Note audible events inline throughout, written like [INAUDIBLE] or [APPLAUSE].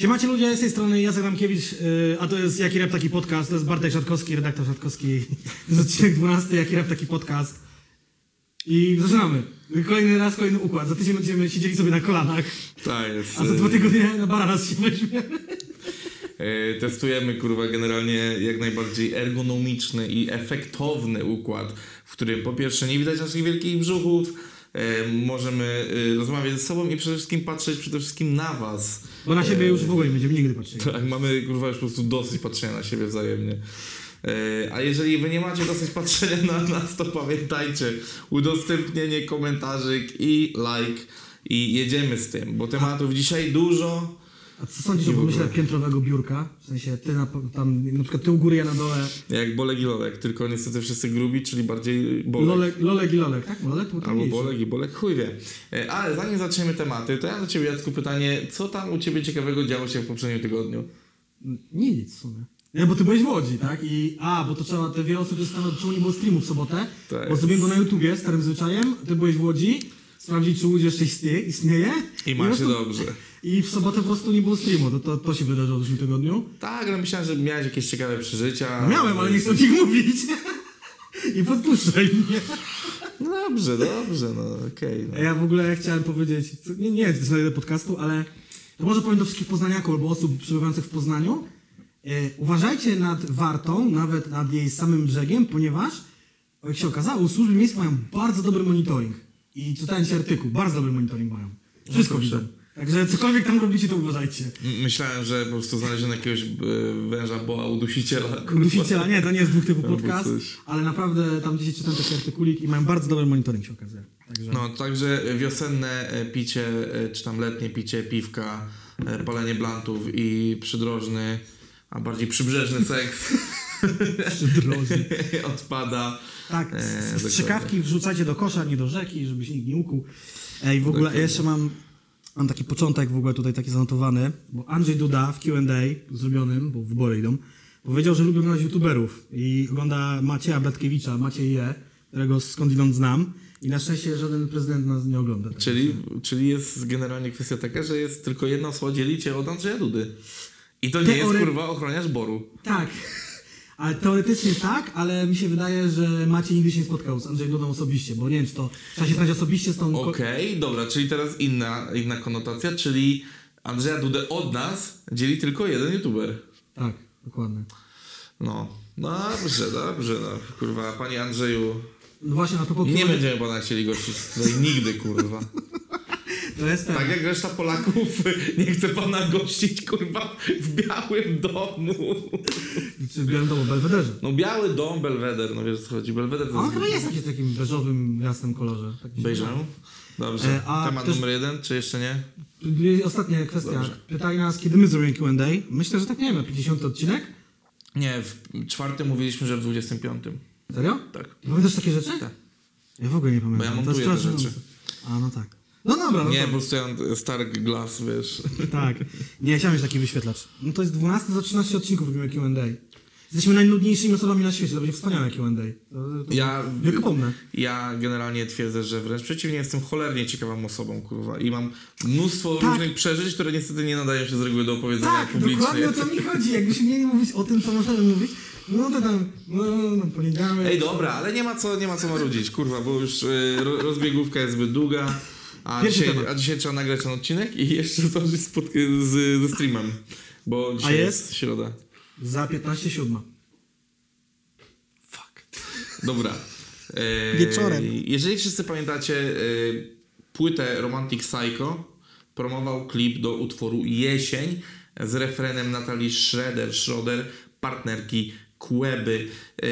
Siemacie ludzie, z tej strony Jacek Ramkiewicz, yy, a to jest Jaki Rap Taki Podcast, to jest Bartek Szatkowski, redaktor Szatkowski. To jest odcinek 12, Jaki Rap Taki Podcast. I zaczynamy. Kolejny raz, kolejny układ. Za tydzień będziemy siedzieli sobie na kolanach, Tak jest. a za dwa tygodnie na baranas się weźmiemy. E, testujemy kurwa generalnie jak najbardziej ergonomiczny i efektowny układ, w którym po pierwsze nie widać naszych wielkich brzuchów, możemy e, rozmawiać ze sobą i przede wszystkim patrzeć przede wszystkim na was. Bo na siebie już w ogóle nie będziemy nigdy patrzyli. Tak, mamy kurwa już po prostu dosyć patrzenia na siebie wzajemnie. E, A jeżeli wy nie macie dosyć patrzenia na nas, to pamiętajcie, udostępnienie, komentarzyk i like i jedziemy z tym, bo tematów dzisiaj dużo. A co sądzisz o pomyśle piętrowego biurka? W sensie ty na, tam, na przykład ty u góry, ja na dole. Jak Bolek i Lolek, tylko niestety wszyscy grubi, czyli bardziej Bolek. Lolek, Lolek i Lolek, tak? Lolek był Albo. Bolek i Bolek, chuj wie. E, Ale zanim zaczniemy tematy, to ja do Ciebie Jacku pytanie, co tam u Ciebie ciekawego działo się w poprzednim tygodniu? Nic w sumie. Nie, bo ty byłeś w Łodzi, tak? I, a, bo to trzeba, te wiele osób zastanawiać, czemu nie było streamu w sobotę, Tak. bo zrobiłem go na YouTubie, starym zwyczajem, ty byłeś w Łodzi, sprawdzić, czy Łódź jeszcze istnieje, istnieje I ma się dobrze. I w sobotę po prostu nie było streamu, to, to, to się wydarzyło w zeszłym tygodniu. Tak, ale myślałem, że miałeś jakieś ciekawe przeżycia. No miałem, ale nie chcę o nich mówić. [LAUGHS] I podpuszczaj mnie. No dobrze, dobrze, no okej. A Ja w ogóle chciałem powiedzieć, nie, nie to jest na ile podcastu, ale to może powiem do wszystkich poznaniaków albo osób przebywających w Poznaniu. E, uważajcie nad Wartą, nawet nad jej samym brzegiem, ponieważ, jak się okazało, służby miejskie mają bardzo dobry monitoring. I czytałem ci artykuł, bardzo dobry monitoring mają. Wszystko widzą. Także cokolwiek tam robicie, to uważajcie. Myślałem, że po prostu znaleziono jakiegoś e, węża boa udusiciela. kurwa. Dusiciela, nie, to nie jest dwóch typów Albo podcast, ale naprawdę tam gdzieś czytałem taki artykulik i mają bardzo dobry monitoring, się okazuje. Także... No, także wiosenne e, picie, e, czy tam letnie picie, piwka, palenie blantów i przydrożny, a bardziej przybrzeżny seks [LAUGHS] Przydrożny. [LAUGHS] odpada. Tak, E, strzykawki wrzucajcie do kosza, nie do rzeki, żeby się nikt nie ukuł. Ej, w ogóle Dokładnie. jeszcze mam, mam taki początek w ogóle tutaj taki zanotowany, bo Andrzej Duda w Q&A zrobionym, bo wybory idą, powiedział, że lubi oglądać youtuberów i ogląda Macieja Bratkiewicza, Maciej Je, którego skądinąd znam i na szczęście żaden prezydent nas nie ogląda. Tak. Czyli, czyli jest generalnie kwestia taka, że jest tylko jedna osoba dzielicie od Andrzeja Dudy. I to nie Teory- jest kurwa ochroniarz boru. Tak. Ale teoretycznie tak, ale mi się wydaje, że Maciej nigdy się nie spotkał z Andrzejem Dudą osobiście, bo nie wiem, czy to trzeba się znać osobiście z tą... Okej, dobra, czyli teraz inna, inna konotacja, czyli Andrzeja Dudę od nas dzieli tylko jeden youtuber. Tak, dokładnie. No, dobrze, dobrze, no. Kurwa, panie Andrzeju, No właśnie, na propos nie będziemy pana chcieli gościć tutaj nigdy, kurwa. [LAUGHS] jest. Tak jak reszta Polaków [LAUGHS] nie chce pana gościć, kurwa, w Białym Domu. Czy w Białym Domu, Belwederze. No Biały Dom, Belweder, no wiesz co chodzi, Belweder to on jest... chyba jest taki w takim beżowym jasnym kolorze. Bejrzę? Dobrze, E, a temat też- numer jeden, czy jeszcze nie? Ostatnia kwestia. Dobrze. Pytali nas, kiedy my zrobimy Q&A. Myślę, że tak nie wiem, na 50 odcinek? Nie, w czwartym mówiliśmy, że w 25. Serio? Tak. Pamiętasz takie rzeczy? Tak. Ja w ogóle nie pamiętam. Bo ja montuję te rzeczy. A, no tak. No dobra, no Nie, to, po prostu ja mam Stark Glass, wiesz. tak. Nie, chciałem mieć taki wyświetlacz. No to jest 12 za 13 odcinków robimy Q&A. Jesteśmy najnudniejszymi osobami na świecie, to będzie wspaniałe Q&A. To, to Ja, Wiekopomne. ja generalnie twierdzę, że wręcz przeciwnie, jestem cholernie ciekawą osobą, kurwa. I mam mnóstwo Tak. różnych przeżyć, które niestety nie nadają się z reguły do opowiedzenia Tak, publicznie. dokładnie o to mi chodzi. Jakbyśmy mieli mówić o tym, co możemy mówić, no to tam, no, no poniedziałek... Ej, dobra, ale nie ma co, nie ma co marudzić, kurwa, bo już y, ro, rozbiegówka jest zbyt długa. A dzisiaj, temat. a dzisiaj trzeba nagrać ten odcinek i jeszcze zdążyć spotk- z, ze streamem. Bo dzisiaj jest? środa. Za 15.07. Fuck. Dobra. E, Wieczorem. Jeżeli wszyscy pamiętacie e, płytę Romantic Psycho, promował klip do utworu Jesień z refrenem Natalii Schroeder, Schroeder partnerki Kłeby. E,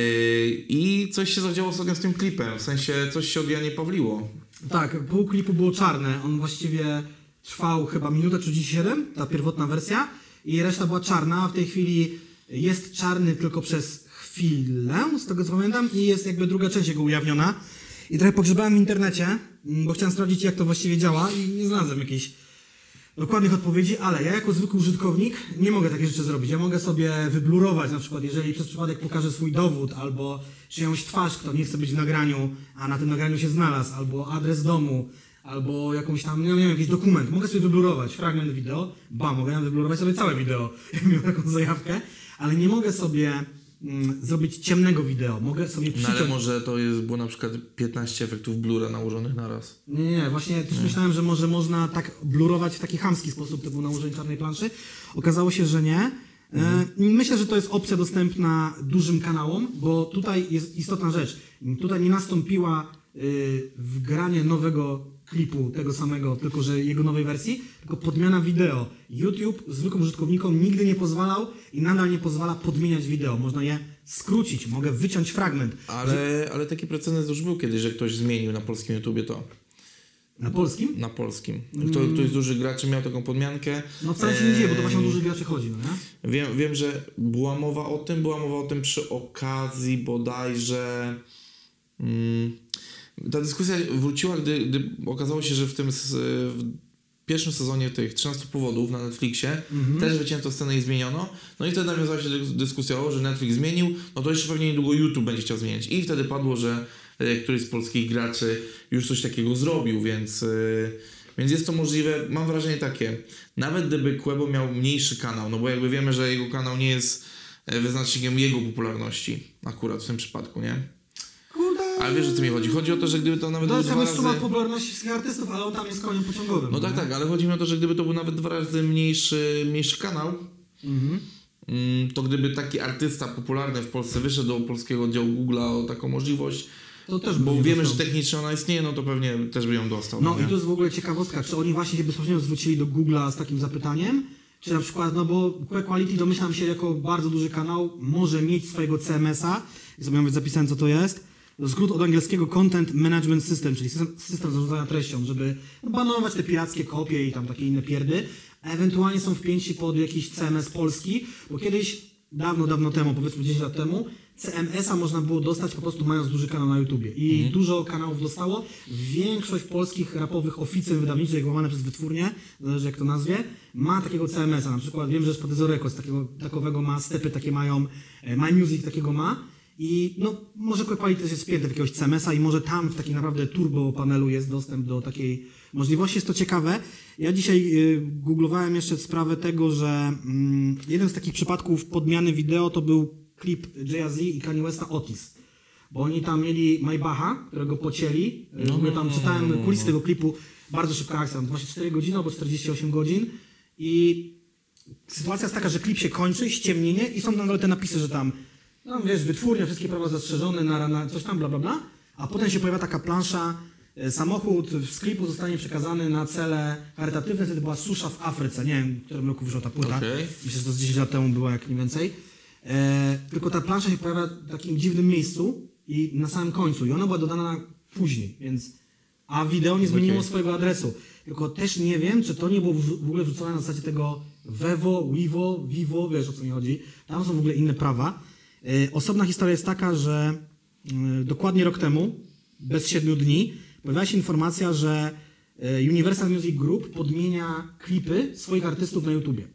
I coś się zadziało ostatnio z tym klipem, w sensie coś się od Janie Pawliło. Tak, pół klipu było czarne. On właściwie trwał chyba minutę 37, ta pierwotna wersja, i reszta była czarna, w tej chwili jest czarny tylko przez chwilę, z tego co pamiętam, i jest jakby druga część jego ujawniona. I trochę pogrzebałem w internecie, bo chciałem sprawdzić, jak to właściwie działa, i nie znalazłem jakiejś dokładnych odpowiedzi, ale ja jako zwykły użytkownik nie mogę takie rzeczy zrobić. Ja mogę sobie wyblurować, na przykład jeżeli przez przypadek pokażę swój dowód, albo czyjąś twarz, kto nie chce być w nagraniu, a na tym nagraniu się znalazł, albo adres domu, albo jakąś tam, nie wiem, jakiś dokument. Mogę sobie wyblurować fragment wideo, ba, mogę wyblurować sobie całe wideo, [LAUGHS] jak miałem taką zajawkę, ale nie mogę sobie zrobić ciemnego wideo. Mogę sobie No przyciąć... ale może to jest, było na przykład 15 efektów blura nałożonych na raz. Nie, nie, właśnie też myślałem, że może można tak blurować w taki chamski sposób typu nałożenie czarnej planszy. Okazało się, że nie. E, Myślę, że to jest opcja dostępna dużym kanałom, bo tutaj jest istotna rzecz. Tutaj nie nastąpiła y, wgranie nowego klipu tego samego, tylko że jego nowej wersji, tylko podmiana wideo. YouTube zwykłym użytkownikom nigdy nie pozwalał i nadal nie pozwala podmieniać wideo. Można je skrócić, mogę wyciąć fragment. Ale, ale taki precedens już był kiedyś, że ktoś zmienił na polskim YouTubie to. Na polskim? Na polskim. Kto, Ktoś z dużych graczy miał taką podmiankę. No wcale się nie dzieje, bo to właśnie o dużych graczy chodzi, no nie? Wiem, wiem, że była mowa o tym, była mowa o tym przy okazji bodajże. Mm, ta dyskusja wróciła, gdy, gdy okazało się, że w tym w pierwszym sezonie tych 13 powodów na Netflixie też wycięto scenę i zmieniono. No i wtedy nawiązała się dy- dyskusja o, że Netflix zmienił, no to jeszcze pewnie niedługo YouTube będzie chciał zmienić. I wtedy padło, że e, któryś z polskich graczy już coś takiego zrobił, więc. e, Więc jest to możliwe, mam wrażenie takie, nawet gdyby Quebo miał mniejszy kanał, no bo jakby wiemy, że jego kanał nie jest e, wyznacznikiem jego popularności, akurat w tym przypadku, nie? Ale wiesz o co mi chodzi? Chodzi o to, że gdyby to nawet To był jest dwa tam razy... suma popularności wszystkich artystów, ale on tam jest koniem pociągowym. No tak, tak, ale chodzi mi o to, że gdyby to był nawet dwa razy mniejszy, mniejszy kanał, Mhm. mm, to gdyby taki artysta popularny w Polsce wyszedł do polskiego oddziału Google'a o taką możliwość, To też bo nie wiemy, że dostał. technicznie ona istnieje, no to pewnie też by ją dostał. No nie? i to jest w ogóle ciekawostka, czy oni właśnie się bezpośrednio zwrócili do Google'a z takim zapytaniem, czy na przykład, no bo Quality domyślam się jako bardzo duży kanał może mieć swojego CMS-a, i sobie nawet zapisałem co to jest, skrót od angielskiego Content Management System, czyli system, system zarządzania treścią, żeby no, banować te pirackie kopie i tam takie inne pierdy, a ewentualnie są wpięci pod jakiś CMS polski, bo kiedyś, dawno, dawno temu, powiedzmy 10 lat temu, CMS-a można było dostać po prostu mając duży kanał na YouTubie. I dużo kanałów dostało. Większość polskich rapowych oficyn wydawniczych łamane przez wytwórnie, zależy jak to nazwie, ma takiego CMS-a. Na przykład wiem, że Spotyzo Records takiego, takowego ma, stepy takie mają, e, My Music takiego ma. I no, może Quality też jest wpięty w jakiegoś CMS-a i może tam w takim naprawdę turbo panelu jest dostęp do takiej możliwości. Jest to ciekawe. Ja dzisiaj y, googlowałem jeszcze sprawę tego, że mm, jeden z takich przypadków podmiany wideo to był klip Jay-Z i Kanye Westa Otis. Bo oni tam mieli Maybacha, którego pocięli. No, w ogóle tam czytałem kulisy tego klipu. Bardzo szybka akcja, tam 24 godziny albo 48 godzin. I sytuacja jest taka, że klip się kończy, ściemnienie i są nadal te napisy, że tam, no wiesz, wytwórnia, wszystkie prawa zastrzeżone, na, na coś tam, bla, bla, bla. A potem się pojawia taka plansza, e, samochód z klipu zostanie przekazany na cele charytatywne, wtedy była susza w Afryce, nie wiem, w którym roku wyszła ta płyta. Okej. Myślę, że to z 10 lat temu była, jak nie więcej. E, tylko ta plansza się pojawia w takim dziwnym miejscu i na samym końcu. I ona była dodana później, więc... A wideo nie zmieniło Okej. swojego adresu. Tylko też nie wiem, czy to nie było w w ogóle wrzucone na zasadzie tego Vevo, Vivo, Vivo, wiesz o co mi chodzi. Tam są w ogóle inne prawa. E, osobna historia jest taka, że e, dokładnie rok temu, bez siedmiu dni, pojawiła się informacja, że e, Universal Music Group podmienia klipy swoich artystów na YouTubie.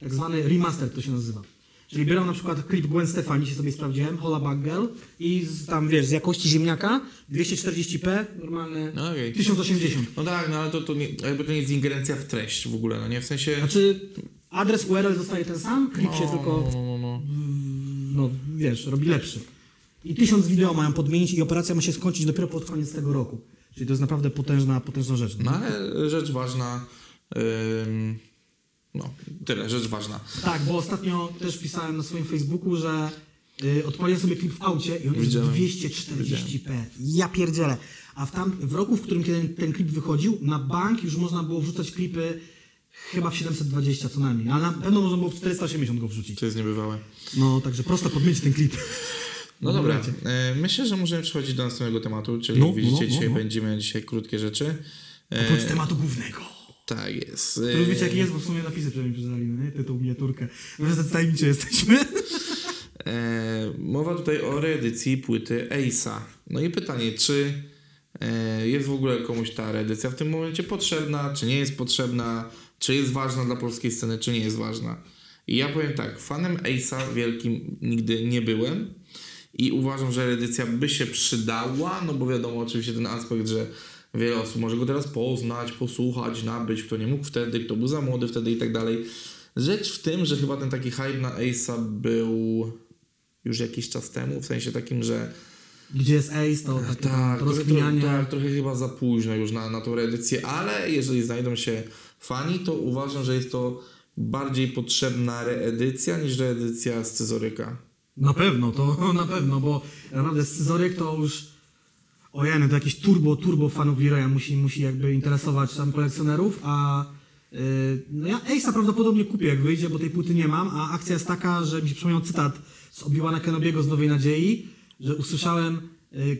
Tak zwany remaster to się nazywa. Czyli biorą na przykład klip Gwen Stefani, dzisiaj sobie sprawdziłem, Hola Back Girl i z, tam wiesz, z jakości ziemniaka 240p, normalne No okej. 1080. No tak, no ale to, to nie, jakby to nie jest ingerencja w treść w ogóle, no nie? W sensie... Znaczy adres URL zostaje ten sam, klip się no, tylko, no, no, no. wiesz, robi lepszy. I tysiąc wideo mają podmienić i operacja ma się skończyć dopiero pod koniec tego roku. Czyli to jest naprawdę potężna, potężna rzecz. No ale rzecz ważna... ym, no, tyle, rzecz ważna. Tak, bo ostatnio też pisałem na swoim Facebooku, że y, odpaliłem sobie klip w aucie i on jest Widziałem. 240p. Ja pierdzielę. A w, tam, w roku, w którym kiedy ten klip wychodził, na bank już można było wrzucać klipy chyba w 720 co najmniej. A na pewno można było w 480 go wrzucić. To jest niebywałe. No, także prosto podmienić ten klip. No W dobra, e, myślę, że możemy przechodzić do następnego tematu, czyli No, widzicie, no, no, dzisiaj no. będziemy dzisiaj krótkie rzeczy. E, Oprócz tematu głównego. tak jest. To już wiecie E, jaki jest, bo w sumie napisy przynajmniej przeczytali, no nie? Tytuł, miniaturkę. Tajemniczy jesteśmy. E, mowa tutaj o reedycji płyty Ace'a. No i pytanie, czy e, jest w ogóle komuś ta reedycja w tym momencie potrzebna, czy nie jest potrzebna, czy jest ważna dla polskiej sceny, czy nie jest ważna. I ja powiem tak, fanem Ace'a wielkim nigdy nie byłem i uważam, że reedycja by się przydała, no bo wiadomo oczywiście ten aspekt, że Wiele osób może go teraz poznać, posłuchać, nabyć, kto nie mógł wtedy, kto był za młody wtedy i tak dalej. Rzecz w tym, że chyba ten taki hype na Ace'a był już jakiś czas temu, w sensie takim, że Gdzie jest Ace, to takie tak, rozkminianie. trochę, tak, trochę chyba za późno już na, na tą reedycję, ale jeżeli znajdą się fani, to uważam, że jest to bardziej potrzebna reedycja niż reedycja Scyzoryka. Na pewno, to [LAUGHS] na pewno, bo naprawdę scyzoryk to już ojeny, to jakieś turbo, turbo fanów Leroya musi, musi jakby interesować tam kolekcjonerów, a yy, no ja Ace'a prawdopodobnie kupię jak wyjdzie, bo tej płyty nie mam, a akcja jest taka, że mi się przypomniał cytat z Obi-Wana Kenobiego z Nowej Nadziei, że usłyszałem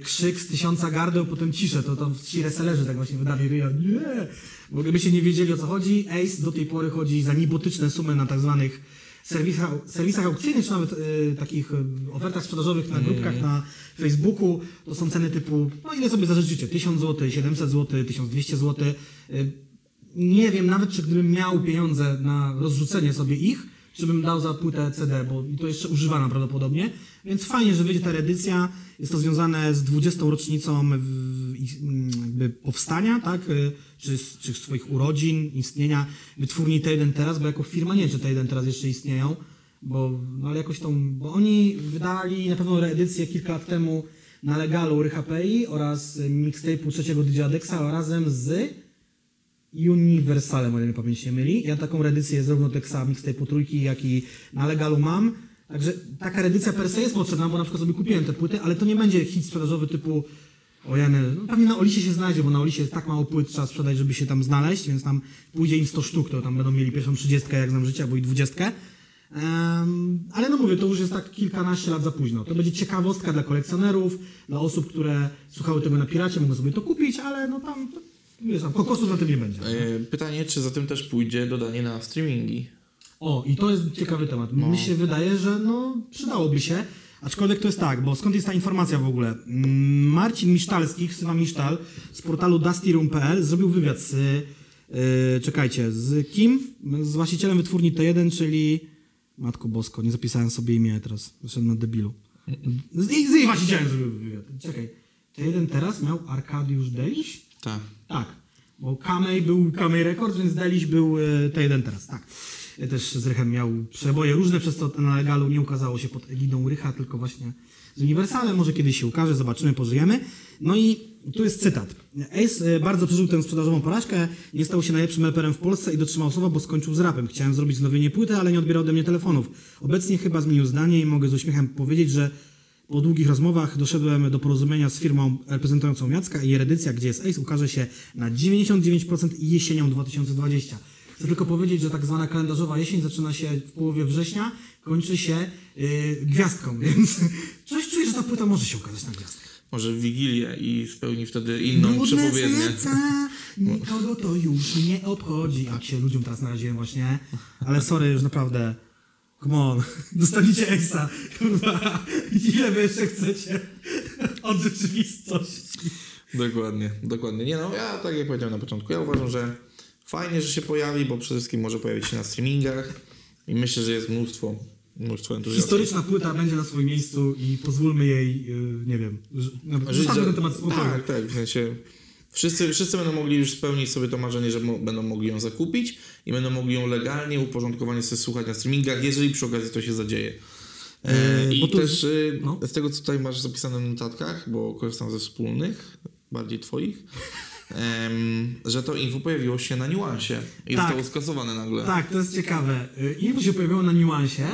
krzyk z tysiąca gardeł, potem ciszę, to tam ci resellerzy tak właśnie wydali ryja, nie, bo gdybyście nie wiedzieli o co chodzi, Ace do tej pory chodzi za niebotyczne sumy na tak zwanych serwisach, serwisach aukcyjnych, czy nawet y, takich y, ofertach sprzedażowych na grupkach na Facebooku. To są ceny typu, no ile sobie zażyczycie, 1000 zł, 700 zł, 1200 zł. Y, nie wiem nawet, czy gdybym miał pieniądze na rozrzucenie sobie ich, czy bym dał za płytę CD, bo to jeszcze używana prawdopodobnie. Więc fajnie, że wyjdzie ta reedycja. Jest to związane z 20. rocznicą ich, mm, jakby powstania, tak? Y, Czy, czy swoich urodzin, istnienia wytwórni T1 teraz, bo jako firma nie wiem, czy T1 teraz jeszcze istnieją, bo, no ale jakoś tą, bo oni wydali na pewno reedycję kilka lat temu na legalu Rycha PI oraz mixtape'u trzeciego DJ Adexa razem z Universalem, o ile pamięć nie myli. Ja taką reedycję zarówno teksta mixtape'u trójki, jak i na legalu mam. Także taka reedycja per se jest potrzebna, bo na przykład sobie kupiłem te płyty, ale to nie będzie hit sprzedażowy typu ojeny, no pewnie na Olisie się znajdzie, bo na Olisie jest tak mało płyt trzeba sprzedać, żeby się tam znaleźć, więc tam pójdzie im 100 sztuk, to tam będą mieli pierwszą 30, jak znam życia, bo i 20. Em, ale no mówię, to już jest tak kilkanaście lat za późno. To będzie ciekawostka dla kolekcjonerów, dla osób, które słuchały tego na Piracie, mogą sobie to kupić, ale no tam, wiesz, tam kokosów na tym nie będzie. E, Pytanie, czy za tym też pójdzie dodanie na streamingi? O, i to jest ciekawy temat. Mi się wydaje, że no, przydałoby się. Aczkolwiek to jest tak, bo skąd jest ta informacja w ogóle? Mm, Marcin Misztalski, syna Misztal, z portalu dustyroom.pl zrobił wywiad z, yy, czekajcie, z kim? Z właścicielem wytwórni T1, czyli Matko Bosko, nie zapisałem sobie imienia teraz, wyszedłem na debilu. Z, z jej właścicielem zrobił wywiad. Czekaj, T1 teraz miał Arkadiusz Deliś? Tak. Tak, bo Kamej był Kamej Records, więc Deliś był e, T1 teraz, tak. E, Też z Rychem miał przeboje różne, przez to na legalu nie ukazało się pod egidą Rycha, tylko właśnie z Uniwersalem. Może kiedyś się ukaże, zobaczymy, pożyjemy. No i tu jest cytat. Ace e, bardzo przeżył tę sprzedażową porażkę, nie stał się najlepszym raperem w Polsce i dotrzymał słowa, bo skończył z rapem. Chciałem zrobić znowienie płyty, ale nie odbierał ode mnie telefonów. Obecnie chyba zmienił zdanie i mogę z uśmiechem powiedzieć, że po długich rozmowach doszedłem do porozumienia z firmą reprezentującą Jacka i reedycja, gdzie jest Ace, ukaże się na 99% jesienią 2020. Chcę tylko powiedzieć, że tak zwana kalendarzowa jesień zaczyna się w połowie września, kończy się yy, gwiazdką, [LAUGHS] więc coś czuję, że ta płyta może się ukazać na gwiazdkę. Może w Wigilię i spełni wtedy inną przepowiednię. serca, nikogo to już nie obchodzi. Jak się ludziom teraz naraziłem właśnie, ale sorry, już naprawdę. Come on, [LAUGHS] dostaniecie Ace'a, kurwa, ile wy jeszcze chcecie od rzeczywistości. Dokładnie, dokładnie. Nie no, ja tak jak powiedziałem na początku, ja uważam, że fajnie, że się pojawi, bo przede wszystkim może pojawić się na streamingach i myślę, że jest mnóstwo, mnóstwo entuzjastów. Historyczna płyta będzie na swoim miejscu i pozwólmy jej, yy, nie wiem, zostawmy ten temat spokojnie. Tak, tak, w sensie wszyscy, wszyscy będą mogli już spełnić sobie to marzenie, że będą mogli ją zakupić i będą mogli ją legalnie, uporządkowanie sobie słuchać na streamingach, jeżeli przy okazji to się zadzieje. E, Yy, I tu- też y, no. z tego, co tutaj masz zapisane w notatkach, bo korzystam ze wspólnych, bardziej twoich, em, że to info pojawiło się na niuansie i Tak. zostało skasowane nagle. Tak, to jest ciekawe. Y, Info się pojawiło na niuansie,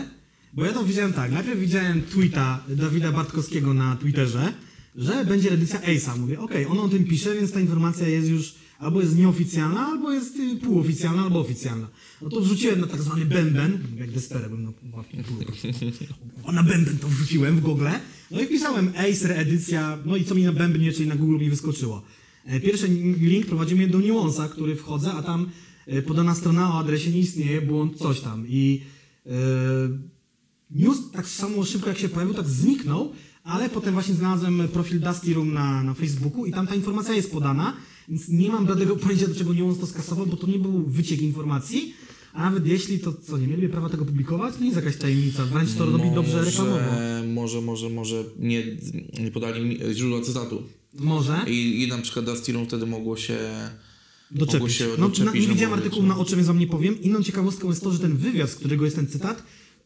bo ja to widziałem tak. Najpierw widziałem tweeta Dawida Bartkowskiego na Twitterze, że będzie edycja Ace'a. Mówię, okej, on o tym pisze, więc ta informacja jest już albo jest nieoficjalna, albo jest y, półoficjalna, albo oficjalna. No to wrzuciłem na tak zwany bęben, jak desperę bym na łapie bęben to wrzuciłem w Google. No i wpisałem Ace reedycja, no i co mi na bębnie, czyli na Google mi wyskoczyło. E, Pierwszy link prowadzi mnie do Nuance'a, który wchodzę, a tam e, podana strona o adresie nie istnieje, błąd coś tam. I e, news tak samo szybko jak się pojawił, tak zniknął, ale potem właśnie znalazłem profil Dusty Room na, na Facebooku i tam ta informacja jest podana, więc nie mam bladego pojęcia, dlaczego Nuance to skasował, bo to nie był wyciek informacji, A nawet jeśli, to co, nie mieliby prawa tego publikować? To nie jest jakaś tajemnica, wręcz to robi dobrze reklamowo. Może, może, może nie, nie podali mi źródła cytatu. Może. I, I na przykład Dusty Room wtedy mogło się... Mogło doczepić. się no, doczepić, na, nie no widziałem artykułu na oczy, więc wam nie powiem. Inną ciekawostką jest to, że ten wywiad, z którego jest ten cytat,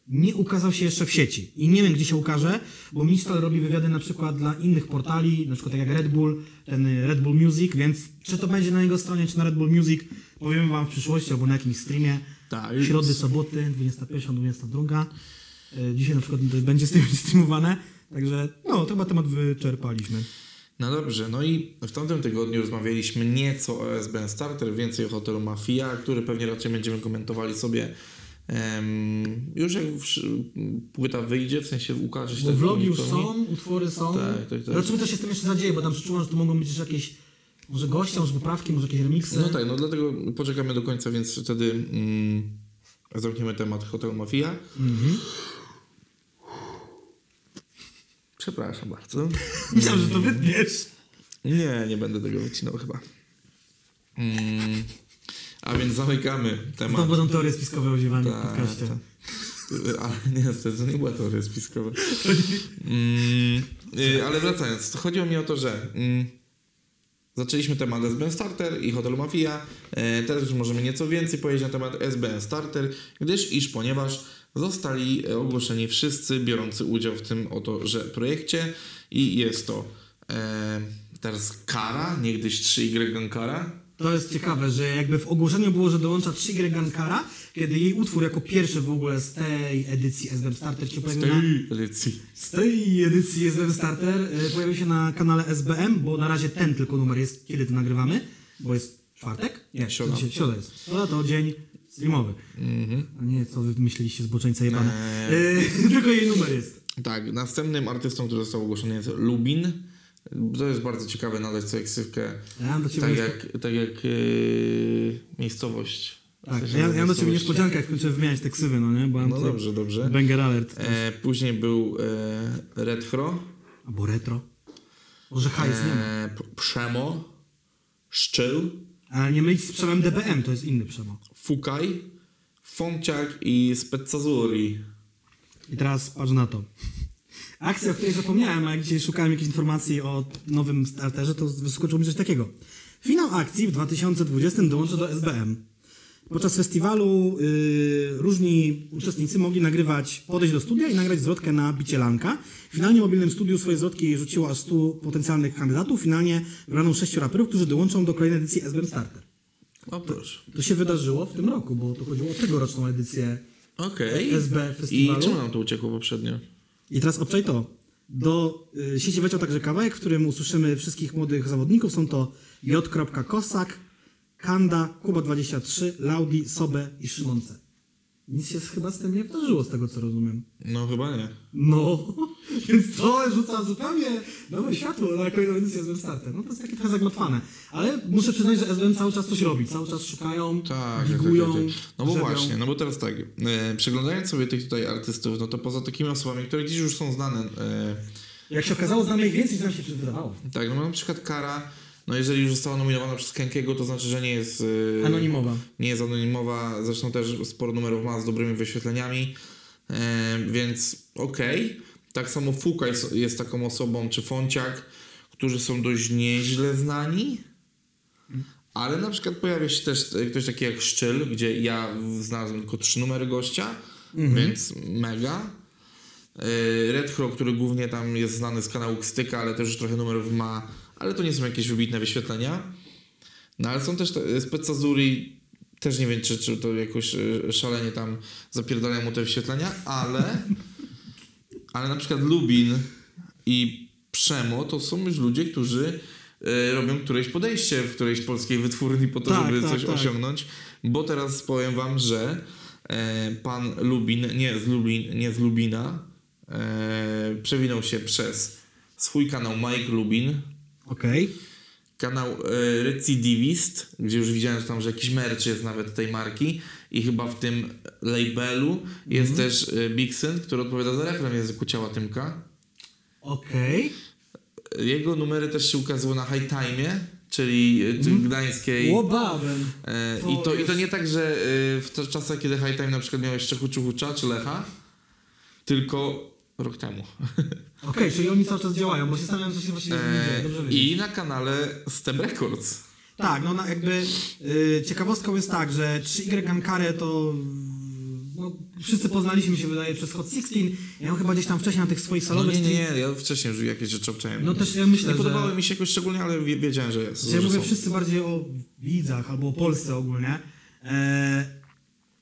nie ukazał się jeszcze w sieci. I nie wiem, gdzie się ukaże, bo Mistral robi wywiady na przykład dla innych portali, na przykład tak jak Red Bull, ten Red Bull Music, więc czy to będzie na jego stronie, czy na Red Bull Music, powiemy wam w przyszłości, albo na jakimś streamie. Tak. Środy, soboty, 21, 22. Y, Dzisiaj na przykład będzie [LAUGHS] streamowane, także no, to chyba temat wyczerpaliśmy. No dobrze, no i w tamtym tygodniu rozmawialiśmy nieco o SBN Starter, więcej o hotelu Mafia, który pewnie raczej będziemy komentowali sobie em, już jak płyta wyjdzie, w sensie ukaże się Bo tak vlogi już są, utwory są. Tak, tak, tak. Zobaczymy, co się z tym jeszcze zadzieje, bo tam przeczułam, że to mogą być jeszcze jakieś może goście, może poprawki, może jakieś remiksy. No tak, no dlatego poczekamy do końca, więc wtedy mm, zamkniemy temat hotelu Mafia. Mhm. Przepraszam bardzo. [LAUGHS] Myślałem, że to wytniesz. Nie, nie będę tego wycinał chyba. Mm, a więc zamykamy temat. Znowu będą teorie spiskowe ziewaniu w Tak, podcaście. tak. Ale nie, to nie była teoria spiskowa. Mm, y, ale wracając, chodziło mi o to, że mm, zaczęliśmy temat SBN Starter i hotelu Mafia. E, teraz już możemy nieco więcej powiedzieć na temat SBN Starter, gdyż iż ponieważ zostali ogłoszeni wszyscy biorący udział w tym oto że projekcie i jest to e, teraz Kara, niegdyś 3Y Gankara. To jest ciekawe, że jakby w ogłoszeniu było, że dołącza Shigre Gankara, kiedy jej utwór jako pierwszy w ogóle z tej edycji SBM Starter się Z pojawił na... tej edycji. Z tej edycji SBM Starter y, pojawił się na kanale SBM, bo na razie ten tylko numer jest, kiedy to nagrywamy, bo jest czwartek? Nie, Środa. Środa jest. Środa to dzień streamowy. A nie, co wy myśleliście, zboczeńca jebane. Eee. Y, [LAUGHS] tylko jej numer jest. Tak, następnym artystą, który został ogłoszony jest Lubin. To jest bardzo ciekawe nadać sobie ksywkę. Ja Tak jak, tak jak yy, miejscowość. tak, W sensie ja, ja mam do ciebie niespodziankę, jak kończę wymieniać te ksywy, no nie? Bo No dobrze, dobrze. Banger alert. E, później był e, Retro, Albo retro. Może hajs e, Przemo, Szczyl, Ale nie mylić z przemem DBM, to jest inny przemo. Fukaj, Fonciak i Spezzazuri. I teraz patrz na to. Akcja, o której zapomniałem, a jak dzisiaj szukałem jakichś informacji o nowym starterze, to wyskoczyło mi coś takiego. Finał akcji w 2020 dołączy do SBM. Podczas festiwalu yy, różni uczestnicy mogli nagrywać, podejść do studia i nagrać zwrotkę na bicie lanka. Finalnie w mobilnym studiu swoje zwrotki rzuciło aż 100 potencjalnych kandydatów. Finalnie wybrano sześciu raperów, którzy dołączą do kolejnej edycji SBM Starter. O proszę. To się wydarzyło w tym roku, bo to chodziło o tegoroczną edycję Okej. SB I festiwalu. czemu nam to uciekło poprzednio? I teraz obczaj to. Do y, sieci wleciał także kawałek, w którym usłyszymy wszystkich młodych zawodników. Są to J. Kosak, Kanda, Kuba23, Laudi, Sobe i Szymonce. Nic się chyba z tym nie wydarzyło, z tego co rozumiem. No chyba nie. No, [LAUGHS] więc to rzuca zupełnie nowe światło na kolejną edycję SBM Starter. No to jest takie trochę zagmatwane. Ale muszę przyznać, że SBM cały czas coś robi. Cały czas szukają, Tak, tak, tak, tak. No bo grzebią. właśnie, no bo teraz tak, e, przeglądając sobie tych tutaj artystów, no to poza takimi osobami, które dziś już są znane, e, Jak się okazało, znamy ich więcej, niż nam się wydawało. tak, no na przykład Kara, no jeżeli już została nominowana przez Kenkiego, to znaczy, że nie jest... E, Anonimowa. Nie jest anonimowa, zresztą też sporo numerów ma z dobrymi wyświetleniami, e, więc okej. Tak samo Fuka jest, jest taką osobą, czy Fonciak, którzy są dość nieźle znani, ale na przykład pojawia się też ktoś taki jak Szczyl, gdzie ja znalazłem tylko trzy numery gościa, więc mega. E, Redhro, który głównie tam jest znany z kanału Kstyka, ale też już trochę numerów ma, ale to nie są jakieś wybitne wyświetlenia. No ale są też te, Spezzazuri, też nie wiem, czy, czy to jakoś e, szalenie tam zapierdalają mu te wyświetlenia, ale [LAUGHS] ale na przykład Lubin i Przemo to są już ludzie, którzy e, robią któreś podejście w którejś polskiej wytwórni po to, Tak, żeby tak, coś tak. osiągnąć, bo teraz powiem wam, że e, pan Lubin, nie z, Lubin, nie z Lubina, e, przewinął się przez swój kanał Mike Lubin, Okej. kanał e, Recidivist, gdzie już widziałem że tam, że jakiś merch jest nawet tej marki i chyba w tym labelu jest Mhm. też e, Bixen, który odpowiada za refren w języku ciała Tymka. Okej. Jego numery też się ukazały na High Time, czyli e, czyli gdańskiej. Łobawem. To I, to, I to nie tak, że w czasach, kiedy High Time na przykład miałeś Czechu Czuchucza czy Lecha, tylko rok temu. Okej, czyli oni cały czas działają, bo się zastanawiam, co się właśnie dzieje. E, Dobrze wiedzieć. I na kanale Step Records. Tak, no na, jakby y, ciekawostką jest tak, że 3Y Ankare to no, wszyscy poznaliśmy się wydaje przez Hot 16. Ja ją chyba gdzieś tam wcześniej na tych swoich No salowych nie, nie, stream- nie, ja wcześniej już jakieś rzeczy obczaiłem. No też ja myślę, nie że- podobały mi się jakoś szczególnie, ale wie, wiedziałem, że jest. Ja że mówię są. wszyscy bardziej o widzach albo o Polsce ogólnie. E,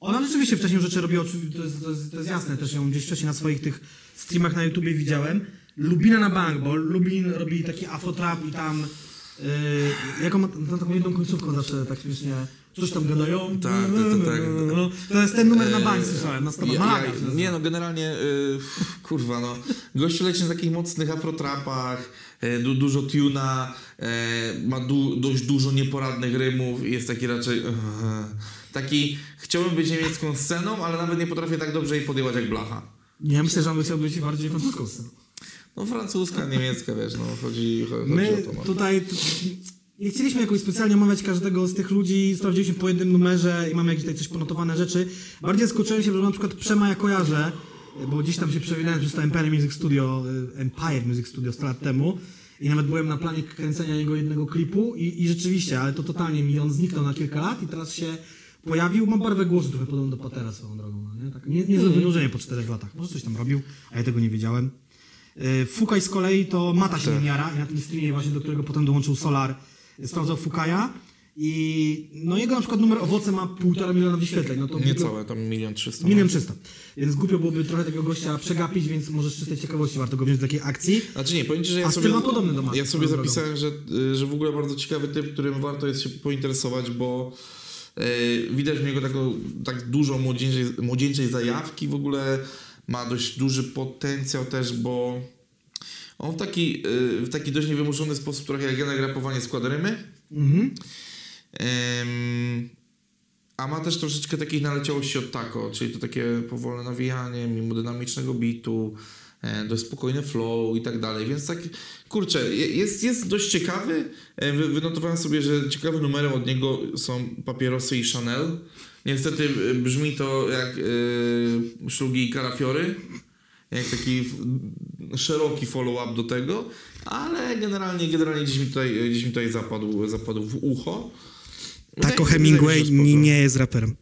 ona rzeczywiście wcześniej rzeczy robiła, to jest, to, jest, to jest jasne, też ją gdzieś wcześniej na swoich tych streamach na YouTubie widziałem. Lubina na bank, bo Lubin robi taki afrotrap i tam e, jaką ma no, taką jedną końcówką zawsze tak śmiesznie coś tam gadają. Tak, tak, tak, tak. No, to jest ten numer na bank słyszałem, na stopę. Ja, ja, nie no, generalnie, y, [LAUGHS] kurwa no, gościu leci na takich mocnych afrotrapach, du, dużo tuna, ma du, dość dużo nieporadnych rymów i jest taki raczej, taki, chciałbym być niemiecką sceną, ale nawet nie potrafię tak dobrze jej podjęłać jak Blacha. Nie, myślę, że on by chciał być bardziej francuską sceną. No francuska, niemiecka, wiesz, no chodzi, chodzi My o to. No. tutaj t- nie chcieliśmy jakoś specjalnie omawiać każdego z tych ludzi, sprawdziliśmy po jednym numerze i mamy jakieś tutaj coś ponotowane rzeczy. Bardziej skoczyłem się, że na przykład Przema ja kojarzę, bo gdzieś tam się przewinąłem przez to Empire Music Studio, y, Empire Music Studio 100 lat temu i nawet byłem na planie kręcenia jego jednego klipu i, i rzeczywiście, ale to totalnie mi on zniknął na kilka lat i teraz się pojawił. Ma barwę głosu trochę podobną do Patera swoją drogą, no nie? Tak, nie, niezłe wynurzenie po czterech latach. Może coś tam robił, a ja tego nie wiedziałem. Y, Fukaj z kolei to Mata się nim jara i na tym streamie właśnie, do którego potem dołączył Solar, y, sprawdzał Fukaja i no jego na przykład numer owoce ma półtora miliona wyświetleń. No to Niecałe, tam milion trzysta. Milion trzysta. Więc głupio byłoby trochę tego gościa przegapić, więc może z czystej ciekawości warto go wziąć do takiej akcji. Znaczy nie, powiem ci, że ja A sobie, ma podobny do Maxa, ja sobie zapisałem, że, y, że w ogóle bardzo ciekawy typ, którym warto jest się pointeresować, bo widać w niego taką, tak dużo młodzieńczej, młodzieńczej zajawki, w ogóle ma dość duży potencjał też, bo on w taki, y, w taki dość niewymuszony sposób, trochę jak ja na grapowanie składa rymy. Mhm. A ma też troszeczkę takich naleciałości od taco, czyli to takie powolne nawijanie, mimo dynamicznego bitu, dość spokojny flow i tak dalej, więc tak, kurczę, je- jest, jest dość ciekawy. E, wy- Wynotowałem sobie, że ciekawym numerem od niego są papierosy i Chanel. Niestety e, brzmi to jak e, szlugi i kalafiory, jak taki f- szeroki follow-up do tego, ale generalnie, generalnie gdzieś mi tutaj, gdzieś mi tutaj zapadł, zapadł w ucho. Tako Hemingway nie jest raperem.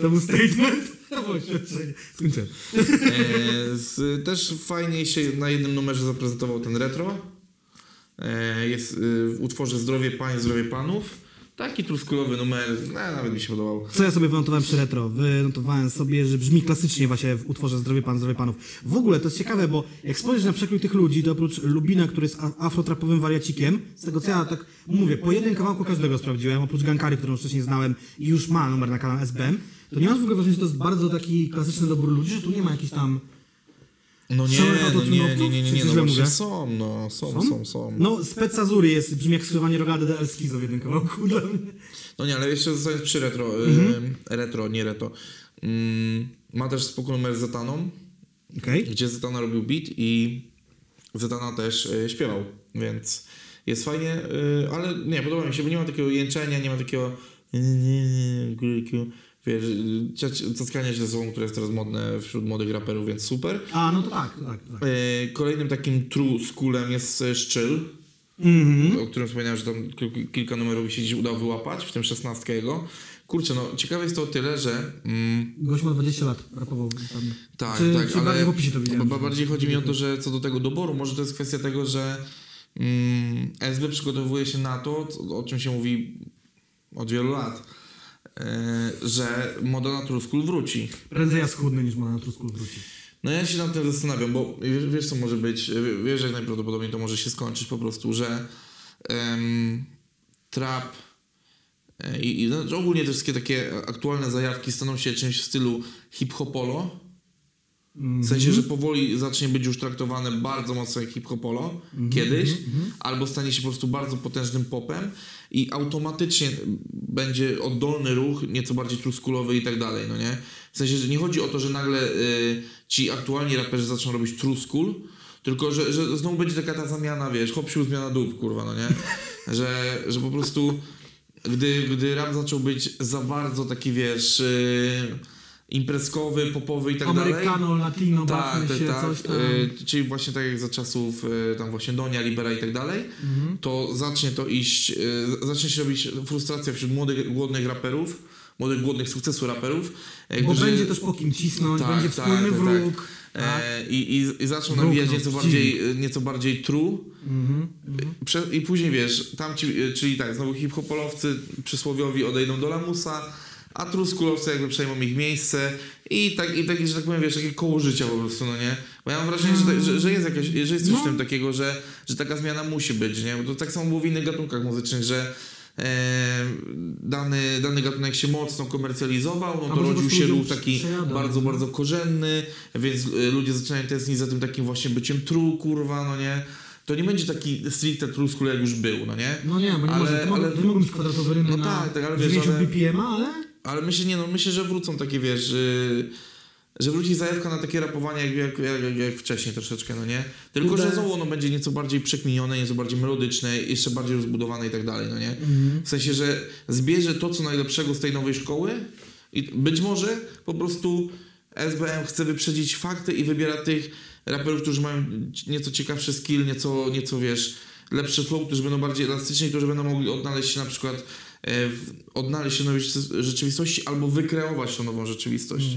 To był statement? E, z, też fajnie się na jednym numerze zaprezentował ten retro. E, jest e, w utworze Zdrowie Pań, Zdrowie Panów. Taki truskulowy numer, no, nawet mi się podobał. Co ja sobie wynotowałem przy retro? Wynotowałem sobie, że brzmi klasycznie właśnie w utworze Zdrowie Pan, Zdrowie Panów. W ogóle to jest ciekawe, bo jak spojrzysz na przekrój tych ludzi, to oprócz Lubina, który jest afrotrapowym wariacikiem, z tego co ja tak mówię, po jednym kawałku każdego sprawdziłem, oprócz Gankary, którą wcześniej znałem i już ma numer na kanale SBM, to nie mam w ogóle wrażenia, że to jest bardzo taki klasyczny dobór ludzi, że tu nie ma jakichś tam... No nie, no nie, nie, nie, nie, nie, no właśnie są, no są, są, są. No, Spec Azury jest, brzmi jak skrzywanie rogady do El Skizo w jednym kawałku dla mnie. No nie, ale jeszcze zostając przy retro, Mhm. e, retro, nie retro. Mm, ma też spoko numer z Zetaną, Okej. gdzie Zetana robił beat i Zetana też e, śpiewał, więc jest fajnie, e, ale nie, podoba mi się, bo nie ma takiego jęczenia, nie ma takiego wiesz, cackania się ze sobą, które jest teraz modne wśród młodych raperów, więc super. A, no to tak, tak, tak. E, Kolejnym takim true schoolem jest e, Szczyl, Mhm. o którym wspomniałem, że tam kil- kilka numerów mi się dziś udało wyłapać, w tym 16 jego. Kurczę, no ciekawe jest to o tyle, że mm, Gość ma 20 lat, rapował tam. tak, Czy- tak, czy ale w opisie to widziałem, bardziej chodzi mi o to, że co do tego doboru, może to jest kwestia tego, że mm, SB przygotowuje się na to, o czym się mówi od wielu lat, że moda na True School wróci. Prędzej ja schudnę niż ma na trusku wróci. No ja się nad tym zastanawiam, bo wiesz, wiesz co może być, wie- wiesz jak najprawdopodobniej to może się skończyć po prostu, że trap e, i, i no, ogólnie te wszystkie takie aktualne zajawki staną się czymś w stylu hip-hopolo. W sensie, że powoli zacznie być już traktowane bardzo mocno jak hip-hopolo kiedyś, albo stanie się po prostu bardzo potężnym popem i automatycznie będzie oddolny ruch, nieco bardziej truskulowy i tak dalej, no nie? W sensie, że nie chodzi o to, że nagle y, ci aktualni raperzy zaczną robić true school, Tylko, że, że znowu będzie taka ta zamiana, wiesz, hop sił, zmiana dup, kurwa, no nie? Że, że po prostu gdy, gdy rap zaczął być za bardzo taki, wiesz, yy, imprezkowy, popowy i tak dalej. Amerykano, latino, Tak, tak, się, tak. coś tam. Y, czyli właśnie tak jak za czasów y, tam właśnie Donia, Libera i tak dalej, Mhm. to zacznie to iść, y, zacznie się robić frustracja wśród młodych, głodnych raperów, młodych, głodnych sukcesu raperów. Bo którzy- będzie też po kim cisnąć, Tak, będzie tak, wspólny tak, wróg. Tak. E, i, i, I zaczną Wróg, nawijać no, nieco bardziej, nieco bardziej true. Mhm. Prze- I później wiesz, tamci, czyli tak, znowu hip-hopolowcy przysłowiowi odejdą do lamusa, a truskulowcy jakby przejmą ich miejsce i tak, i tak, że tak powiem, wiesz, takie koło życia po prostu, no nie? Bo ja mam wrażenie, że, tak, że, że jest jakaś, że jest coś No. w tym takiego, że, że taka zmiana musi być, nie? Bo to tak samo było w innych gatunkach muzycznych, że e, dany, dany gatunek się mocno komercjalizował, no to rodził się ruch taki bardzo, bardzo korzenny, więc y, ludzie zaczynają tęsknić za tym takim właśnie byciem true, kurwa, no nie? To nie będzie taki stricte true school, jak już był, no nie? No nie, bo nie, Ale- może, to, ale- ale... to nie mogą być kwadratowe rymy No na tak, tak, ale wiesz, 90 ale- BPM, ale... Ale myślę, nie no, myślę, że wrócą takie, wiesz, że wróci zajawka na takie rapowanie jak, jak, jak, jak wcześniej troszeczkę, no nie? Tylko, że znowu ono będzie nieco bardziej przekminione, nieco bardziej melodyczne, jeszcze bardziej rozbudowane i tak dalej, no nie? W sensie, że zbierze to, co najlepszego z tej nowej szkoły i być może po prostu SBM chce wyprzedzić fakty i wybiera tych raperów, którzy mają nieco ciekawszy skill, nieco, nieco wiesz, lepszy flow, którzy będą bardziej elastyczni, którzy będą mogli odnaleźć się na przykład odnaleźć się w nowej rzeczywistości albo wykreować tą nową rzeczywistość.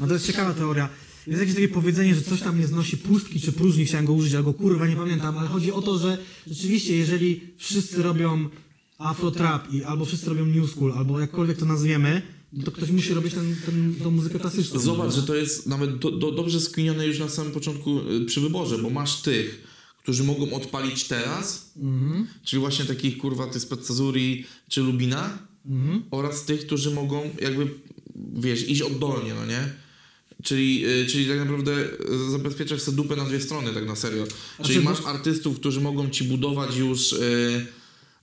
No to jest ciekawa teoria. Jest jakieś takie powiedzenie, że coś tam nie znosi pustki czy próżni, chciałem go użyć, albo kurwa, nie pamiętam, ale chodzi o to, że rzeczywiście, jeżeli wszyscy robią afro-trap i albo wszyscy robią new school, albo jakkolwiek to nazwiemy, no to ktoś musi robić ten, ten, tą muzykę klasyczną. Zobacz, że to jest nawet do, do, dobrze skminione już na samym początku y, przy wyborze, bo masz tych, którzy mogą odpalić teraz, Mhm. czyli właśnie takich kurwa ty z Petzazuri czy Lubina, Mhm. oraz tych, którzy mogą jakby, wiesz, iść oddolnie, no nie? Czyli, y, czyli tak naprawdę y, zabezpieczasz sobie dupę na dwie strony, tak na serio. Czyli Znaczy, masz artystów, którzy mogą ci budować już,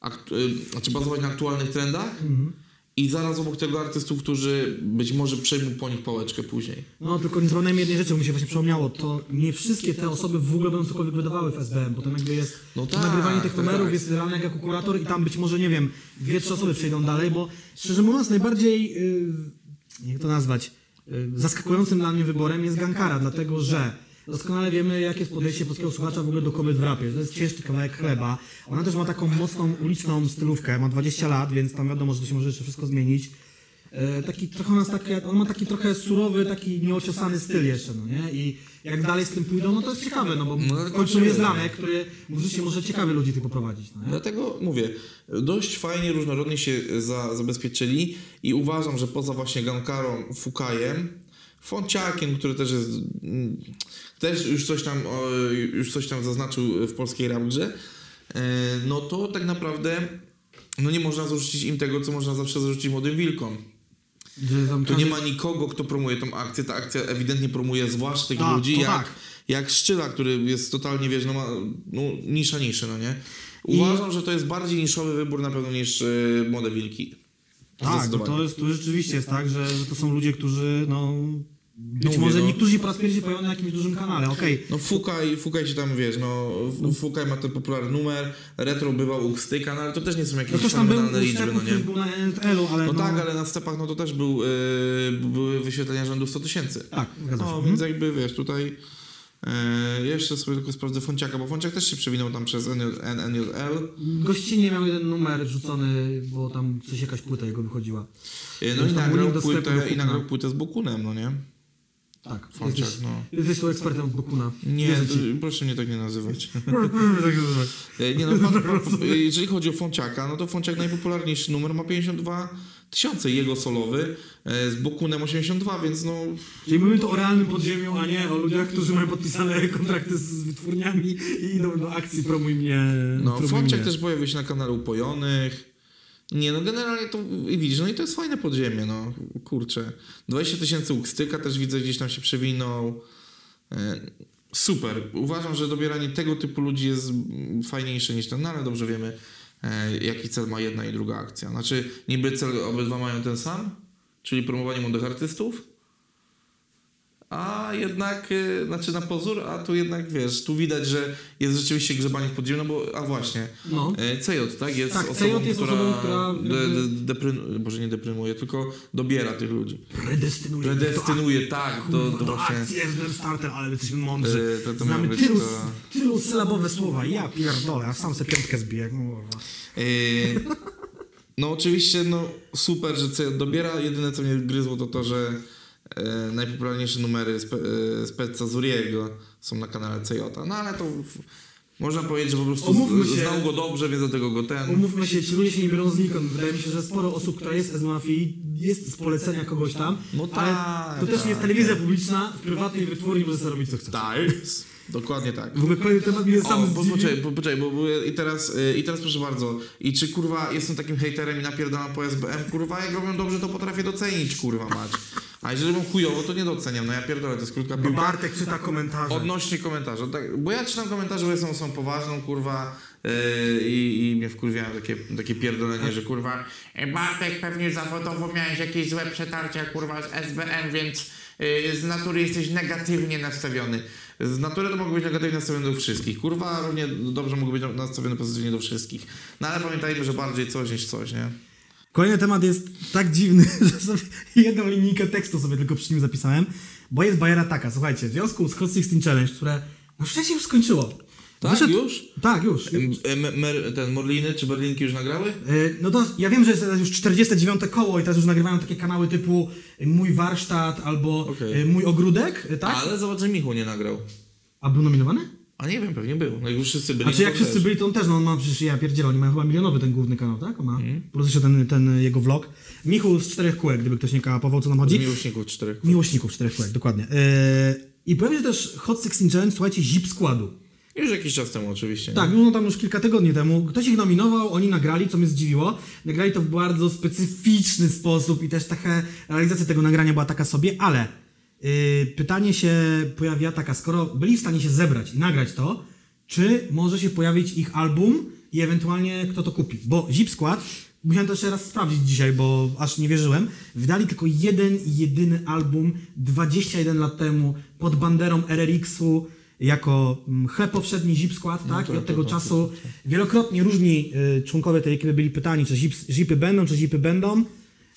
aktu- y, znaczy bazować na aktualnych trendach Mhm. I zaraz obok tego artystów, którzy być może przejmą po nich pałeczkę później. No, tylko nie zapomniałem jednej rzeczy, bo mi się właśnie przypomniało, to nie wszystkie te osoby w ogóle będą cokolwiek wydawały w SBM, bo tam jakby jest No to tak, nagrywanie tych tak, numerów, tak. jest realny jako kurator i tam być może, nie wiem, dwie, trzy osoby przejdą dalej, bo szczerze mówiąc najbardziej, yy, jak to nazwać, yy, zaskakującym dla mnie wyborem jest Gankara, dlatego że doskonale wiemy, jakie jest podejście polskiego słuchacza w ogóle do kobiet w rapie. To jest ciężki kawałek chleba. Ona też ma taką mocną uliczną stylówkę, ma 20 lat, więc tam wiadomo, że to się może jeszcze wszystko zmienić. E, taki trochę nas takie, on ma taki trochę surowy, taki nieociosany styl jeszcze, no nie? I jak dalej z tym pójdą, no to jest ciekawe, no bo No, w końcu oczywiście. jest Lanek, który muzycznie może ciekawie ludzi tych poprowadzić, no nie? Dlatego mówię, dość fajnie, różnorodnie się za, zabezpieczyli i uważam, że poza właśnie Gankarą, Fukajem, Fonciakiem, który też jest, mm, też już coś tam, już coś tam zaznaczył w polskiej rapgrze, e, no to tak naprawdę no nie można zarzucić im tego, co można zawsze zarzucić młodym wilkom. Tu nie ma nikogo, kto promuje tą akcję. Ta akcja ewidentnie promuje zwłaszcza tych Tak, ludzi, jak, tak. jak Szczyla, który jest totalnie, wiesz, no ma no, nisza niszy, no nie? Uważam, że to jest bardziej niszowy wybór na pewno niż y, Młode Wilki. Tak, to, jest, to rzeczywiście jest tak, że, że to są ludzie, którzy, no... Być Mówię, może no. niektórzy po raz pierwszy pojawią na jakimś dużym kanale, okej. No Fukaj, Fukaj się tam, wiesz, no, F- Fukaj ma ten popularny numer, Retro bywał u Styka, no ale to też nie są jakieś No fenomenalne liczby, no nie? był na NL-u, ale No no... tak, ale na stepach no to też był, y, były wyświetlenia rzędu 100 tysięcy. Tak, zgadza się. No, Mhm. więc jakby wiesz, tutaj e, jeszcze sobie tylko sprawdzę Fonciaka, bo Fonciak też się przewinął tam przez NJ- NJL. Gościnnie miał jeden numer rzucony, bo tam coś jakaś płyta jego wychodziła. E, No i nagrał płytę, i nagrał płytę z Bokunem, no nie? Tak, Fonciak, jesteś, no. jesteś tu ekspertem od Bokuna. Nie, proszę mnie tak nie nazywać. [LAUGHS] E, Nie no, [LAUGHS] jeżeli chodzi o Fonciaka, no to Fonciak najpopularniejszy numer ma 52 tysiące, jego solowy, e, z Bokunem 82, więc no... Czyli mówimy tu o realnym podziemiu, a nie o ludziach, którzy mają podpisane [LAUGHS] kontrakty z wytwórniami i idą do akcji promuj mnie. No, mnie. też pojawił się na kanale Upojonych. Nie, no generalnie to i widzisz, no i to jest fajne podziemie, no kurczę. 20 tysięcy Ukstyka też widzę gdzieś tam się przewinął. E, Super. Uważam, że dobieranie tego typu ludzi jest fajniejsze niż ten, no ale dobrze wiemy, jaki cel ma jedna i druga akcja. Znaczy, niby cel obydwa mają ten sam, czyli promowanie młodych artystów, a jednak, y, znaczy na pozór, a tu jednak, wiesz, tu widać, że jest rzeczywiście grzebanie w podziemiu, no bo, a właśnie, No. e, CJ, tak, jest Tak, osobą, CJ jest która, osobą, która de, de, deprym, może nie deprymuje, tylko dobiera tych ludzi. Predestynuje. Predestynuje, tak, do, Kurwa, do do właśnie... akcji starter, ale jesteśmy mądrzy. Yy, to- to Znamy tylu, tylu sylabowe słowa. Ja pierdolę, a sam sobie piątkę zbiję. Yy, no oczywiście, no super, że CJ dobiera. Jedyne co mnie gryzło to to, że e, najpopularniejsze numery spe, e, Spezza Zuriego są na kanale CJ. No ale to w, można powiedzieć, że po prostu się. znał go dobrze, więc dlatego go ten... Umówmy się, ci ludzie się nie biorą znikąd. Wydaje mi się, że sporo osób, która jest z mafii, jest z polecenia kogoś tam. No ale tak, to też nie jest tak, telewizja publiczna, w prywatnej wytwórni może sobie robić co chce. Tak, dokładnie tak. W ogóle temat mnie O, sam bo, poczekaj, po, poczekaj, bo, bo i teraz, y, i teraz proszę bardzo, i czy kurwa jestem takim hejterem i napierdalam po SBM, kurwa jak robią dobrze to potrafię docenić, kurwa mać. A jeżeli robią chujowo, to nie doceniam, no ja pierdolę, to jest krótka Bo piłka. Bartek czyta komentarze. Odnośnie komentarza, tak, bo ja czytam komentarze, bo są, są poważną, kurwa, yy, i, mnie wkurwiają takie, takie pierdolenie, że kurwa E, Bartek, pewnie zawodowo miałeś jakieś złe przetarcia, kurwa, z SBM, więc y, z natury jesteś negatywnie nastawiony. Z natury to mogą być negatywnie nastawione do wszystkich, kurwa równie dobrze mogą być nastawione pozytywnie do wszystkich. No ale pamiętajmy, że bardziej coś niż coś, nie? Kolejny temat jest tak dziwny, [LAUGHS] że sobie jedną linijkę tekstu sobie tylko przy nim zapisałem, bo jest bajera taka, słuchajcie, w związku z Hot 16 Challenge, które no wcześniej już skończyło. Tak, już? Tak, już. M- ten Morliny czy Berlinki już nagrały? E, No to ja wiem, że jest teraz już 49 koło i teraz już nagrywają takie kanały typu Mój warsztat albo Okej. e, Mój ogródek, e, tak? Ale zobacz, że Michał nie nagrał. A był nominowany? A nie wiem, pewnie był. No jak już wszyscy byli. A czy jak to wszyscy też. byli, to on też, no on ma przecież, ja pierdzielę, oni mają chyba milionowy ten główny kanał, tak? On ma, Mhm. plus jeszcze ten, ten jego vlog. Michu z czterech kółek, gdyby ktoś nie kapował, co nam chodzi. Miłośników czterech. Miłośników czterech kółek, dokładnie. E, I pojawił się też Hot 16 Challenge, słuchajcie, zip składu. Już jakiś czas temu oczywiście. Tak, no tam już kilka tygodni temu. Ktoś ich nominował, oni nagrali, co mnie zdziwiło. Nagrali to w bardzo specyficzny sposób i też taka realizacja tego nagrania była taka sobie, ale yy, pytanie się pojawia taka, skoro byli w stanie się zebrać i nagrać to, czy może się pojawić ich album i ewentualnie kto to kupi? Bo Zip Skład, musiałem to jeszcze raz sprawdzić dzisiaj, bo aż nie wierzyłem, wydali tylko jeden jedyny album 21 lat temu pod banderą RRX-u jako mm, chleb powszedni Zip Skład, tak? to- I od tego czasu wielokrotnie różni y, członkowie tej ekipy byli pytani, czy zip, zipy będą, czy zipy będą.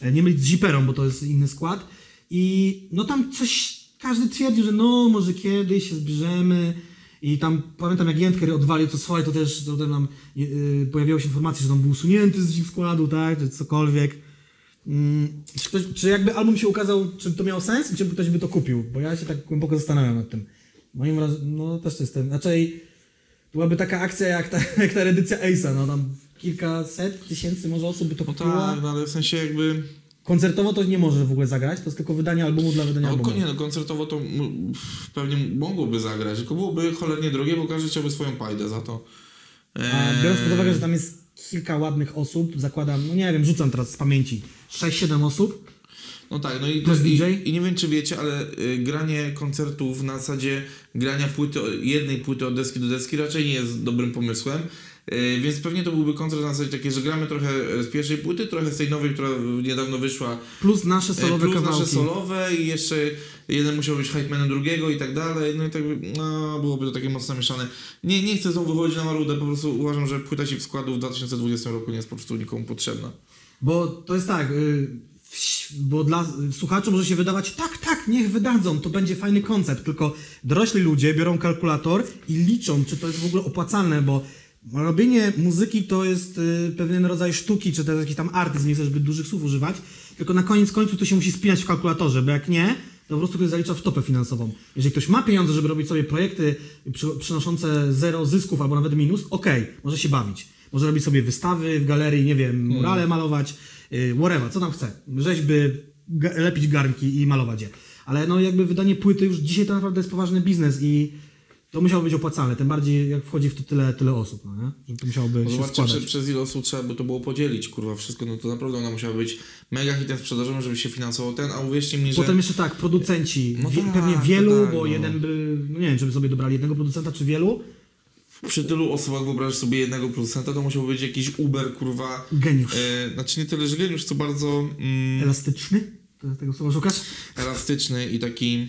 E, Nie mylić z ziperą, bo to jest inny skład. I no tam coś, każdy twierdził, że no może kiedyś się zbierzemy. I tam pamiętam jak Jędker odwalił to swoje, to też to, nam yy, pojawiały się informacje, że on był usunięty z zip składu, tak? Czy cokolwiek. Mm, czy, ktoś, czy jakby album się ukazał, czy to miało sens i czy ktoś by to kupił? Bo ja się tak głęboko zastanawiam nad tym. Moim wraż- no też to jest ten, raczej byłaby taka akcja jak ta, [LAUGHS] jak ta edycja Ace'a, no tam kilkaset tysięcy może osób by to No kupiło. tak, no ale w sensie jakby... Koncertowo to nie może w ogóle zagrać, to jest tylko wydanie albumu dla wydania No, albumu. nie, no koncertowo to pewnie mogłoby zagrać, tylko byłoby cholernie drogie, bo każdy chciałby swoją pajdę za to. A biorąc pod uwagę, że tam jest kilka ładnych osób, zakładam, no nie wiem, rzucam teraz z pamięci, 6-7 osób, No tak, no i, Plus i, DJ? i nie wiem czy wiecie, ale y, granie koncertów na zasadzie grania płyty, jednej płyty od deski do deski raczej nie jest dobrym pomysłem. Y, Więc pewnie to byłby koncert na zasadzie takie, że gramy trochę z pierwszej płyty, trochę z tej nowej, która niedawno wyszła, plus nasze y, solowe plus kawałki. nasze solowe i jeszcze jeden musiał być hypemanem drugiego i tak dalej, no i tak no, byłoby to takie mocno mieszane. Nie, nie chcę znowu wychodzić na marudę, po prostu uważam, że płyta się w składu w 2020 roku nie jest po prostu nikomu potrzebna. Bo to jest tak, y, bo dla słuchaczy może się wydawać, tak, tak, niech wydadzą, to będzie fajny koncept, tylko dorośli ludzie biorą kalkulator i liczą, czy to jest w ogóle opłacalne, bo robienie muzyki to jest y, pewien rodzaj sztuki, czy to jest jakiś tam artyzm, nie chcę zbyt dużych słów używać, tylko na koniec końców to się musi spinać w kalkulatorze, bo jak nie, to po prostu ktoś zalicza w topę finansową. Jeżeli ktoś ma pieniądze, żeby robić sobie projekty przy, przynoszące zero zysków albo nawet minus, okej, może się bawić. Może robić sobie wystawy w galerii, nie wiem, murale malować, yy, whatever, co tam chce. Rzeźby, lepić garnki i malować je. Ale no jakby wydanie płyty już dzisiaj to naprawdę jest poważny biznes i to musiało być opłacalne, tym bardziej jak wchodzi w to tyle, tyle osób, no nie? Że to musiałoby No się składać. prze, przez ile osób trzeba by to było podzielić, kurwa, wszystko, no to naprawdę ona musiała być mega hitem sprzedażowym, żeby się finansował ten, a uwierzcie mi, że... Potem jeszcze tak, producenci, No wie, tak, pewnie wielu, tak, bo no. jeden by, no nie wiem, czy by sobie dobrali jednego producenta, czy wielu, Przy tylu osobach wyobrażasz sobie jednego producenta, to musiał być jakiś Uber, kurwa... geniusz. E, znaczy nie tyle, że geniusz, co bardzo mm, Elastyczny? To tego słowa szukasz? elastyczny i taki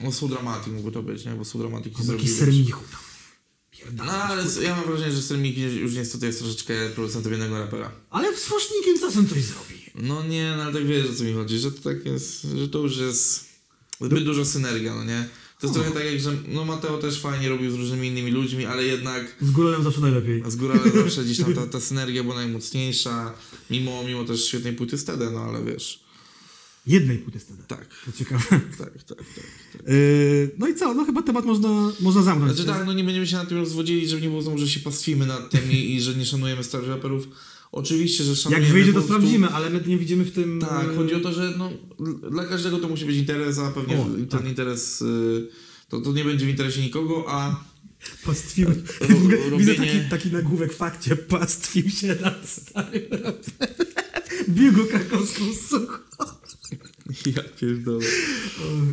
No Soul Dramatic mógłby to być, nie? Bo Albo zrobili, jakiś sermichu. No ale ja mam wrażenie, że Sermik już niestety jest troszeczkę producentem jednego rapera. Ale z Fosznikiem czasem coś zrobi. No nie, no ale tak wiesz o co mi chodzi, że to tak jest, że to już jest zbyt duża synergia, no nie? To jest trochę tak jak, że no Mateo też fajnie robił z różnymi innymi ludźmi, ale jednak Z górą zawsze najlepiej. z góry ale zawsze gdzieś tam [LAUGHS] ta, ta synergia była najmocniejsza, mimo, mimo też świetnej płyty Stede, no ale wiesz, Jednej płyty wtedy. tak, To ciekawe. tak, tak, tak. tak. Yy, no i co? No chyba temat można, można zamknąć. Znaczy tak, no nie będziemy się nad tym rozwodzili, żeby nie było znowu, że się pastwimy nad tym i, i że nie szanujemy starych raperów. Oczywiście, że szanujemy Jak wyjdzie, to sprawdzimy, ale my nie widzimy w tym... Tak, yy, chodzi o to, że no, dla każdego to musi być interes, a pewnie O, ten tak. interes, y, to, to nie będzie w interesie nikogo, a Pastwił. Ro- [LAUGHS] Widzę robienie- taki, taki nagłówek w fakcie. Pastwił się nad starym raperem. Bił go krakowską suchą. [LAUGHS] ja pierdolę.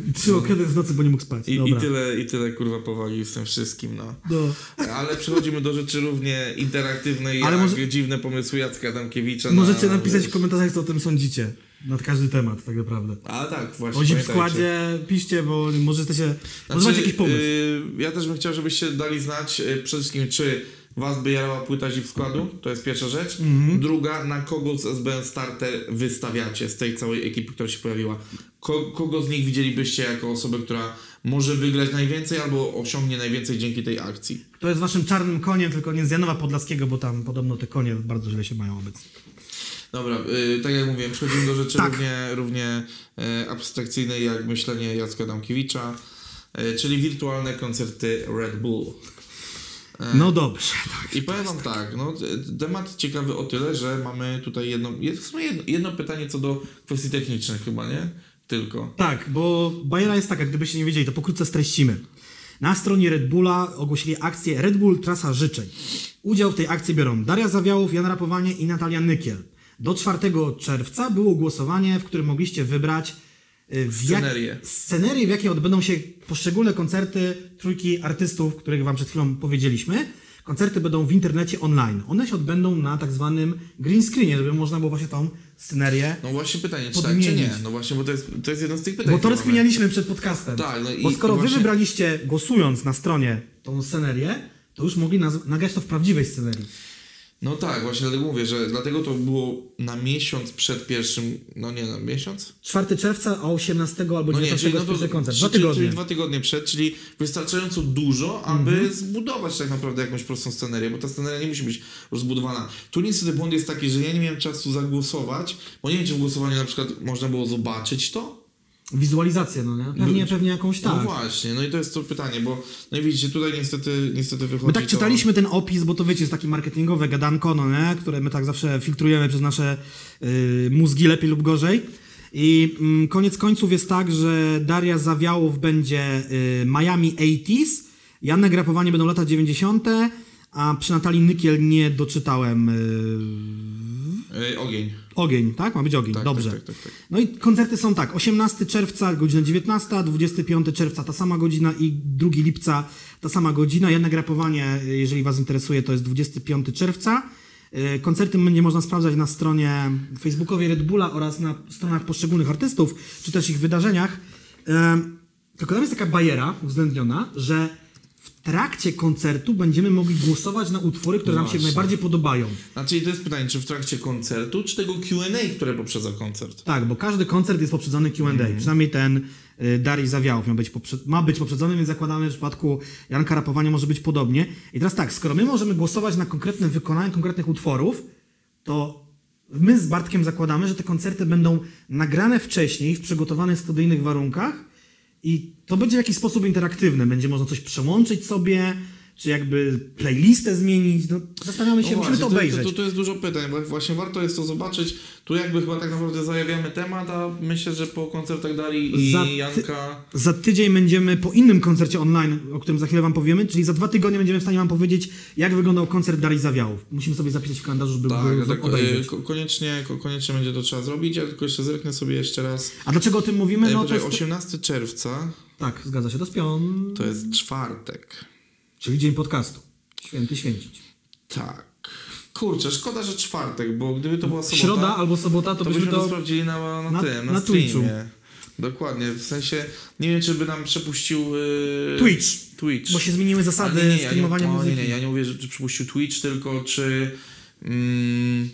I trzy okedy w nocy, bo nie mógł spać. I, i, tyle, I tyle kurwa powagi z tym wszystkim, no. No. Ale przechodzimy do rzeczy równie interaktywnej, Ale jak może- dziwne pomysły Jacka Adamkiewicza. Możecie na, napisać w wiesz. komentarzach, co o tym sądzicie. Nad każdy temat, tak naprawdę. A tak, właśnie. O zip składzie piszcie, bo może jesteście... może Znaczy, macie jakiś pomysł. y, ja też bym chciał, żebyście dali znać y, przede wszystkim, czy was by jarała płyta zip składu, to jest pierwsza rzecz. Mhm. Druga, na kogo z SBN Starter wystawiacie z tej całej ekipy, która się pojawiła. Ko, kogo z nich widzielibyście jako osobę, która może wygrać najwięcej albo osiągnie najwięcej dzięki tej akcji? To jest waszym czarnym koniem, tylko nie z Janowa Podlaskiego, bo tam podobno te konie bardzo źle się mają obecnie. Dobra, y, tak jak mówiłem, przechodzimy do rzeczy Tak. równie, równie e, abstrakcyjnej jak myślenie Jacka Adamkiewicza, e, czyli wirtualne koncerty Red Bull. E, No dobrze, [LAUGHS] tak. I powiem wam tak, no, t- temat ciekawy o tyle, że mamy tutaj jedno, jedno, jedno pytanie co do kwestii technicznych chyba, nie? Tylko. Tak, bo bajera jest taka, gdybyście nie wiedzieli, to pokrótce streścimy. Na stronie Red Bulla ogłosili akcję Red Bull Trasa Życzeń. Udział w tej akcji biorą Daria Zawiałów, Jan Rapowanie i Natalia Nykiel. Do 4 czerwca było głosowanie, w którym mogliście wybrać y, w Scenerię. scenerię, w jakiej odbędą się poszczególne koncerty trójki artystów, których wam przed chwilą powiedzieliśmy. Koncerty będą w internecie online. One się odbędą na tak zwanym green screenie, żeby można było właśnie tą scenerię No właśnie pytanie, czy tak, czy Podmienić. nie? No właśnie, bo to jest, to jest jedno z tych pytań. Bo to rozkminialiśmy przed podcastem. Tak, no i- Bo skoro i wy właśnie- wybraliście, głosując na stronie tą scenerię, to już mogli naz- nagrać to w prawdziwej scenerii. No tak, właśnie dlatego mówię, że dlatego to było na miesiąc przed pierwszym, no nie, na miesiąc? 4 czerwca, a 18 albo No 19 nie, czyli, no to, koncert. Dwa tygodnie. czyli dwa tygodnie przed, czyli wystarczająco dużo, aby Mhm. zbudować tak naprawdę jakąś prostą scenerię, bo ta sceneria nie musi być rozbudowana. Tu niestety błąd jest taki, że ja nie miałem czasu zagłosować, bo nie wiem, czy w głosowaniu na przykład można było zobaczyć to. Wizualizację, no nie? Pewnie, No, pewnie jakąś No tak. właśnie, no i to jest to pytanie, bo no i widzicie, tutaj niestety, niestety wychodzi My tak to... czytaliśmy ten opis, bo to wiecie, jest takie marketingowe gadanko, no nie? Które my tak zawsze filtrujemy przez nasze y, mózgi lepiej lub gorzej. I mm, koniec końców jest tak, że Daria Zawiałów będzie y, Miami 80s, Janek Grapowanie będą lata 90., a przy Natalii Nykiel nie doczytałem y, ogień. ogień, tak? Ma być ogień, Tak, dobrze. tak, tak, tak, tak. No i koncerty są tak, 18 czerwca, godzina 19, 25 czerwca ta sama godzina i 2 lipca ta sama godzina. Jedno grapowanie, jeżeli Was interesuje, to jest 25 czerwca. Yy, Koncerty będzie można sprawdzać na stronie facebookowej Red Bulla oraz na stronach poszczególnych artystów, czy też ich wydarzeniach. Yy, Tylko tam jest taka bajera uwzględniona, że w trakcie koncertu będziemy mogli głosować na utwory, które nam się Właśnie. najbardziej podobają. Znaczy, to jest pytanie, czy w trakcie koncertu, czy tego Q&A, które poprzedza koncert? Tak, bo każdy koncert jest poprzedzony Q&A. Mhm. Przynajmniej ten y, Darii Zawiałów miał być poprze- ma być poprzedzony, więc zakładamy, że w przypadku Janka Rapowania może być podobnie. I teraz tak, skoro my możemy głosować na konkretne wykonanie konkretnych utworów, to my z Bartkiem zakładamy, że te koncerty będą nagrane wcześniej, w przygotowanych studyjnych warunkach i to będzie w jakiś sposób interaktywne. Będzie można coś przełączyć sobie, czy jakby playlistę zmienić. No, zastanawiamy się, O musimy właśnie, to to, obejrzeć. to, to jest dużo pytań, bo właśnie warto jest to zobaczyć. Tu jakby chyba tak naprawdę zajawiamy temat, a myślę, że po koncertach Darii i Za ty- Janka... Za tydzień będziemy po innym koncercie online, o którym za chwilę Wam powiemy, czyli za dwa tygodnie będziemy w stanie Wam powiedzieć, jak wyglądał koncert Darii Zawiałów. Musimy sobie zapisać w kalendarzu, żeby Tak, go tak obejrzeć. e, ko- koniecznie, ko- koniecznie będzie to trzeba zrobić, ja tylko jeszcze zerknę sobie jeszcze raz. A dlaczego o tym mówimy? E, No to jest... 18 czerwca Tak, zgadza się, to spion, to jest czwartek. Czyli dzień podcastu. Święty święcić. Tak. Kurczę, szkoda, że czwartek, bo gdyby to była sobota... Środa albo sobota, to, to byśmy byśmy to to... sprawdzili na, na, na- tym, na, na streamie. Twitchu. Dokładnie, w sensie, nie wiem czy by nam przepuścił... Yy, Twitch. Twitch. Bo się zmieniły zasady nie, nie, ja streamowania nie, o, muzyki. nie, nie, ja nie mówię, że czy przypuścił Twitch, tylko czy mm,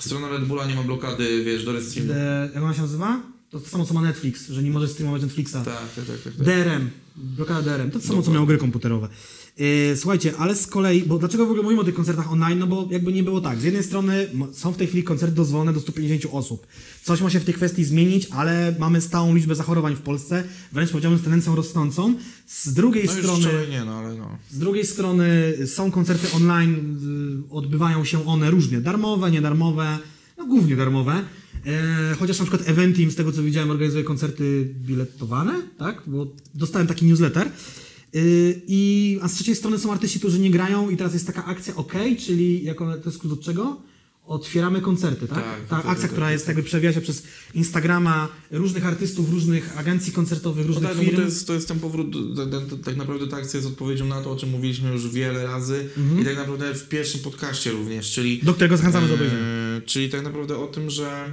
strona Red Bulla nie ma blokady, wiesz, do restreamu. Jak ona się nazywa? To to samo co ma Netflix, że nie możesz streamować Netflixa. Tak, tak, tak. tak, tak. DRM, blokada DRM, to samo co miało gry komputerowe. Yy, słuchajcie, ale z kolei, bo dlaczego w ogóle mówimy o tych koncertach online? No bo jakby nie było tak. Z jednej strony są w tej chwili koncerty dozwolone do 150 osób. Coś ma się w tej kwestii zmienić, ale mamy stałą liczbę zachorowań w Polsce, wręcz powiedziałbym z tendencją rosnącą. Z drugiej No strony. nie, no ale no. Z drugiej strony są koncerty online, y, odbywają się one różnie, darmowe, niedarmowe, no głównie darmowe. E, chociaż na przykład Eventim, z tego co widziałem, organizuje koncerty biletowane, tak? Bo dostałem taki newsletter. Y, I, a z trzeciej strony są artyści, którzy nie grają i teraz jest taka akcja OK, czyli jako, to jest skrót od czego? Otwieramy koncerty, tak? Tak, Ta tak, akcja, tak, która tak, jest jakby przewija się przez Instagrama różnych artystów, różnych agencji koncertowych, No różnych tak, no firm. to jest, to jest ten powrót, tak naprawdę ta akcja jest odpowiedzią na to, o czym mówiliśmy już wiele razy i tak naprawdę w pierwszym podcaście również, czyli... Do którego zachęcamy do obejrzenia. e, Czyli tak naprawdę o tym, że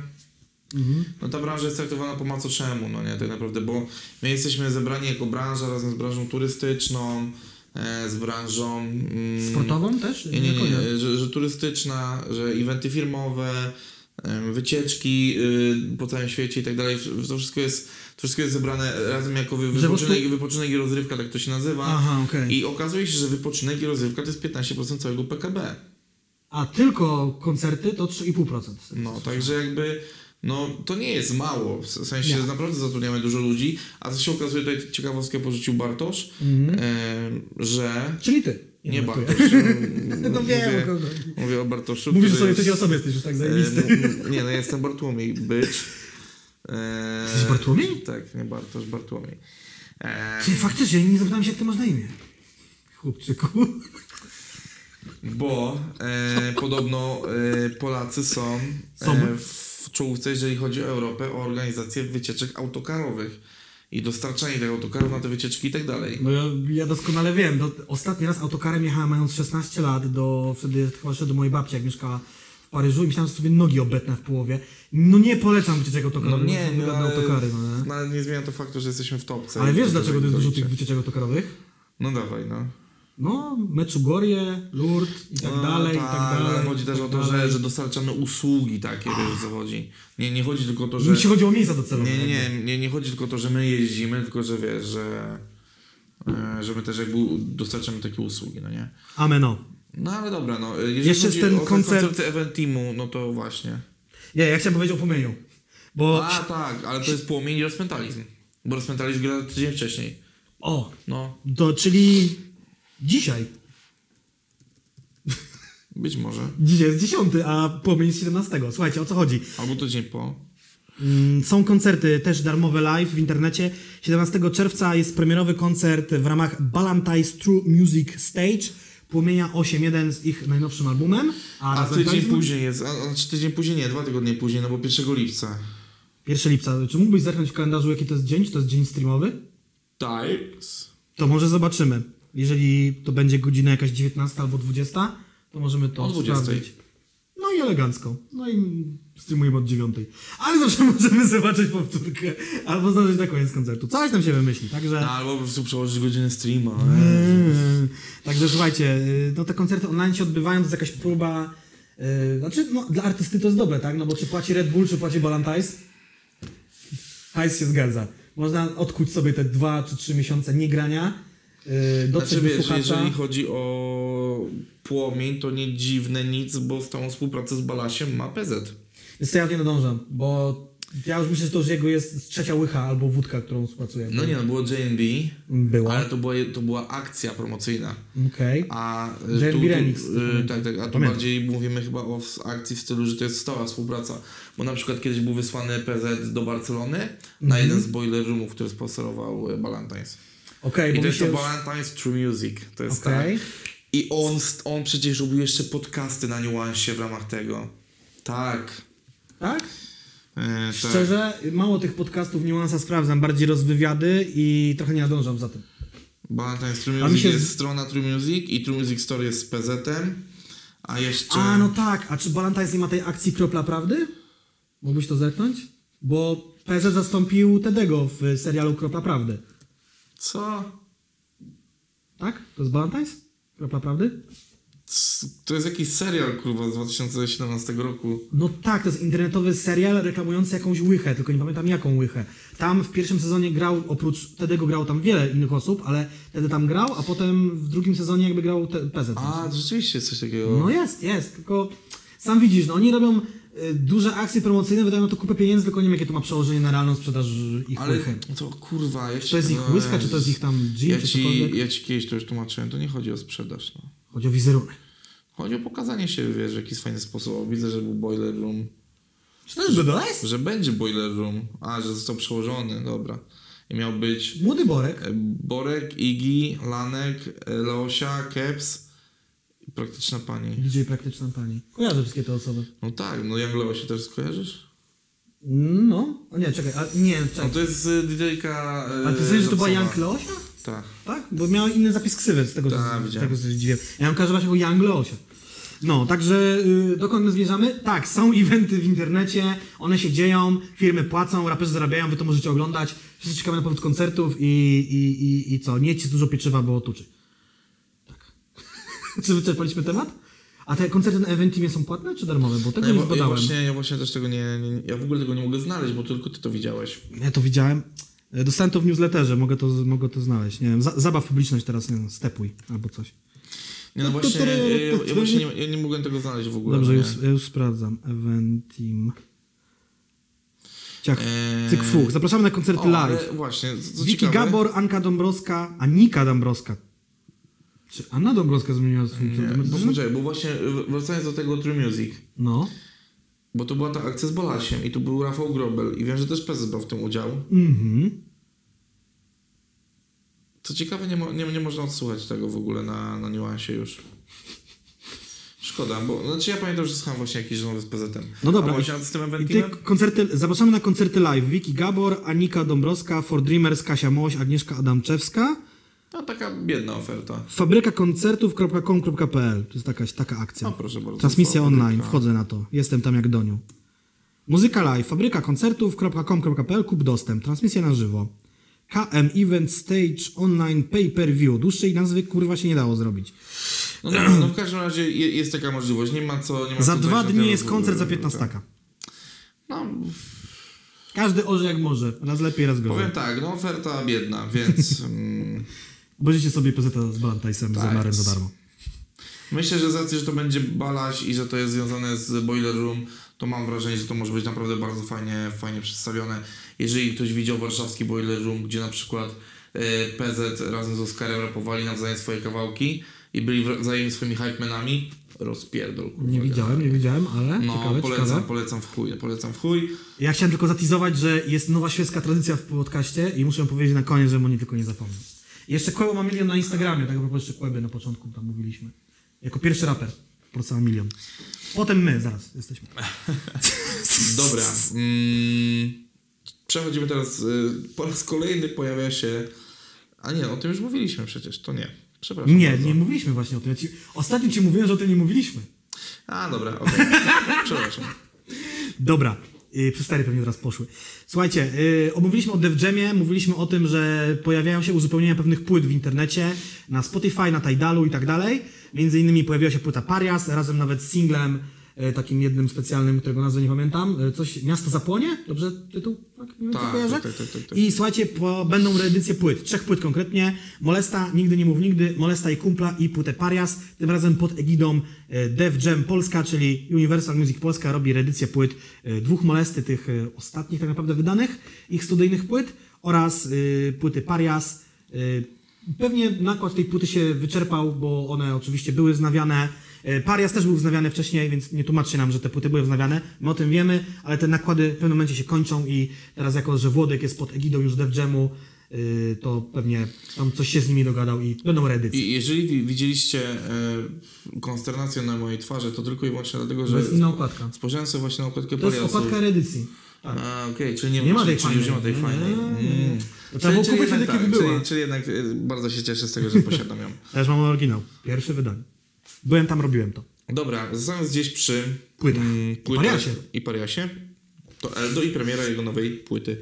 no ta branża jest traktowana po macoszemu, no nie, tak naprawdę, bo my jesteśmy zebrani jako branża razem z branżą turystyczną, e, z branżą... mm, Sportową też? Nie, nie, nie, że, że turystyczna, że eventy firmowe, wycieczki y, po całym świecie i tak dalej. To wszystko jest, to wszystko jest zebrane razem jako wy, wypoczynek, wypoczynek i rozrywka, tak to się nazywa. Aha, okej. I okazuje się, że wypoczynek i rozrywka to jest 15% całego PKB. A tylko koncerty to 3,5%. No, także jakby, no to nie jest mało, w sensie Nie. naprawdę zatrudniamy dużo ludzi, a co się okazuje, tutaj ciekawostkę porzucił Bartosz, Mhm. em, że... Czyli ty. Nie żartuję. Bartosz. [LAUGHS] No wiem, mówię, kogo. mówię o Bartoszu. Mówisz sobie jest- trzeciej osobie, jesteś już tak zajebisty. E, nie, no ja jestem Bartłomiej, bycz. E, Jesteś Bartłomiej? Tak, nie Bartosz, Bartłomiej. E, Ty, faktycznie, nie zapytałem się, jak ty masz na imię. Chłopczyku. bo e, podobno e, Polacy są, Są? e, w czołówce, jeżeli chodzi o Europę, o organizację wycieczek autokarowych i dostarczanie tych autokarów na te wycieczki i tak dalej. No ja, ja doskonale wiem. Do, ostatni raz autokarem jechałem mając 16 lat, do, wtedy chyba do mojej babci, jak mieszkała w Paryżu i myślałem, że sobie nogi obetnę w połowie. No nie polecam wycieczek autokarowych, No nie, no, ale, autokary. No, nie? no, ale nie zmienia to faktu, że jesteśmy w topce. Ale wiesz dlaczego to jest dużo tych wycieczek autokarowych? No dawaj, no. No, Meczugorie, Lourdes i tak No, dalej, i tak, tak dalej. ale chodzi też tak o to, że, że dostarczamy usługi takie, wiesz chodzi. Nie, nie chodzi tylko o to, że... Mi się chodzi o miejsca docelowe. Nie, nie, nie, nie, nie chodzi tylko o to, że my jeździmy, tylko że wiesz, że, e, że my też jakby dostarczamy takie usługi, no nie? Ameno. No ale dobra, no. Jeżeli Jeszcze chodzi jest ten o koncert- koncerty Eventimu, no to właśnie. Nie, ja chciałem powiedzieć o płomieniu. Bo... A tak, ale to jest płomień i rozpętalizm. Bo rozpętalizm gra tydzień wcześniej. O, No, to czyli dzisiaj. być może. Dzisiaj jest 10, a płomień jest 17. Słuchajcie, o co chodzi? Albo tydzień po. Mm, Są koncerty też darmowe live w internecie. 17 czerwca jest premierowy koncert w ramach Ballantyne's True Music Stage. Płomienia 8.1 z ich najnowszym albumem. A, A tydzień później jest, a, znaczy tydzień później nie, dwa tygodnie później, no bo 1 lipca. 1 lipca. Czy mógłbyś zerknąć w kalendarzu, jaki to jest dzień? Czy to jest dzień streamowy? Times. To może zobaczymy. Jeżeli to będzie godzina jakaś 19 albo 20, to możemy to O 20. sprawdzić. No i elegancko. No i streamujemy od 9. Ale zawsze [LAUGHS] możemy zobaczyć powtórkę albo znaleźć na koniec koncertu. Coś tam się wymyśli, także... No, albo po prostu przełożyć godzinę streama. Eee, Także słuchajcie, y, no te koncerty online się odbywają, to jest jakaś próba. y, Znaczy, no, dla artysty to jest dobre, tak? No bo czy płaci Red Bull, czy płaci Ballantyne? Hajs się zgadza. Można odkuć sobie te dwa czy trzy miesiące niegrania, yy, dotrzeć Znaczy do wiesz, słuchacza. jeżeli chodzi o płomień, to nie dziwne nic, bo stałą współpracę z Balasiem ma PZ. Więc to ja nie nadążam, bo ja już myślę, że to już jego jest trzecia łycha albo wódka, którą współpracuję. No nie, no było JNB, Była. ale to była, to była akcja promocyjna. Okej. A y, JNB tu, Remix, y, pamiętam. tak, tak, a tu Pamiętam. bardziej mówimy chyba o akcji w stylu, że to jest stała współpraca. Bo na przykład kiedyś był wysłany PZ do Barcelony na Mhm. jeden z boiler roomów, który sponsorował y, Ballantines. Okej, I bo to jest to już... True Music. To jest Okej. tak. I on, on przecież robił jeszcze podcasty na niuansie w ramach tego. Tak. Tak? E, tak. Szczerze, mało tych podcastów niuansa sprawdzam, bardziej rozwywiady i trochę nie nadążam za tym. Ballantines True Music się jest strona True Music i True Music Store jest z PZ-em. A jeszcze... A, no tak. A czy Ballantyne nie ma tej akcji Kropla Prawdy? Mógłbyś to zerknąć? Bo PZ zastąpił Tedego w serialu Kropla Prawdy. Co? Tak? To jest Valentine's? Kropla Prawdy? To jest jakiś serial, kurwa, z 2017 roku. No tak, to jest internetowy serial reklamujący jakąś łychę, tylko nie pamiętam jaką łychę. Tam w pierwszym sezonie grał, oprócz Tedego grał tam wiele innych osób, ale Tedy tam grał, a potem w drugim sezonie jakby grał te, PZ. A, to rzeczywiście jest coś takiego. No jest, jest, tylko sam widzisz, no oni robią duże akcje promocyjne, wydają na to kupę pieniędzy, tylko nie wiem jakie to ma przełożenie na realną sprzedaż ich Ale łychy. to kurwa, ja Czy to jest ich łyska, czy to jest ich tam gin, ja czy ci, cokolwiek? ja ci kiedyś to już tłumaczyłem, to nie chodzi o sprzedaż, no. Chodzi o wizerunek. Chodzi o pokazanie się, wiesz, w jakiś fajny sposób. O, widzę, że był boiler room. Czy to jest BDS? Że będzie boiler room. A, że został przełożony, dobra. I miał być Młody Borek. e, Borek, Igi, Lanek, e, Leosia, Keps praktyczna pani. DJ Praktyczna Pani. Kojarzę wszystkie te osoby. No tak, no Young Leosia też skojarzysz? No, o nie, czekaj, a, nie, No czekaj. to jest e, DJ-ka A ty sądzisz, że to była Leosia? Tak. Tak, bo miała inny zapis ksywy z tego, co, z widziałem. tego co się dziwię. Ja kojarzę właśnie jako Young Leosia. No, także y, dokąd my zmierzamy? Tak, są [LAUGHS] eventy w internecie, one się dzieją, firmy płacą, raperzy zarabiają, wy to możecie oglądać. Wszyscy czekamy na powrót koncertów i, i, i, i co? Nie jedźcie dużo pieczywa, bo tuczy. Czy wyczerpaliśmy temat? A te koncerty na Eventimie są płatne czy darmowe? Bo tego No, nie ja, ja, zbadałem. właśnie, ja właśnie też tego nie, nie, ja w ogóle tego nie mogę znaleźć, bo tylko ty to widziałeś. Ja to widziałem. E, Dostałem to w newsletterze, mogę to, mogę to znaleźć. Nie wiem, za, zabaw publiczność teraz, nie wiem, stepuj albo coś. Nie, no właśnie, ja, ja, ja właśnie nie, ja nie mogłem tego znaleźć w ogóle. Dobrze, no już, nie. ja już sprawdzam. Eventim. Ciach, Eee, cyk, fuch. Zapraszamy na koncerty O, live. właśnie, co Wiki ciekawe, Gabor, Anka Dąbrowska, Anika Dąbrowska. Czy Anna Dąbrowska zmieniła swój Nie, pseudonim? bo, poczekaj, bo właśnie wracając do tego True Music, No. bo to była ta akcja z Bolasiem i tu był Rafał Grobel i wiem, że też prezes brał w tym udział. Mhm. Co ciekawe, nie, mo, nie, nie można odsłuchać tego w ogóle na, na niuansie już. Szkoda, bo znaczy ja pamiętam, że słuchałem właśnie jakiś rozmowy z PZ-em. No dobra, A z tym I ty eventimem? koncerty, zapraszamy na koncerty live. Wiki Gabor, Anika Dąbrowska, For Dreamers, Kasia Moś, Agnieszka Adamczewska. No taka biedna oferta. Fabryka koncertów.com.pl To jest taka, taka akcja. No proszę bardzo. Transmisja Fabryka. online, wchodzę na to. Jestem tam jak Doniu. Muzyka live, fabryka koncertów.com.pl, kup dostęp, transmisja na żywo. KM Event Stage Online Pay Per View. Dłuższej nazwy kurwa się nie dało zrobić. No, no, no w każdym razie je- jest taka możliwość. Nie ma co. Nie ma Za co dwa dni jest koncert za 15 taka. No, Każdy orze jak może. Raz lepiej, raz gorzej. powiem tak, no oferta biedna, więc [LAUGHS] mm, Obejrzyjcie sobie PZ z Balantajsem, z Tak. Omarem za darmo. myślę, że z racji, że to będzie balaś i że to jest związane z Boiler Room, to mam wrażenie, że to może być naprawdę bardzo fajnie, fajnie przedstawione. Jeżeli ktoś widział warszawski Boiler Room, gdzie na przykład e, PZ razem z Oskarem rapowali nawzajem swoje kawałki i byli wzajem swoimi hypemenami, rozpierdol. kurwa, Nie widziałem, nie widziałem, ale No, ciekawe, polecam, ciekawe. polecam w chuj, polecam w chuj. Ja chciałem tylko zatizować, że jest nowa świecka tradycja w podcaście i muszę powiedzieć na koniec, żebym o niej tylko nie zapomniał. Jeszcze Kłębo ma milion na Instagramie, tak propos jeszcze Kłęby na początku tam mówiliśmy. Jako pierwszy raper ma milion. Potem my, zaraz jesteśmy. [LAUGHS] Dobra. Mm, przechodzimy teraz. Y, po raz kolejny pojawia się. A nie, o tym już mówiliśmy przecież, to nie. Przepraszam. Nie, bardzo. nie mówiliśmy właśnie o tym. Ja ci... Ostatnio ci mówiłem, że o tym nie mówiliśmy. A, dobra, okej. [LAUGHS] Przepraszam. Dobra, yy, przystary pewnie teraz poszły. Słuchajcie, yy, omówiliśmy o Def Jamie, mówiliśmy o tym, że pojawiają się uzupełnienia pewnych płyt w internecie, na Spotify, na Tidalu i tak dalej. Między innymi pojawiła się płyta Parias, razem nawet z singlem, takim jednym specjalnym, którego nazwy nie pamiętam. Yy, coś, Miasto Zapłonie? Dobrze tytuł? Tak, nie wiem, Tak, kojarzę? tak, tak, tak, tak. I słuchajcie, po, będą reedycje płyt, trzech płyt konkretnie. Molesta, Nigdy nie mów nigdy, Molesta i Kumpla i płytę Parias. Tym razem pod egidą e, Def Jam Polska, czyli Universal Music Polska robi reedycję płyt e, dwóch Molesty, tych e, ostatnich tak naprawdę wydanych, ich studyjnych płyt oraz e, płyty Parias. E, Pewnie nakład tej płyty się wyczerpał, bo one oczywiście były wznawiane. E, Parias też był wznawiany wcześniej, więc nie tłumaczcie nam, że te płyty były wznawiane. My o tym wiemy, ale te nakłady w pewnym momencie się kończą i teraz jako, że Włodek jest pod egidą już Def Jamu, y, to pewnie tam coś się z nimi dogadał i będą reedycje. I jeżeli wi- widzieliście e, konsternację na mojej twarzy, to tylko i wyłącznie dlatego, To że jest inna okładka. spojrzałem sobie właśnie na okładkę To jest Pariasu. okładka reedycji. Tak. A, okej, czyli nie, Nie ma czyli, tej czyli już nie ma fajnej. tej fajnej. Nie, nie, nie. Mm. To trzeba było Czyli, czyli, jednak, tak, czyli, czyli jednak e, bardzo się cieszę z tego, że posiadam ją. Też mam oryginał. Pierwsze wydanie. Byłem tam, robiłem to. Dobra, zostając gdzieś przy Płytach. mm, I Pariasie. i Pariasie. To Eldo i premiera jego nowej płyty.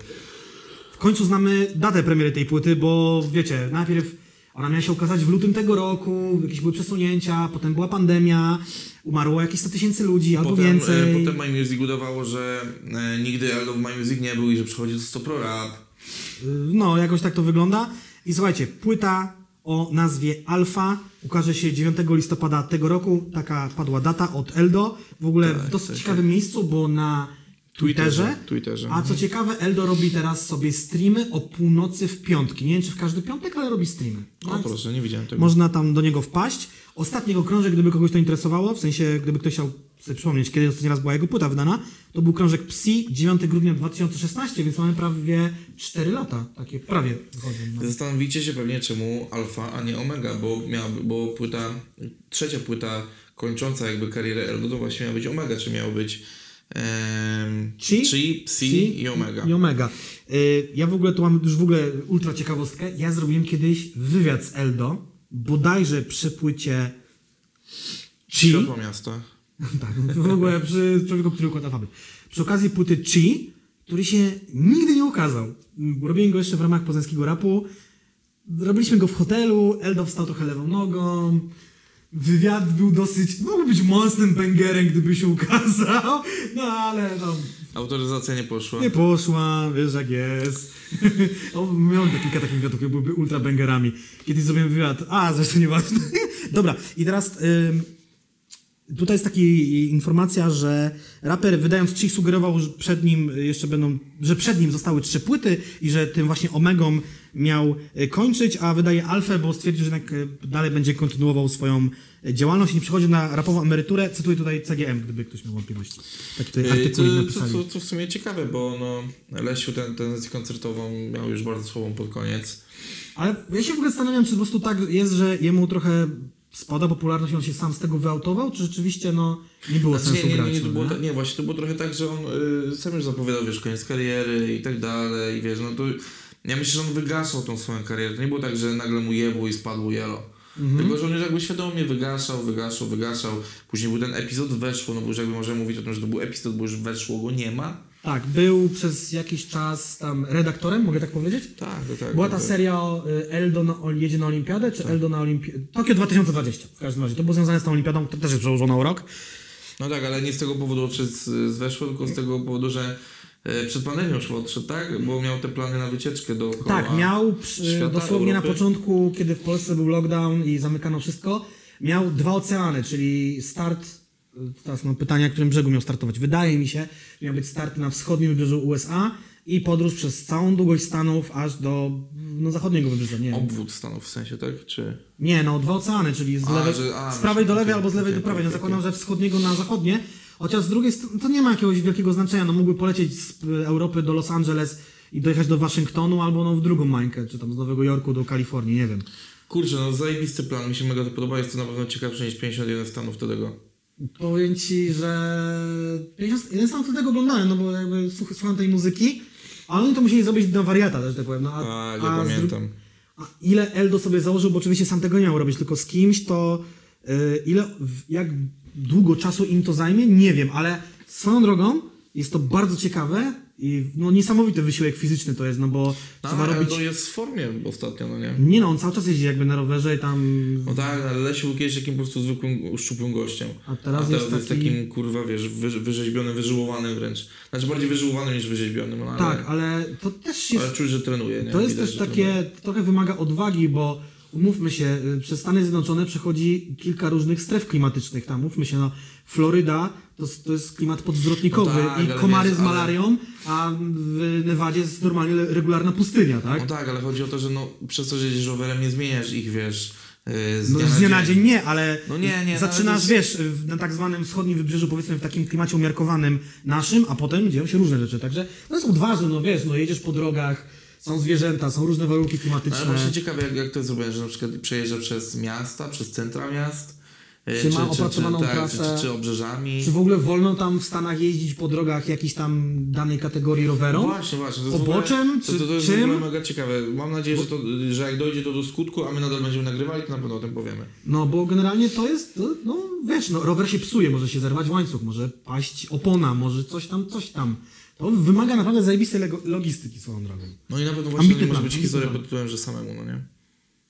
W końcu znamy datę premiery tej płyty, bo wiecie, najpierw ona miała się ukazać w lutym tego roku, jakieś były przesunięcia, potem była pandemia, umarło jakieś 100 tysięcy ludzi albo Potem, więcej. e, potem My Music udawało, że e, nigdy Eldo w My Music nie był i że przychodzi do Stopro Rap. No, jakoś tak to wygląda. I słuchajcie, płyta o nazwie Alfa ukaże się 9 listopada tego roku. Taka padła data od Eldo. W ogóle w dosyć tak, ciekawym miejscu, bo na Twitterze. Twitterze. A co ciekawe, Eldo robi teraz sobie streamy o północy w piątki. Nie wiem, czy w każdy piątek, ale robi streamy. O proszę, nie widziałem tego. Można tam do niego wpaść. Ostatni jego krążek, gdyby kogoś to interesowało, w sensie, gdyby ktoś chciał sobie przypomnieć, kiedy ostatni raz była jego płyta wydana, to był krążek Psi 9 grudnia 2016, więc mamy prawie 4 lata. Takie prawie wychodzą. No. Zastanowicie się pewnie, czemu Alfa, a nie Omega, bo miała, bo płyta, trzecia płyta kończąca jakby karierę Eldo to właśnie miała być Omega, czy miało być Chi, Chi, Psi i Omega. I Omega. Y, ja w ogóle tu mam już w ogóle ultra ciekawostkę. Ja zrobiłem kiedyś wywiad z Eldo, bodajże przy płycie Chi. Światło miasta. [LAUGHS] Tak, w ogóle przy człowieku, który układa alfabet. Przy okazji płyty Chi, który się nigdy nie ukazał. Robiłem go jeszcze w ramach poznańskiego rapu. Robiliśmy go w hotelu, Eldo wstał trochę lewą nogą. Wywiad był dosyć, mógł być mocnym bangerem, gdyby się ukazał. No ale no, Autoryzacja nie poszła. nie poszła, wiesz jak jest. [LAUGHS] o, miałem kilka takich wywiadów, które byłyby ultra bangerami. Kiedyś zrobiłem wywiad, a zresztą nieważne. [LAUGHS] Dobra, i teraz ym, tutaj jest taka informacja, że raper wydając Chi sugerował, że przed nim jeszcze będą, że przed nim zostały trzy płyty i że tym właśnie Omegą miał y, kończyć, a wydaje Alfę, bo stwierdził, że jednak y, dalej będzie kontynuował swoją y, działalność i nie przychodzi na rapową emeryturę. Cytuję tutaj CGM, gdyby ktoś miał wątpliwości. Taki tutaj artykuł to, napisali. to, to w sumie ciekawe, bo no, Lesiu tę tendencję koncertową miał już bardzo słabą pod koniec. Ale ja się w ogóle zastanawiam, czy po prostu tak jest, że jemu trochę spada popularność, on się sam z tego wyautował, czy rzeczywiście no, nie było Znaczy, sensu nie, nie, grać. nie, nie, to no, było nie? nie, właśnie to było trochę tak, że on y, sam już zapowiadał, wiesz, koniec kariery i tak dalej, i wiesz, no to ja myślę, że on wygaszał tą swoją karierę. To nie było tak, że nagle mu jebło i spadło jelo. Mhm. Tylko, że on już jakby świadomie wygaszał, wygaszał, wygaszał. Później był ten epizod weszło, no bo już jakby możemy mówić o tym, że to był epizod, bo już weszło go nie ma. Tak, był przez jakiś czas tam redaktorem, mogę tak powiedzieć? Tak, to tak. Była to ta tak. seria o, y, Eldo na, jedzie na olimpiadę, czy Eldo na olimpiadę? Tokio 2020 w każdym razie. To było związane z tą olimpiadą, to też jest przełożone o rok. No tak, ale nie z tego powodu odszedł z, weszło, tylko z tego powodu, że e, przed pandemią już odszedł, tak? Bo miał te plany na wycieczkę dookoła. Tak, miał świata, dosłownie na Europy. początku, kiedy w Polsce był lockdown i zamykano wszystko, miał dwa oceany, czyli start, teraz mam pytanie, na którym brzegu miał startować. Wydaje mi się, że miał być start na wschodnim wybrzeżu USA i podróż przez całą długość Stanów aż do no, zachodniego wybrzeża, nie wiem. Obwód Stanów w sensie, tak? Czy... Nie, no dwa oceany, czyli z, A, lewej, że- a, z prawej do okej, lewej albo z lewej do prawej. No zakładam, że wschodniego na zachodnie. Chociaż z drugiej strony to nie ma jakiegoś wielkiego znaczenia. No mógłby polecieć z y, Europy do Los Angeles i dojechać do Waszyngtonu albo no w drugą mańkę, czy tam z Nowego Jorku do Kalifornii, nie wiem. Kurczę, no zajebisty plan, mi się mega to podoba, jest to na pewno ciekawsze niż 51 Stanów do tego. Powiem ci, że jeden sam wtedy oglądałem, no bo jakby słuch- słucham tej muzyki, ale oni to musieli zrobić na wariata, też tak powiem. No, a, a z dru- pamiętam. A ile Eldo sobie założył, bo oczywiście sam tego nie miał robić, tylko z kimś, to y, ile, jak długo czasu im to zajmie, nie wiem, ale swoją drogą jest to bardzo ciekawe i no, niesamowity wysiłek fizyczny to jest, no bo No, trzeba robić... jest w formie ostatnio, no nie? Nie no, on cały czas jeździ jakby na rowerze i tam... No tak, ale Lesiu był kiedyś takim po prostu zwykłym, szczupłym gościem. A teraz jest jest taki- takim, kurwa, wiesz, wy, wyrzeźbionym, wyżyłowanym wręcz. Znaczy bardziej wyżyłowanym niż wyrzeźbionym, no ale, Tak, ale to też jest... ale czuć, że trenuje, nie? To jest Widać, też takie, trenuje. trochę wymaga odwagi, bo umówmy się, y, przez Stany Zjednoczone przechodzi kilka różnych stref klimatycznych. Tam, mówmy się, no, Floryda to, to jest klimat podwzrotnikowy No tak, i ale komary wiesz, z ale- malarią, a w Nevadzie jest normalnie regularna pustynia, tak? No tak, ale chodzi o to, że no, przez to, że jedziesz rowerem, nie zmieniasz ich, wiesz, yy, z No, dnia, z dnia na dzień nie, ale No nie, nie, no, zaczynasz, ale wiesz, na tak zwanym wschodnim wybrzeżu, powiedzmy w takim klimacie umiarkowanym naszym, a potem dzieją się różne rzeczy. Także to jest odważne, no wiesz, no jedziesz po drogach, są zwierzęta, są różne warunki No, klimatyczne. ale właśnie ciekawe, jak, jak to jest zrobione, że na przykład przejeżdża przez miasta, przez centra miast, yy, Czy ma opracowaną tak, trasę? czy, czy obrzeżami. Czy w ogóle wolno tam w Stanach jeździć po drogach jakiejś tam danej kategorii rowerom? Właśnie, właśnie. To ogóle, to, to, to jest czy w ogóle czym? mega ciekawe. Mam nadzieję, że, to, że jak dojdzie to do skutku, a my nadal będziemy nagrywali, to na pewno o tym powiemy. No bo generalnie to jest, no wiesz, no rower się psuje, może się zerwać łańcuch, może paść opona, może coś tam, coś tam. To wymaga naprawdę zajebistej logistyki swoją drogą. No i na pewno właśnie może być historia pod tytułem, że samemu, no nie?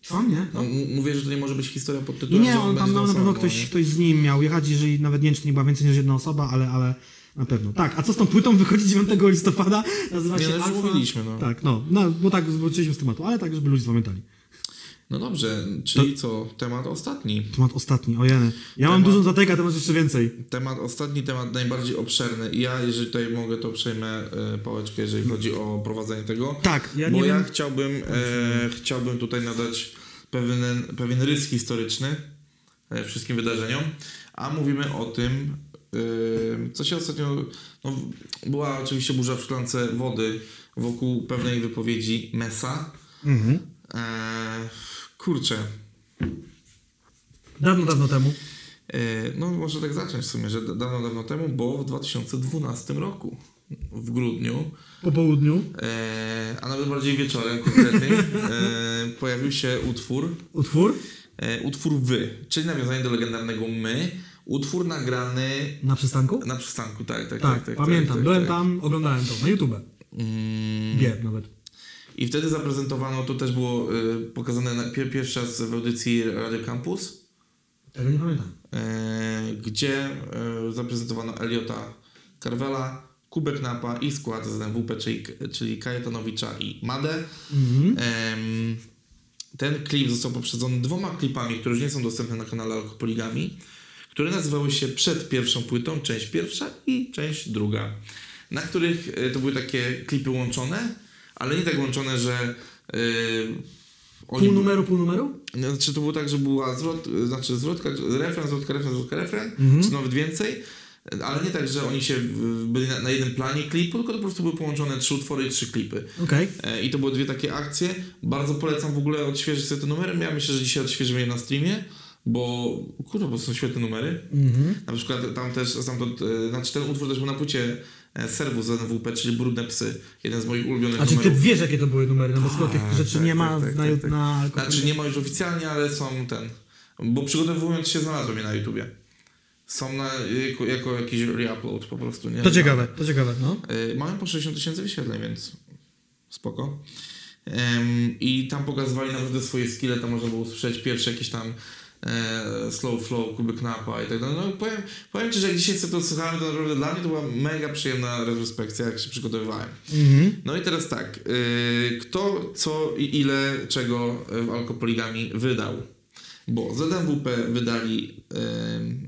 Co, nie? No, mówię, że to nie może być historia pod Nie, tytułem, nie, on tam na, na pewno ktoś, nie? ktoś z nim miał jechać, jeżeli nawet nie wiem, czy nie była więcej niż jedna osoba, ale, ale na pewno. Tak, a co z tą płytą wychodzi 9 listopada? Nazywa Nie, się no już Alpha. mówiliśmy, no. Tak, no, no, bo tak zwróciliśmy z tematu, ale tak, żeby ludzie zapamiętali. No dobrze, czyli co? Temat ostatni. Temat ostatni, ojeny. Ja mam Temat- dużo zatek, a temat jeszcze więcej. Temat ostatni, temat najbardziej obszerny. I ja, jeżeli tutaj mogę, to przejmę e, pałeczkę, jeżeli chodzi o prowadzenie tego. Tak, ja bo ja wiem... chciałbym, e, chciałbym tutaj nadać pewien, pewien rys historyczny e, wszystkim wydarzeniom, a mówimy o tym, e, co się ostatnio. No, była oczywiście burza w szklance wody wokół pewnej wypowiedzi Mesa. Mhm. E, kurczę. Dawno, dawno temu. E, no, może tak zacząć w sumie, że da- dawno, dawno temu, bo w 2012 roku, w grudniu, Po południu. e, a nawet bardziej wieczorem konkretnie, e, pojawił się utwór, Utwór e, utwór Wy, czyli nawiązanie do legendarnego My, utwór nagrany na przystanku? na przystanku, tak, tak, Tak, tak. tak, pamiętam. tak, Byłem tak. tam, oglądałem to na YouTube. Mm, Bieg nawet. I wtedy zaprezentowano, to też było e, pokazane na, pier, pierwszy raz w audycji Radio Campus, Tego nie pamiętam. e, gdzie e, zaprezentowano Eliota Carvela, Kubek Napa i skład z MWP, czyli, czyli Kajetanowicza i Madę. Mhm. Ten klip został poprzedzony dwoma klipami, które już nie są dostępne na kanale Alkopoligami, które nazywały się przed pierwszą płytą, część pierwsza i część druga, na których e, to były takie klipy łączone, ale nie tak łączone, że e, oni... Pół numeru, pół numeru? No, Znaczy to było tak, że była zwrot, znaczy zwrotka, refren, zwrotka, refren, zwrotka, refren, Mhm. czy nawet więcej, ale nie tak, że oni się byli na, na jednym planie klipu, tylko to po prostu były połączone trzy utwory i trzy klipy. Okej. E, I to były dwie takie akcje. Bardzo polecam w ogóle odświeżyć sobie te numery. Ja myślę, że dzisiaj odświeżymy je na streamie, bo kurwa, bo są świetne numery. Mhm. Na przykład tam też, stamtąd, e, znaczy ten utwór też był na płycie Serwus z NWP, czyli Brudne Psy. Jeden z moich ulubionych A czy ty wiesz, jakie to były numery? No bo skoro tych Tak, rzeczy tak, nie ma tak, tak, na, tak, tak. na Znaczy nie ma już oficjalnie, ale są ten. Bo przygotowując się znalazłem je na YouTubie. Są na, jako, jako jakiś reupload po prostu. Nie? To ciekawe, to ciekawe, no. Y, Mają po 60 tysięcy wyświetleń, więc spoko. Em, I tam pokazywali naprawdę swoje skille, tam można było usłyszeć pierwsze jakieś tam e, slow flow, kubek napa i tak dalej. No powiem, powiem Ci, że jak dzisiaj sobie to słuchałem, to naprawdę dla mnie to była mega przyjemna retrospekcja, jak się przygotowywałem. Mhm. No i teraz tak, y, kto, co i ile, czego w Alkopoligami wydał? Bo ZMWP wydali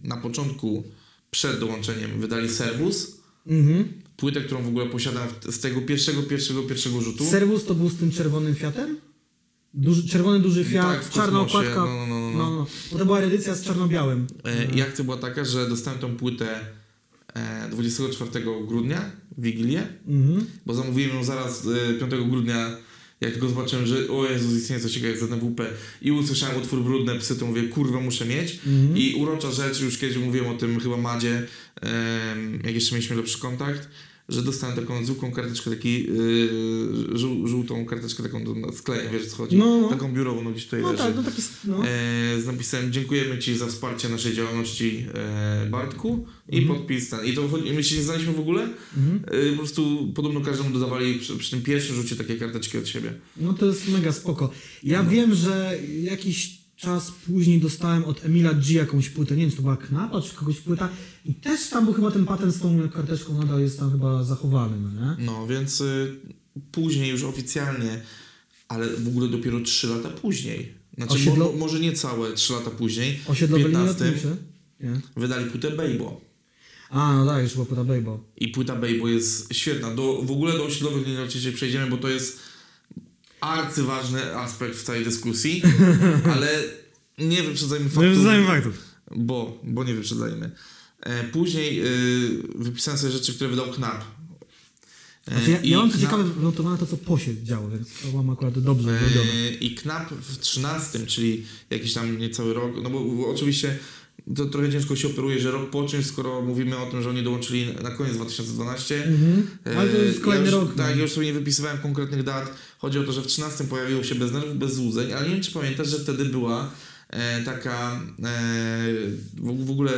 y, na początku, przed dołączeniem, wydali Serwus, Mhm. płytę, którą w ogóle posiadam z tego pierwszego, pierwszego, pierwszego rzutu. Serwus to był z tym czerwonym Fiatem? Duży, czerwony duży Fiat, Tak, w czarna kosmosie, okładka. no, no, no, no. no. Bo to była edycja z czarno-białym. E, I akcja była taka, że dostałem tą płytę e, 24 grudnia, w Wigilię, Mhm. bo zamówiłem ją zaraz e, 5 grudnia, jak tylko zobaczyłem, że o Jezus, istnieje coś takiego jak ZWP i usłyszałem utwór Brudne Psy, to mówię, kurwa, muszę mieć. Mhm. I urocza rzecz, już kiedyś mówiłem o tym chyba Madzie, em, jak jeszcze mieliśmy lepszy kontakt, że dostałem taką zwykłą karteczkę, taki yy, żół, żółtą karteczkę taką do, z klejem, wiesz co chodzi? No, no. Taką biurową, no gdzieś tutaj No leży. tak, no taki... No. E, z napisem dziękujemy Ci za wsparcie naszej działalności e, Bartku i Mhm. podpis ten. I to chodzi- my się nie znaliśmy w ogóle. Mhm. E, po prostu podobno każdemu dodawali przy, przy tym pierwszym rzucie takie karteczki od siebie. no to jest mega spoko. Ja No. wiem, że jakiś czas później dostałem od Emila G jakąś płytę, nie wiem czy to była Knapa czy kogoś płyta i też tam był chyba ten patent z tą karteczką nadal jest tam chyba zachowany, no nie? No więc y, później już oficjalnie, ale w ogóle dopiero 3 lata później. Znaczy Osiedlo- mo, może nie całe 3 lata później. W Osiedlowe linie 15 lotnicze? Nie. wydali płytę Bejbo. A, no tak, już była płyta Bejbo. I płyta Bejbo jest świetna. Do, w ogóle do osiedlowych linii lotniczych przejdziemy, bo to jest arcyważny aspekt w całej dyskusji, [LAUGHS] ale nie wyprzedzajmy faktów. faktów. Bo, bo nie wyprzedzajmy. E, później y, wypisałem sobie rzeczy, które wydał Knap. E, Znaczy, ja, ja mam Knap- ciekawe wynotowane to, co po się działo, więc to mam akurat dobrze. E, I Knap w 13, czyli jakiś tam niecały rok, no bo, bo oczywiście to trochę ciężko się operuje, że rok po czymś, skoro mówimy o tym, że oni dołączyli na koniec 2012. Mhm. Ale to jest E, kolejny ja już, rok. Tak, no. ja już sobie nie wypisywałem konkretnych dat. Chodzi o to, że w 13 pojawiło się bez nerwów, bez złudzeń, ale nie wiem, czy pamiętasz, że wtedy była e, taka e, w, w ogóle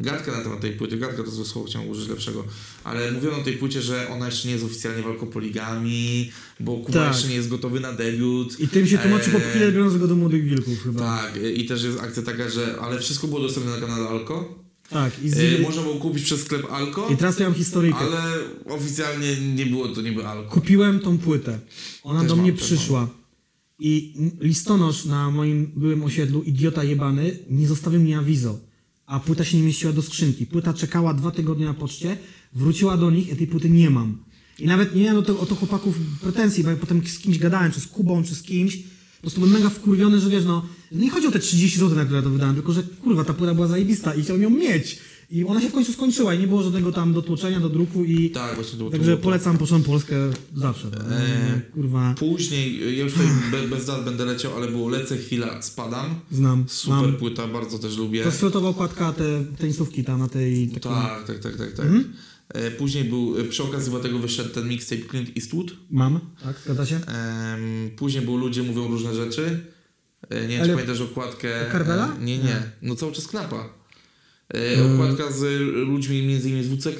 gadkę na temat tej płyty, gadka to złe słowo, chciałem użyć lepszego, ale mówiono o tej płycie, że ona jeszcze nie jest oficjalnie walką poligami, bo Kuba Tak. jeszcze nie jest gotowy na debiut. I tym się tłumaczy po Eee, chwilę biorąc go do Młodych Wilków chyba. Tak, i też jest akcja taka, że ale wszystko było dostępne na kanale Alko. Tak, i, z... E, można było kupić przez sklep Alko, i teraz ja mam historyjkę. ale oficjalnie nie było to niby Alko. Kupiłem tą płytę. Ona Też do mam, mnie też przyszła. I listonosz na moim byłym osiedlu, idiota jebany, nie zostawił mi awizo. A płyta się nie mieściła do skrzynki. Płyta czekała dwa tygodnie na poczcie, wróciła do nich i tej płyty nie mam. I nawet nie miałem o to, o to chłopaków pretensji, bo ja potem z kimś gadałem, czy z Kubą, czy z kimś. Po prostu byłem mega wkurwiony, że wiesz, no, nie chodzi o te 30 zł, na które to wydałem, tylko że kurwa, ta płyta była zajebista i chciałem ją mieć. I ona się w końcu skończyła i nie było żadnego tam dotłoczenia do druku i... Tak, właśnie było Także polecam Pocztą Polskę zawsze. Eee, kurwa, Później, ja już tutaj be, bez dat będę leciał, ale było Lecę chwila, spadam. znam. Super mam. płyta, bardzo też lubię. To jest fioletowa okładka, te tenisówki tam na tej... takiej- Tak, tak, tak, tak. tak. Mhm. E, Później był, e, przy okazji tego wyszedł ten mixtape Clint Eastwood. Mam, tak, zgadza się? Em, później był Ludzie mówią różne rzeczy. E, nie wiem, Ale- czy pamiętasz okładkę. E, nie, nie, Nie. No cały czas knapa. E, okładka z ludźmi między innymi z WCK,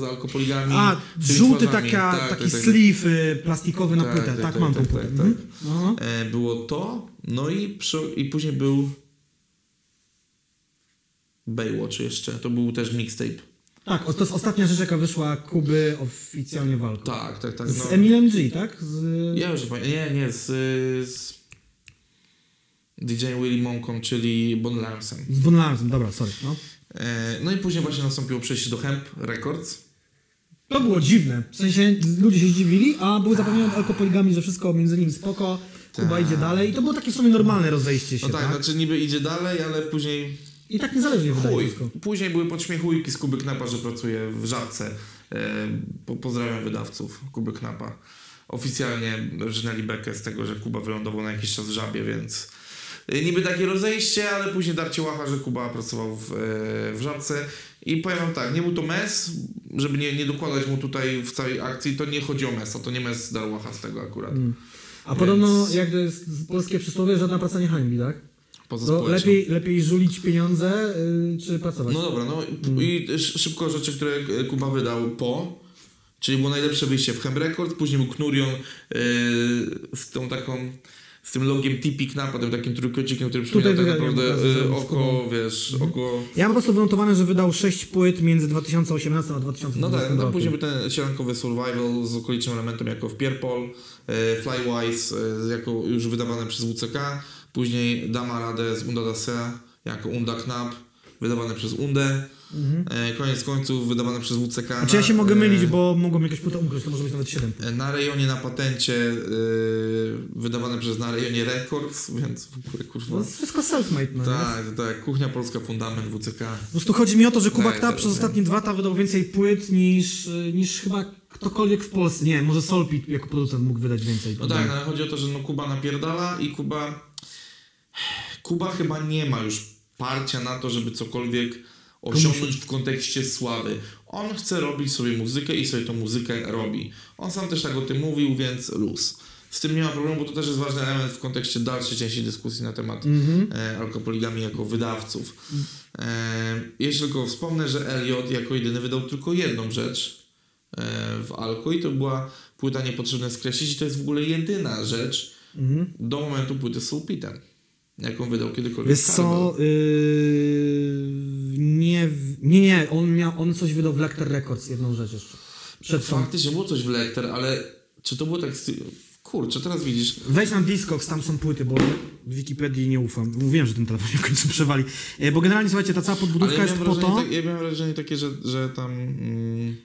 z alkopoligami. A, żółty taka, Tak, taki tak, tak. sleeve y, plastikowy na Tak, płytę. tak, Tak, tak, mam tak, tak, Mhm. tak. No. E, było to, no i, przy, i później był Baywatch jeszcze. To był też mixtape. Tak, o- to jest ostatnia rzecz, jaka wyszła Kuby oficjalnie walką. Tak, tak, tak. Z No. Emilem G, tak? Z... Ja już pamiętam. Nie, nie, z, z DJ Willy Monką, czyli Bon Larsem. Z Von Larsem, dobra, sorry. No. E, no i później właśnie nastąpiło przejście do Hemp Records. To było dziwne. W sensie ludzie się zdziwili, a były zapewnione alkopoligami, że wszystko między nimi spoko, Kuba Tak. idzie dalej i to było takie w sumie normalne rozejście się, No tak, tak? znaczy niby idzie dalej, ale później I tak niezależnie chuj. Później były podśmiechujki z Kuby Knapa, że pracuje w Żabce. E, po, pozdrawiam wydawców Kuby Knapa. Oficjalnie żynęli bekę z tego, że Kuba wylądował na jakiś czas w Żabie, więc niby takie rozejście, ale później darcie łacha, że Kuba pracował w, e, w Żabce. I powiem wam tak, nie był to mes, żeby nie, nie dokładać mu tutaj w całej akcji, to nie chodzi o mes, a to nie mes dar łacha z tego akurat. A podobno, Więc- jak to jest polskie przysłowie, żadna praca nie hańbi, tak? Poza To społeczną. lepiej, lepiej żulić pieniądze, y, czy pracować? No dobra, no i sz- szybko rzeczy, które e, Kuba wydał po, czyli było najlepsze wyjście w Hem Record, później był Knurion yy, z tą taką, z tym logiem Tipi Knapa, tym takim trójkącikiem, który przypomina tak naprawdę pokazuje, oko, wiesz, oko... Ja mam po prostu wynotowane, że wydał 6 płyt między 2018 a 2020 No tak, no rokiem. później był ten sielankowy Survival z okolicznym elementem jako w Pierpol, e, Flywise e, jako już wydawane przez WCK, później Dama Radę z Unda Dase jako Unda Knap, wydawane przez Undę, e, koniec końców wydawane przez WCK. Znaczy Mhm. ja się mogę e, mylić, bo mogą jakaś płyta umknąć, to może być nawet 7 płyt. E, Na rejonie na patencie e, wydawane przez na rejonie Records, więc w ogóle kurwa. jest wszystko self-made, no nie? Tak, tak, Kuchnia Polska, Fundament, WCK. Po prostu chodzi mi o to, że Kuba Tak, Knap tak, przez tak. ostatnie dwa lata wydał więcej płyt niż, niż chyba ktokolwiek w Polsce. Nie, może Solpit jako producent mógł wydać więcej. No tak, no, ale chodzi o to, że no Kuba napierdala i Kuba. Kuba chyba nie ma już parcia na to, żeby cokolwiek osiągnąć w kontekście sławy. On chce robić sobie muzykę i sobie tą muzykę robi. On sam też tak o tym mówił, więc luz. Z tym nie ma problemu, bo to też jest ważny element w kontekście dalszej części dyskusji na temat e, alkopoligami jako wydawców. E, jeszcze tylko wspomnę, że Elliot jako jedyny wydał tylko jedną rzecz e, w Alko i to była płyta Niepotrzebne skreślić i to jest w ogóle jedyna rzecz do momentu płyty z Soulpitem, jaką wydał kiedykolwiek Wiesz co, yy, nie, nie, nie, on, miał, on coś wydał w Lecter Records, jedną rzecz jeszcze. Przed. Faktycznie było coś w Lecter, ale czy to było tak... Kurczę, teraz widzisz... Wejdź na Discogs, tam są płyty, bo w Wikipedii nie ufam. Mówiłem, że ten telefon się w końcu przewali. E, Bo generalnie, słuchajcie, ta cała podbudówka ja jest po to... tak, ja miałem wrażenie takie, że, że tam mm,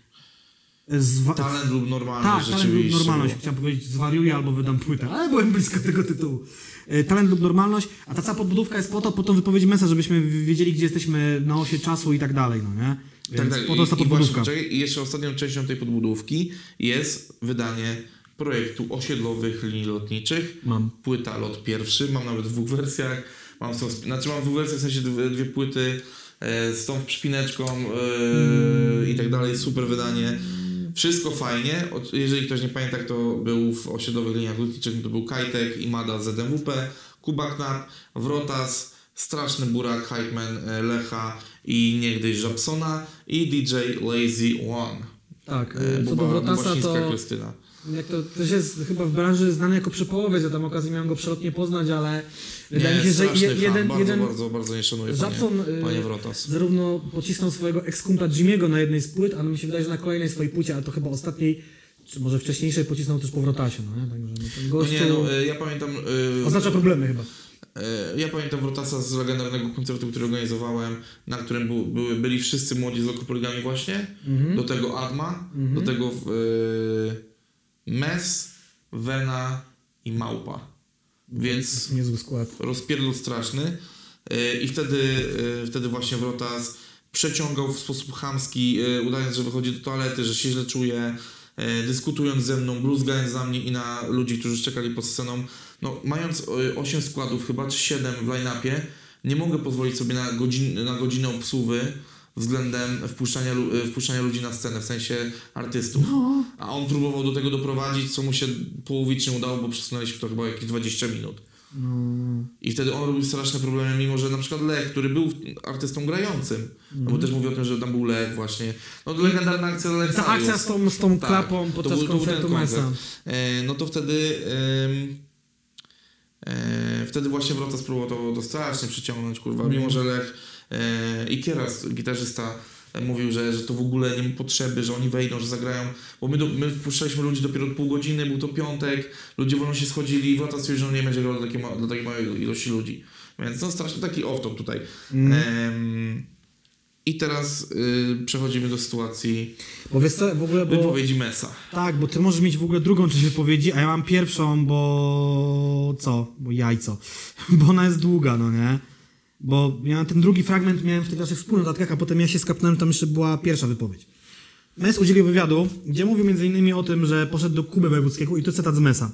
Zwa- talent lub normalność Tak, talent lub rzeczywiście normalność. było. Chciałem powiedzieć, zwariuję albo wydam płytę, ale byłem blisko tego tytułu. E, Talent lub normalność, a ta cała podbudówka jest po to, po tą wypowiedź Mesa, żebyśmy wiedzieli, gdzie jesteśmy na osie czasu i tak dalej, no nie? Więc Tak, tak. po to jest ta I, i, właśnie, podbudówka. I jeszcze ostatnią częścią tej podbudówki jest wydanie projektu osiedlowych linii lotniczych. Mam. Płyta lot pierwszy, mam nawet w dwóch wersjach. Mam, w tą, znaczy mam w dwóch wersjach, w sensie dwie, dwie płyty e, z tą przypineczką e, i tak dalej. Super wydanie. Wszystko fajnie. Jeżeli ktoś nie pamięta, kto był w osiedlowych liniach lotniczych, to był Kajtek, Imada, ZMWP, Kuba Knap, Wrotas, straszny burak, hypeman e, Lecha i niegdyś Żabsona i DJ Lazy One. Tak, E, y, co do Buba- Wrotasa to... Krystyna. Jak to też jest chyba w branży znany jako przepołowiec, ja tam okazję miałem go przelotnie poznać, ale wydaje Nie, mi się, że je, fan, jeden, bardzo, jeden bardzo, bardzo nie szanuję Żabson panie, y, panie Wrotas. zarówno pocisnął swojego ex-kumpla Jimmy'ego na jednej z płyt, ale mi się wydaje, że na kolejnej swojej płycie, ale to chyba ostatniej, czy może wcześniejszej pocisnął też po Wrotasie, no nie? Także no, ten No gościu nie, no, e, ja pamiętam... e, oznacza problemy chyba. E, Ja pamiętam Wrotasa z legendarnego koncertu, który organizowałem, na którym był, były, byli wszyscy młodzi z lokopoligami właśnie. Mhm. Do tego Adma, do tego e, Mes, Vena i Małpa. Więc Niezły skład. rozpierdol straszny. E, I wtedy, e, wtedy właśnie Wrotas przeciągał w sposób chamski, e, udając, że wychodzi do toalety, że się źle czuje, dyskutując ze mną, bluzgając za mnie i na ludzi, którzy czekali pod sceną. No, mając e, 8 składów, chyba czy 7 w line-upie, nie mogę pozwolić sobie na, godzin, na godzinę obsługi względem wpuszczania, e, wpuszczania ludzi na scenę, w sensie artystów. A on próbował do tego doprowadzić, co mu się połowicznie udało, bo przesunęliśmy to chyba jakieś 20 minut. I wtedy on robił straszne problemy, mimo że na przykład Lech, który był artystą grającym, no bo też mówię o tym, że tam był Lech właśnie, no legendarna akcja Lech Ta akcja z tą, z tą Tak, klapą to podczas to był koncertu Mesa. E, no to wtedy e, wtedy właśnie Wrota spróbował to, to strasznie przyciągnąć, kurwa, Mhm. mimo że Lech i Kieras, gitarzysta, e, mówił, że, że to w ogóle nie ma potrzeby, że oni wejdą, że zagrają, bo my, do, my wpuszczaliśmy ludzi dopiero od pół godziny, był to piątek, ludzie wolno się schodzili i Wrota stwierdził, że nie będzie grał dla takiej, dla takiej małej ilości ludzi. Więc no strasznie taki off-top tutaj. Mhm. Em, I teraz y, przechodzimy do sytuacji Bo wiesz co, w ogóle, bo... wypowiedzi Mesa. Tak, bo ty możesz mieć w ogóle drugą część wypowiedzi, a ja mam pierwszą, bo co? Bo jajco. [LAUGHS] Bo ona jest długa, no nie? Bo ja ten drugi fragment miałem w tych naszych wspólnych a potem ja się skapnąłem, tam jeszcze była pierwsza wypowiedź. Mes udzielił wywiadu, gdzie mówił m.in. o tym, że poszedł do Kuby Wojewódzkiego i to cytat z Mesa.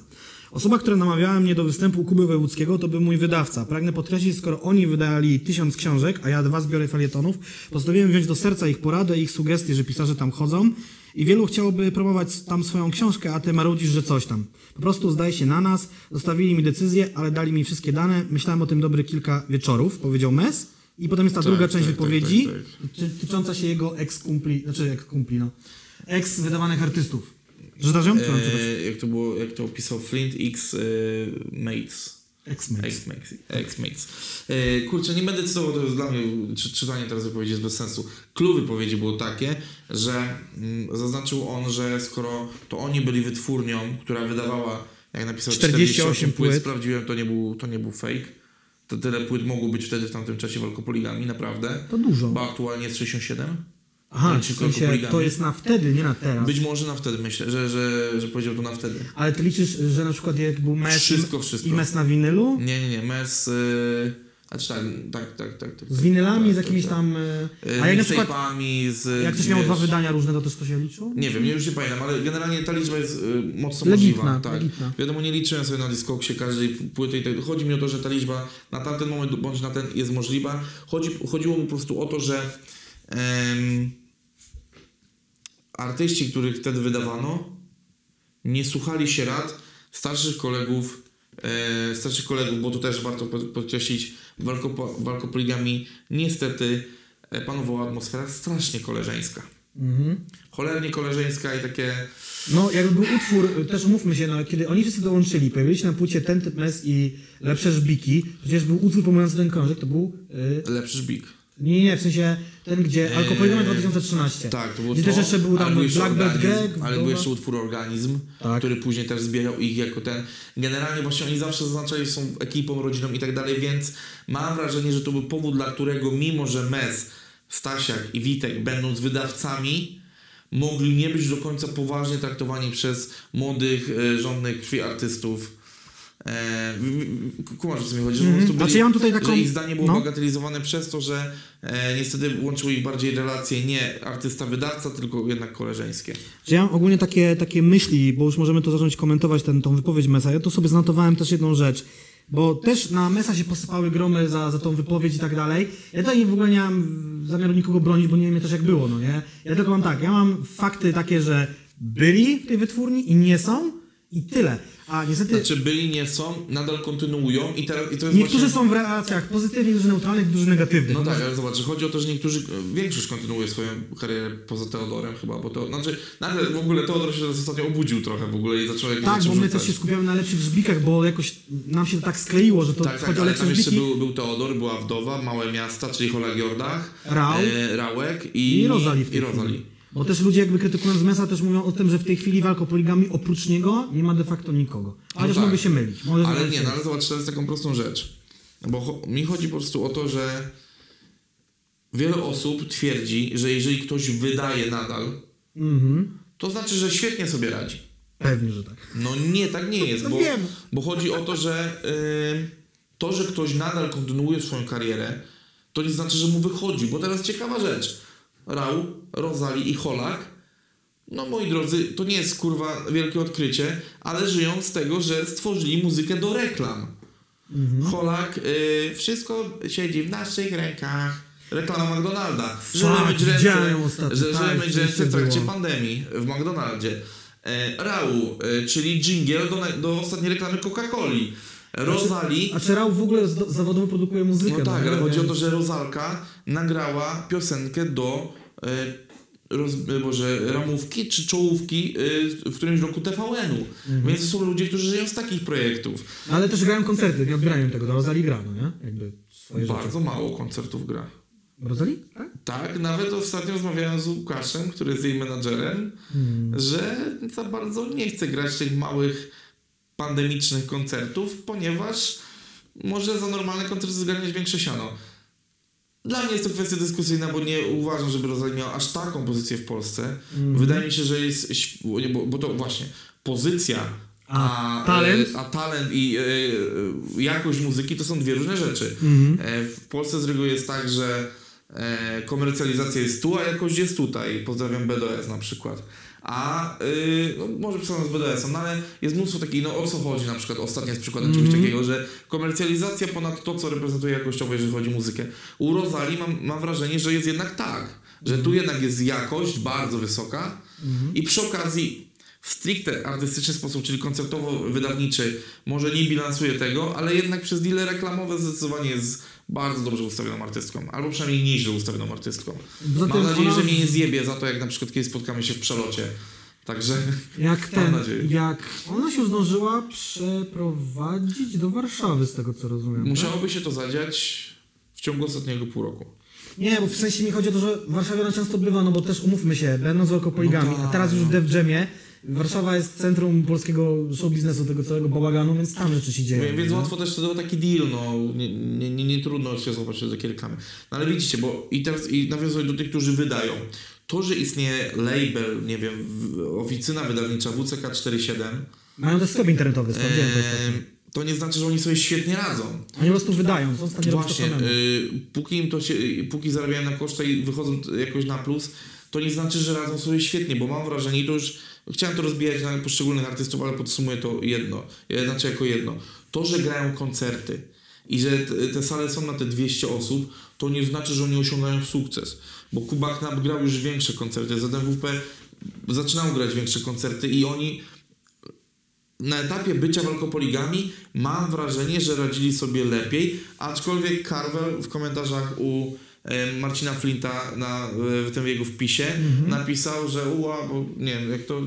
Osoba, która namawiała mnie do występu Kuby Wojewódzkiego, to był mój wydawca. Pragnę podkreślić, skoro oni wydali tysiąc książek, a ja dwa zbiory felietonów, postanowiłem wziąć do serca ich poradę, ich sugestie, że pisarze tam chodzą i wielu chciałoby promować tam swoją książkę, a ty marudzisz, że coś tam. Po prostu zdaje się na nas, zostawili mi decyzję, ale dali mi wszystkie dane. Myślałem o tym dobry kilka wieczorów, powiedział Mes. I potem jest ta Tak, druga część tak, tak, wypowiedzi, tak, ty- tycząca się jego ex-kumpli, znaczy jak kumpli, no, ex-wydawanych artystów. Czytasz ją? Czy mam czytać? E, jak to było, jak to opisał Flint X e, Mates. Ex-mates. Ex-mates. E, kurczę, nie będę cytował, to jest dla mnie, czy, czytanie teraz wypowiedzi jest bez sensu. Clue wypowiedzi było takie, że mm, zaznaczył on, że skoro to oni byli wytwórnią, która wydawała, jak napisał 48 48 płyt, płyt. sprawdziłem, to nie był, to nie był fake. To tyle płyt mogło być wtedy w tamtym czasie w alkopoligami, naprawdę. To dużo. Bo aktualnie jest 67. Aha, Czy w sensie to jest na wtedy, nie na teraz. Być może na wtedy, myślę, że, że, że powiedział to na wtedy. Ale ty liczysz, że na przykład jak był mes Wszystko, wszystko. i mes na winylu, Nie, nie, nie, mes... Yy, a czy tak, tak, tak, tak, tak. z winylami, tak, z jakimiś tam... e, Yy, A jak na przykład, z... jak ktoś miał wiesz, dwa wydania różne, to też to się liczyło? Nie wiem, nie już nie pamiętam, ale generalnie ta liczba jest y, mocno Legitna, możliwa. Tak. legitna. Wiadomo, nie liczyłem sobie na Discogsie każdej płyty i tak. Chodzi mi o to, że ta liczba na tamten moment bądź na ten jest możliwa. Chodzi, chodziło mi po prostu o to, że em, artyści, których wtedy wydawano, nie słuchali się rad starszych kolegów, e, starszych kolegów, bo to też warto pod- podkreślić, w, alkopo, w alkopoligami niestety e, panowała atmosfera strasznie koleżeńska. Mhm. Cholernie koleżeńska i takie... No, jakby był utwór, też umówmy się, no, kiedy oni wszyscy dołączyli, pojawili się na płycie Ten Typ Mes i Lepsze Żbiki, przecież był utwór pomijający ten krążek, to był... y, Lepszy żbik. Nie, nie, w sensie ten, gdzie Eee, Alkopoligamy 2013. Tak, to było Gdzie to, też jeszcze był tam Black Belt Greg, Ale był jeszcze utwór Organizm, Tak. który później też zbierał ich jako ten... Generalnie właśnie oni zawsze zaznaczali, są ekipą, rodziną i tak dalej, więc mam wrażenie, że to był powód, dla którego mimo, że Mes, Stasiak i Witek będąc wydawcami, mogli nie być do końca poważnie traktowani przez młodych, e, żądnych krwi artystów. E, o co mi chodzi, że po prostu byli, Znaczy ja mam tutaj taką- że ich zdanie było no. bagatelizowane przez to, że e, niestety łączyły ich bardziej relacje nie artysta-wydawca, tylko jednak koleżeńskie. Że ja mam ogólnie takie, takie myśli, bo już możemy to zacząć komentować, ten, tą wypowiedź Mesa. Ja tu sobie zanotowałem też jedną rzecz, bo też na Mesa się posypały gromy za, za tą wypowiedź i tak dalej. Ja tutaj w ogóle nie mam zamiaru nikogo bronić, bo nie wiem też jak było, no nie? Ja tylko mam tak, ja mam fakty takie, że byli w tej wytwórni i nie są i tyle. A niestety Znaczy byli, nie są, nadal kontynuują i teraz i to jest niektórzy właśnie... są w relacjach pozytywnych, niektórzy neutralnych, niektórzy negatywnych. No tak, ale zobacz, że chodzi o to, że niektórzy, większość kontynuuje swoją karierę poza Teodorem chyba, bo to, znaczy, nagle w ogóle Teodor się ostatnio obudził trochę w ogóle i zaczął jakieś Tak, bo my też się skupiamy na lepszych żbikach, bo jakoś nam się to tak skleiło, że to Tak, chodzi tak, o ale lepsze tam jeszcze żbiki. był, był Teodor, była Wdowa, Małe Miasta, czyli Hola Giordach, Rał. e, Rałek i, I Rozali i Rozali. Bo też ludzie jakby krytykując Mesa też mówią o tym, że w tej chwili walka o poligami oprócz niego nie ma de facto nikogo. Chociaż tak. mogę się mylić. Może Ale nie, no ale zobacz, to jest taką prostą rzecz. Bo cho- mi chodzi po prostu o to, że wiele osób twierdzi, że jeżeli ktoś wydaje nadal, Mhm. to znaczy, że świetnie sobie radzi. Pewnie, że tak. No nie, tak nie jest, No bo, wiem. bo chodzi o to, że y, to, że ktoś nadal kontynuuje swoją karierę, to nie znaczy, że mu wychodzi, bo teraz ciekawa rzecz. Rał, Rozali i Holak, no moi drodzy, to nie jest kurwa wielkie odkrycie, ale żyją z tego, że stworzyli muzykę do reklam. Mhm. Holak, y, wszystko siedzi w naszych rękach. Reklama McDonalda. Że Tak, myć ręce, że, tak, myć ręce w trakcie było. pandemii w McDonaldzie. E, Rau, e, czyli jingle do, do ostatniej reklamy Coca-Coli. Rozali. A czy Rał w ogóle zawodowo produkuje muzykę? No tak, nie? ale chodzi o to, że Rozalka nagrała piosenkę do e, roz, e, Boże, ramówki czy czołówki e, w którymś roku TVN-u. Mhm. Więc to są ludzie, którzy żyją z takich projektów. No, ale też grają koncerty, nie odbierają tego, do Rozali gra, no nie? Jakby swoje rzeczy. Bardzo mało koncertów gra. Rozali? Tak? Tak, nawet ostatnio rozmawiałem z Łukaszem, który jest jej menadżerem, Hmm. że za bardzo nie chce grać tych małych pandemicznych koncertów, ponieważ może za normalne koncerty zgarniać większe siano. Dla mnie jest to kwestia dyskusyjna, bo nie uważam, żeby Rosalie miała aż taką pozycję w Polsce. Mhm. Wydaje mi się, że jest, bo, bo to właśnie pozycja, A talent? e, a talent i e, e, jakość muzyki to są dwie różne rzeczy. E, w Polsce z reguły jest tak, że komercjalizacja jest tu, a jakość jest tutaj. Pozdrawiam BDS na przykład. A y, no, może przesadzam z BDS-em, no ale jest mnóstwo takich, no o co chodzi na przykład, ostatnio jest przykładem czegoś takiego, że komercjalizacja ponad to, co reprezentuje jakościowo, jeżeli chodzi o muzykę. U Rozali mam, mam wrażenie, że jest jednak tak, że tu jednak jest jakość bardzo wysoka i przy okazji w stricte artystyczny sposób, czyli koncertowo-wydawniczy, może nie bilansuje tego, ale jednak przez deale reklamowe zdecydowanie jest bardzo dobrze ustawioną artystką, albo przynajmniej nieźle ustawioną artystką. Poza Mam nadzieję, ona- że mnie nie zjebie za to, jak na przykład kiedyś spotkamy się w przelocie. Także [LAUGHS] Jak [LAUGHS] ten, jak ona się zdążyła przeprowadzić do Warszawy, z tego co rozumiem. tak? musiałoby się to zadziać w ciągu ostatniego pół roku. Nie, bo w sensie mi chodzi o to, że w Warszawie ona często bywa, no bo też umówmy się, będąc No tak, a teraz już no. w Def Jamie, Warszawa jest centrum polskiego show biznesu, tego całego bałaganu, więc tam rzeczy się dzieją. Więc, łatwo też to taki deal, no nie, nie, nie, nie trudno się złapać do takiej reklamy. No ale widzicie, bo i teraz i nawiązuję do tych, którzy wydają. To, że istnieje label, nie wiem, oficyna wydawnicza WCK47, Mają też sklep internetowy, sprawdziłem to nie znaczy, że oni sobie świetnie radzą. Oni po prostu wydają, są w stanie Właśnie, y, póki im to się, y, póki zarabiają na koszty i wychodzą jakoś na plus, to nie znaczy, że radzą sobie świetnie, bo mam wrażenie, to już chciałem to rozbijać na poszczególnych artystów, ale podsumuję to jedno, znaczy jako jedno. To, że grają koncerty i że te sale są na te 200 osób, to nie znaczy, że oni osiągają sukces, bo Kuba Knap grał już większe koncerty, ZMWP zaczynał grać większe koncerty i oni na etapie bycia walkopoligami mam wrażenie, że radzili sobie lepiej, aczkolwiek Carvel w komentarzach u Marcina Flinta na, e, w tym jego wpisie napisał, że uła, bo nie wiem, jak to e,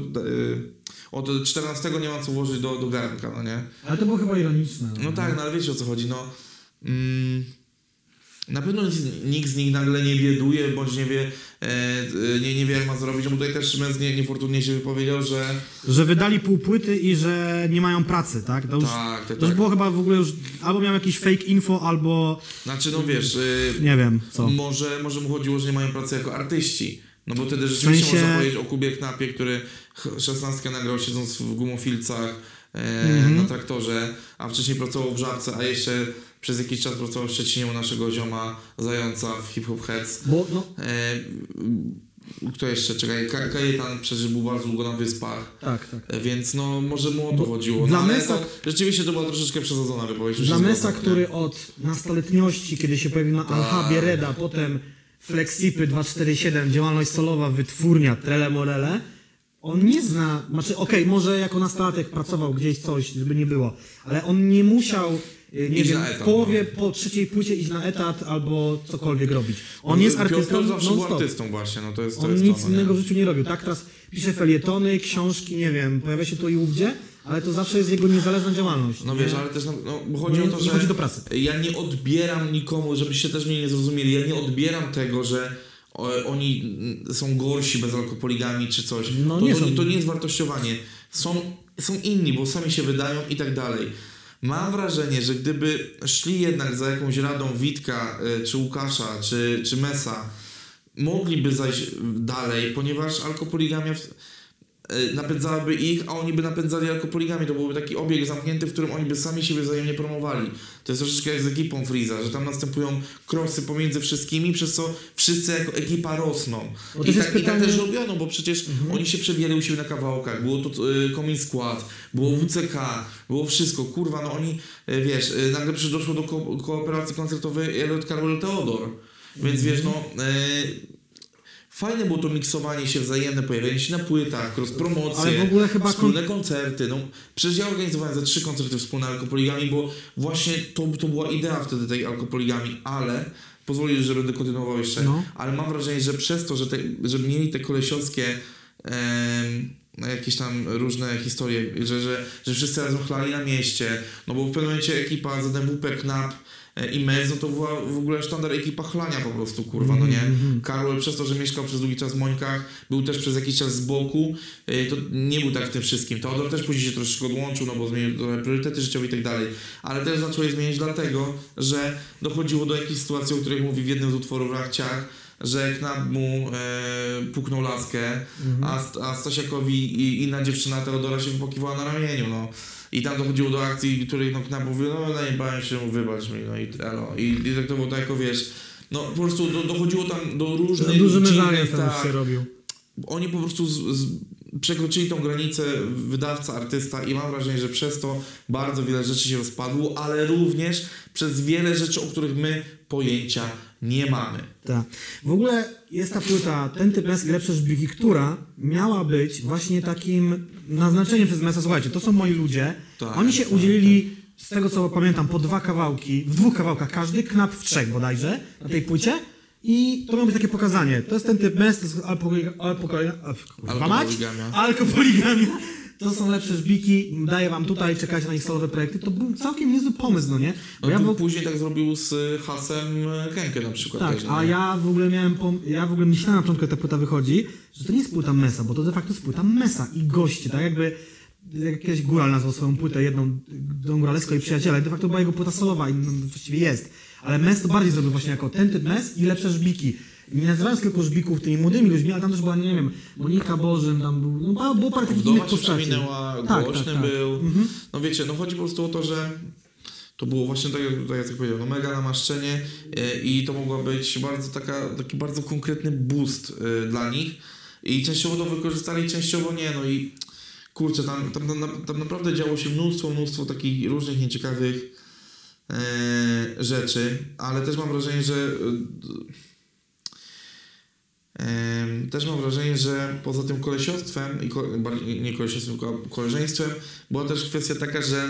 od 14 nie ma co włożyć do, do garnka, no nie? Ale to było chyba ironiczne. No tak, no ale wiecie o co chodzi, no. Mm, na pewno nikt z nich nagle nie bieduje, bądź nie wie, e, e, nie, nie wie jak ma zrobić, bo tutaj też Szymec nie, niefortunnie się wypowiedział, że Że wydali pół płyty i że nie mają pracy, tak? To już, tak, tak, to już tak. było chyba w ogóle już, albo miał jakiś fake info, albo Znaczy, no wiesz, y, nie wiem co. Może, może mu chodziło, że nie mają pracy jako artyści. No bo wtedy rzeczywiście sensie- można powiedzieć o Kubie Knapie, który ch- 16 nagrał siedząc w gumofilcach e, Mhm. na traktorze, a wcześniej pracował w Żabce, a jeszcze przez jakiś czas pracował w Szczecinie u naszego zioma Zająca w Hip Hop Heads. Bo no, E, kto jeszcze? Czekaj, Ka- Kajetan przecież był bardzo długo na wyspach. tak, tak. E, Więc no może mu o to chodziło. dla No, Mesa- to, rzeczywiście to była troszeczkę przesadzona wypowiedź. Dla Mesa, nie? który od nastoletniości, kiedy się pojawił na Alhabie Reda, potem Flexipy 247, działalność solowa, wytwórnia, Trele Morele, on nie zna, znaczy okej, może jako nastolatek pracował gdzieś coś, żeby nie było, ale on nie musiał, nie wiem, w połowie no. po trzeciej płycie iść na etat albo cokolwiek robić. On jest artystą Piotr zawsze był artystą właśnie, no to jest to On jest nic to, no innego w życiu nie robił, tak? Teraz pisze felietony, książki, nie wiem, pojawia się tu i ówdzie, ale to zawsze jest jego niezależna działalność. No nie? wiesz, ale też no, no, bo chodzi Nie- o to, że chodzi do pracy. ja nie odbieram nikomu, żebyście też mnie nie zrozumieli, ja nie odbieram tego, że oni są gorsi bez alkopoligami czy coś. No to, nie to, to nie jest wartościowanie. Są, są inni, bo sami się wydają i tak dalej. Mam wrażenie, że gdyby szli jednak za jakąś radą Witka, y, czy Łukasza, czy, czy Mesa, mogliby zajść dalej, ponieważ alkopoligamia w, napędzałaby ich, a oni by napędzali alkopoligami. To byłby taki obieg zamknięty, w którym oni by sami siebie wzajemnie promowali. To jest troszeczkę jak z ekipą Freeza, że tam następują krosy pomiędzy wszystkimi, przez co wszyscy jako ekipa rosną. Bo I tak, jest I tak pytanie- też robiono, bo przecież oni się przebierali u siebie na kawałkach. Było to y, Comin Skład, było WCK, było wszystko. Kurwa, no oni, y, wiesz, y, nagle przecież doszło do ko- kooperacji koncertowej Elliot Carwell Theodor. Więc wiesz, no... Y, Fajne było to miksowanie się wzajemne, pojawienie się na płytach, cross-promocje, Ale w ogóle chyba wspólne koncerty. No, przecież ja organizowałem za trzy koncerty wspólne alkopoligami, bo właśnie to, to była idea wtedy tej alkopoligami, ale pozwolisz, że będę kontynuował jeszcze, No. ale mam wrażenie, że przez to, że, te, że mieli te kolesiowskie em, jakieś tam różne historie, że, że, że wszyscy razem chlali na mieście, no bo w pewnym momencie ekipa ZMWP, KNAP e, i Mez, no to była w ogóle sztandar ekipa chlania po prostu, kurwa, no nie? Karol przez to, że mieszkał przez długi czas w Mońkach, był też przez jakiś czas z boku, e, to nie był tak w tym wszystkim. Teodor też później się troszeczkę odłączył, no bo zmienił priorytety życiowe i tak dalej, ale też zaczął je zmieniać dlatego, że dochodziło do jakiejś sytuacji, o której mówi w jednym z utworów Rachciach, że Knap mu e, puknął laskę, a, St- a Stasiakowi i inna dziewczyna Teodora się wypokiwała na ramieniu, no. I tam dochodziło do akcji, której no, Knap mówił, no najebałem się, wybacz mi, no i elo. I, I tak to było tak, jako wiesz, no po prostu do, dochodziło tam do różnych Duży dziwnych, mezalians tam tak, się robił. oni po prostu z, z, przekroczyli tą granicę wydawca, artysta i mam wrażenie, że przez to bardzo wiele rzeczy się rozpadło, ale również przez wiele rzeczy, o których my pojęcia nie mamy. Tak. W ogóle jest ta płyta, ten typ Mes i lepsze żbiki, która miała być właśnie takim naznaczeniem przez Mesa. Słuchajcie, to są moi ludzie. Tak, Oni się tak, udzielili, z tego co pamiętam, po dwa kawałki, w dwóch kawałkach każdy, knap w trzech bodajże, na tej płycie. I to miało być takie pokazanie. To jest ten typ Mes, to jest alkoholigamia. Alkopoligamia. To są lepsze żbiki, daję wam tutaj, czekajcie na ich solowe projekty. To był całkiem niezły pomysł, no nie? Bo No ja w- później tak zrobił z Hasem Kenkę na przykład. tak, też, a ja w ogóle miałem, pom- ja w ogóle myślałem na początku, jak ta płyta wychodzi, że to nie jest płyta Mesa, bo to de facto jest płyta Mesa i goście, tak jakby jak kiedyś Góral nazwał swoją płytę jedną, Don Góralesko i Przyjaciele, de facto była jego płyta solowa i no, właściwie jest, ale Mes to bardziej zrobił właśnie jako ten typ Mes i lepsze żbiki. Nie nazywając tylko żbików tymi młodymi ludźmi, ale tam też była, nie wiem, Monika Bożym, tam był, no było- parę takich innych postaci. przewinęła, Tak, głośny tak, tak. był. No wiecie, no chodzi po prostu o to, że to było właśnie tak, jak tak jak powiedział, no mega namaszczenie e, i to mogła być bardzo taka, taki bardzo konkretny boost e, dla nich i częściowo to wykorzystali, częściowo nie, no i kurczę, tam, tam, tam, tam naprawdę działo się mnóstwo, mnóstwo takich różnych nieciekawych e, rzeczy, ale też mam wrażenie, że Też mam wrażenie, że poza tym kolesiostwem, i ko, nie kolesiostwem, tylko koleżeństwem, była też kwestia taka, że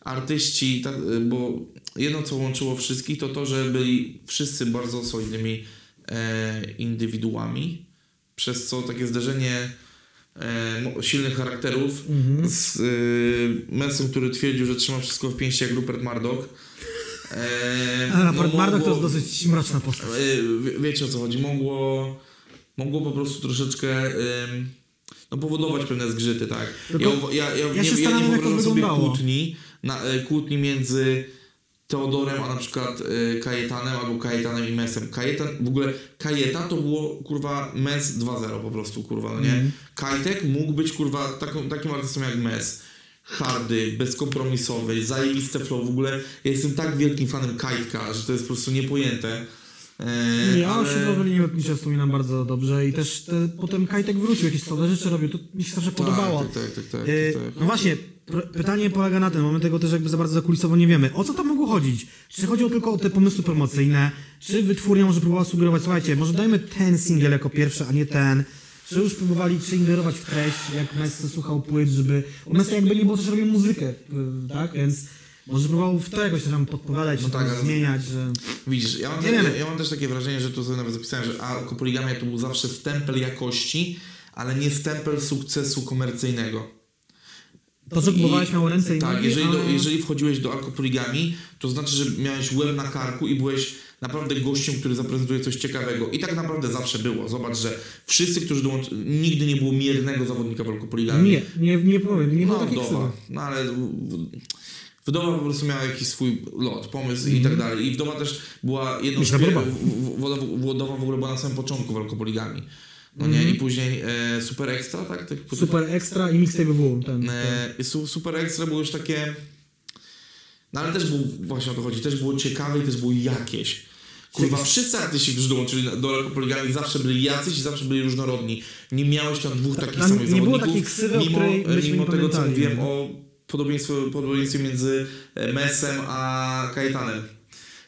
artyści, bo jedno co łączyło wszystkich, to to, że byli wszyscy bardzo solidnymi e, indywiduami, przez co takie zderzenie e, silnych charakterów z e, który twierdził, że trzyma wszystko w pięści jak Rupert Murdoch. E, Ale Rupert no, Murdoch to jest dosyć mroczna postać. E, wie- wiecie o co chodzi, mogło, mogło po prostu troszeczkę no, powodować pewne zgrzyty, tak. Tylko ja, ja, ja, ja nie, się ja nie wyobrażam sobie kłótni, na, e, kłótni między Teodorem, a na przykład e, Kajetanem, albo Kajetanem i Mesem. Kajetan, w ogóle Kajeta to było kurwa Mes 2.0 po prostu, kurwa, no nie? Mhm. Kajtek mógł być kurwa taką, takim artystą jak Mes. Hardy, bezkompromisowy, zajebiste flow. W ogóle ja jestem tak wielkim fanem Kajtka, że to jest po prostu niepojęte. Ja ale- osiedlowe linie lotnicze wspominam bardzo dobrze i też te, potem Kajtek wrócił, jakieś solowe rzeczy robił, to mi się zawsze podobało. Tak, tak, tak, tak, E, tak, tak. No właśnie, pr- pytanie polega na tym, mamy tego też jakby za bardzo zakulisowo nie wiemy. O co tam mogło chodzić? Czy chodziło tylko o te pomysły promocyjne? Czy wytwórnia może próbowała sugerować, słuchajcie, może dajmy ten singiel jako pierwszy, a nie ten? Czy już próbowali czy ingerować w treść, jak Messi słuchał płyt, żeby... Bo Messi jakby nie było, też robił muzykę, y, tak? Więc może próbował w to jakoś tam podpowiadać, No tak, ale- zmieniać, że... Widzisz, ja mam, Nie ja, mam też takie wrażenie, że tu sobie nawet zapisałem, że alkopoligamia to był zawsze stempel jakości, ale nie stempel sukcesu komercyjnego. To, co próbowałeś, miało ręce i Tak, nogi, jeżeli, do, a- jeżeli wchodziłeś do alkopoligami, to znaczy, że miałeś łeb na karku i byłeś naprawdę gościem, który zaprezentuje coś ciekawego. I tak naprawdę zawsze było. Zobacz, że wszyscy, którzy dołączyli, nigdy nie było miernego zawodnika w alkopoligami. Nie, nie, nie powiem, nie było no, ksywy. No ale wdowa po prostu miała jakiś swój lot, pomysł i tak dalej. I wdowa też była jedną z podoba. w- ogóle była na samym początku w alkopoligami. No nie, i później e, Super Extra, tak? tak Super Extra i Mixtape W. Ten. E, su- Super Extra było już takie. No ale też było, właśnie o to chodzi, też było ciekawe i też było jakieś. Kurwa, wszyscy artyści, którzy dołączyli do alkopoligami zawsze byli jacyś i zawsze byli różnorodni. Nie miałeś tam dwóch takich tam samych nie było zawodników. takiej ksywy, mimo, mimo tego, co nie? o podobieństwie, podobieństwie między e, Mesem a Kajetanem.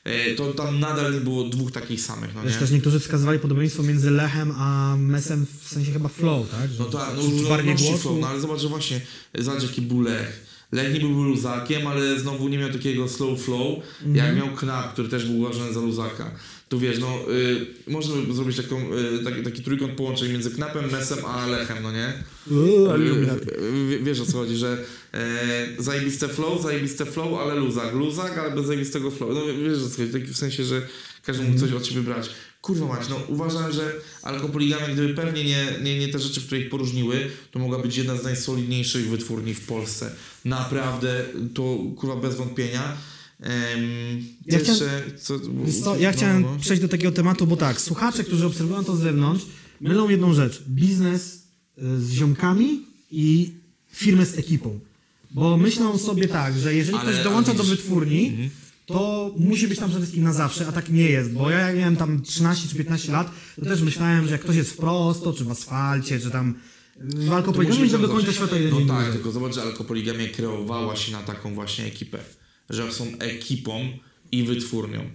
E, To tam nadal nie było dwóch takich samych, no Wiesz, nie? też niektórzy wskazywali podobieństwo między Lechem a Mesem w sensie chyba flow, tak? Że No tak, no czy bardziej różnorodności flow, no ale zobacz, że właśnie, zobacz jaki był Lech. Lech nie był luzakiem, ale znowu nie miał takiego slow flow, Mhm. jak miał Knap, który też był uważany za luzaka. Tu wiesz, no, y, można by zrobić taką, y, taki, taki trójkąt połączeń między Knapem, Mesem a Lechem, no nie? Ale Y, lubię. y, wiesz o co chodzi, że e, zajebiste flow, zajebiste flow, ale luzak. Luzak, ale bez zajebistego flow. No wiesz o co chodzi, taki w sensie, że każdy mógł coś od siebie brać. Kurwa mać, no uważam, że alkopoligamia, gdyby pewnie nie, nie, nie te rzeczy, które ich poróżniły, to mogła być jedna z najsolidniejszych wytwórni w Polsce. Naprawdę, to kurwa bez wątpienia. Um, Ja jeszcze, co, Wiesz co, ja no, chciałem no. przejść do takiego tematu, bo tak, słuchacze, którzy obserwują to z zewnątrz, mylą jedną rzecz. Biznes y, z ziomkami i firmę z ekipą. Bo myślą sobie tak, że jeżeli Ale- ktoś dołącza ale do wytwórni, to musi być tam przede wszystkim na zawsze, a tak nie jest. Bo ja jak miałem tam 13 czy 15 lat, to też myślałem, że jak ktoś jest w prosto, czy w asfalcie, czy tam w alkopoligamie, że do końca świata jeden No tak, tylko zobacz, że alkopoligamia kreowała się na taką właśnie ekipę. Że są ekipą i wytwórnią.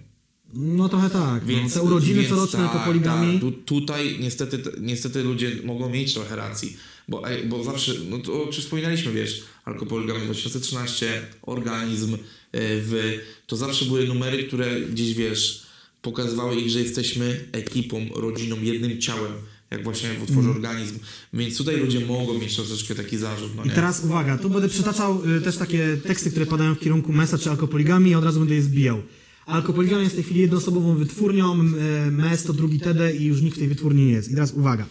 No trochę tak. Więc, no, te urodziny coroczne tak, alkopoligami. Tak, tu, tutaj niestety, niestety ludzie mogą mieć trochę racji. Bo, bo zawsze, no to czy wspominaliśmy, wiesz, alkopoligamia 2013, organizm, w, to zawsze były numery, które gdzieś, wiesz, pokazywały ich, że jesteśmy ekipą, rodziną, jednym ciałem, jak właśnie w utworze organizm. Więc tutaj ludzie mogą mieć troszeczkę taki zarzut, no Mm. I teraz uwaga, tu będę przytaczał y, też takie teksty, które padają w kierunku Mesa czy alkopoligami i od razu będę je zbijał. Alkopoligamia jest w tej chwili jednoosobową wytwórnią, y, Mes to drugi TD i już nikt w tej wytwórni nie jest. I teraz uwaga.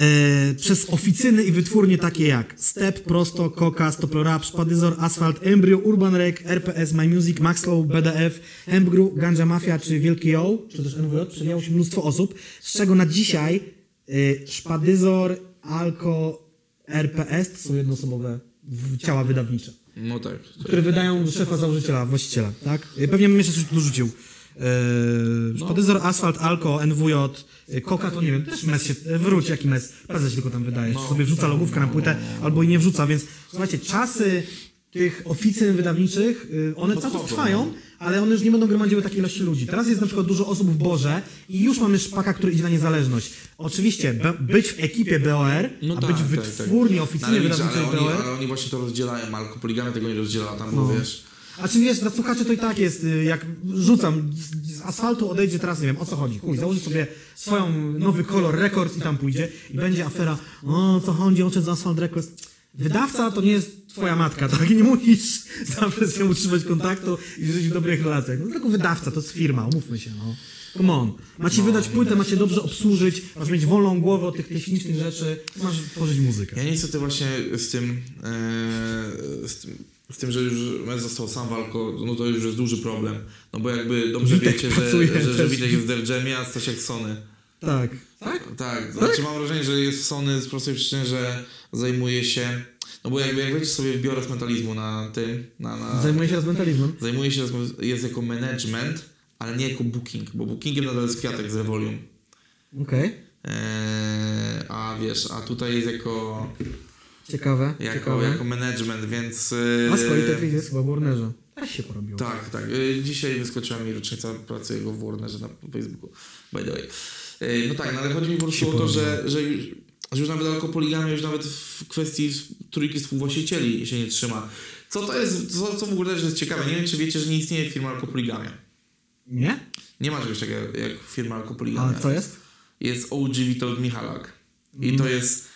E, przez oficyny i wytwórnie takie jak Step, Prosto, Koka, Stoplorap, Szpadyzor, Asfalt, Embryo, Urban Rec, RPS, My Music, Maxlow, BDF, Hempgru, Ganja Mafia czy Wielki Yo, czy też NWJ, przewijało się mnóstwo osób, z czego na dzisiaj y, Szpadyzor, Alko, RPS to są jednoosobowe ciała wydawnicze, No tak. które wydają szefa założyciela, właściciela, tak? Y, Pewnie bym jeszcze coś dorzucił. Yy, Asfalt, Alko, NWJ, y, Koka to nie wiem, też mes się, y, wróć jaki mes, prezes się tylko tam wydaje, czy sobie wrzuca logówkę na płytę, albo i nie wrzuca, więc słuchajcie, czasy tych oficyn wydawniczych, y, one cały czas trwają, ale one już nie będą gromadziły takiej ilości ludzi. Teraz jest na przykład dużo osób w Borze i już mamy szpaka, który idzie na niezależność. Oczywiście, być w ekipie BOR, No a tak, być w tak, tak. wytwórni No, ale, wydawniczej ale, BOR. ale oni właśnie to rozdzielają, alkopoligamia tego nie rozdziela tam, bo No. wiesz... A czy wiesz, dla słuchaczy to i tak jest, y, jak rzucam, z, asfaltu odejdzie teraz, nie wiem, o co chodzi. Chuj, założy sobie swoją nowy kolor rekord i tam pójdzie i będzie afera, o co chodzi, odszedł z Asphalt Records. Wydawca to nie jest twoja matka, tak? Nie musisz zawsze z nią utrzymać kontaktu i żyć w dobrych relacjach. No tylko wydawca, to jest firma, umówmy się, no. Come on. Macie wydać płytę, macie dobrze obsłużyć, masz mieć wolną głowę od tych technicznych rzeczy, masz tworzyć muzykę. Ja niestety właśnie z tym, e, z tym, z tym że już Mez został sam walko, no to już jest duży problem. No bo jakby dobrze Witek wiecie, że, że, że. Witek jest w Def Jamie, a Stasiak w Sony. Tak. Tak, znaczy mam wrażenie, że jest w Sony z prostej przyczyny, że zajmuje się, no bo jakby jak wejdziesz sobie w biorę z mentalizmu na tym, na, na, Zajmuję się rozmentalizmem. zajmuje się, jest jako management, ale nie jako booking, bo bookingiem nadal jest Kwiatek z Revolium. Okej. Eee, a wiesz, a tutaj jest jako, Ciekawe, jako, ciekawe. jako management, więc... e, A z Tetris jest chyba w Warnerze. Też się porobiło. Tak, tak. Y, Dzisiaj wyskoczyła mi rocznica pracy jego w Warnerze na Facebooku. By the way. Yy, No tak, no ale chodzi mi po prostu o to, że, że, już, że już nawet alkopoligamia już nawet w kwestii trójki współwłaścicieli się nie trzyma. Co to jest, co, co w ogóle też jest ciekawe, nie wiem czy wiecie, że nie istnieje firma alkopoligamia. Nie? Nie ma czegoś takiego jak firma A alkopoligamia. co jest? Jest OG Witold Michalak. I to jest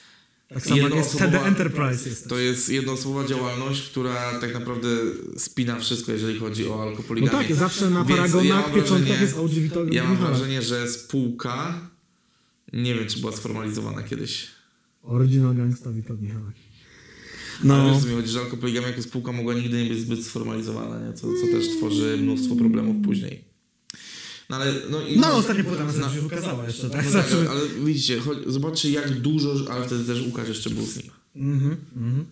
Tak samo jak jest TD Enterprise jest. To jest jednoosobowa działalność, która tak naprawdę spina wszystko, jeżeli chodzi o No alkopoligamię. tak, zawsze na paragonach, ja pieczątkach jest Ja mam wrażenie, że spółka, nie wiem czy była sformalizowana kiedyś. Original Gangsta Witold Michalak. No. Ale No, wiesz, mi chodzi, że alkopoligamia jako spółka mogła nigdy nie być zbyt sformalizowana, nie? Co, co też tworzy mnóstwo problemów później. No ale... No, i, no ostatnia płyta na No. się ukazała jeszcze, tak? no tak, ale, ale widzicie, zobaczcie jak dużo, ale wtedy też Łukasz jeszcze był z nim. Mhm, mhm.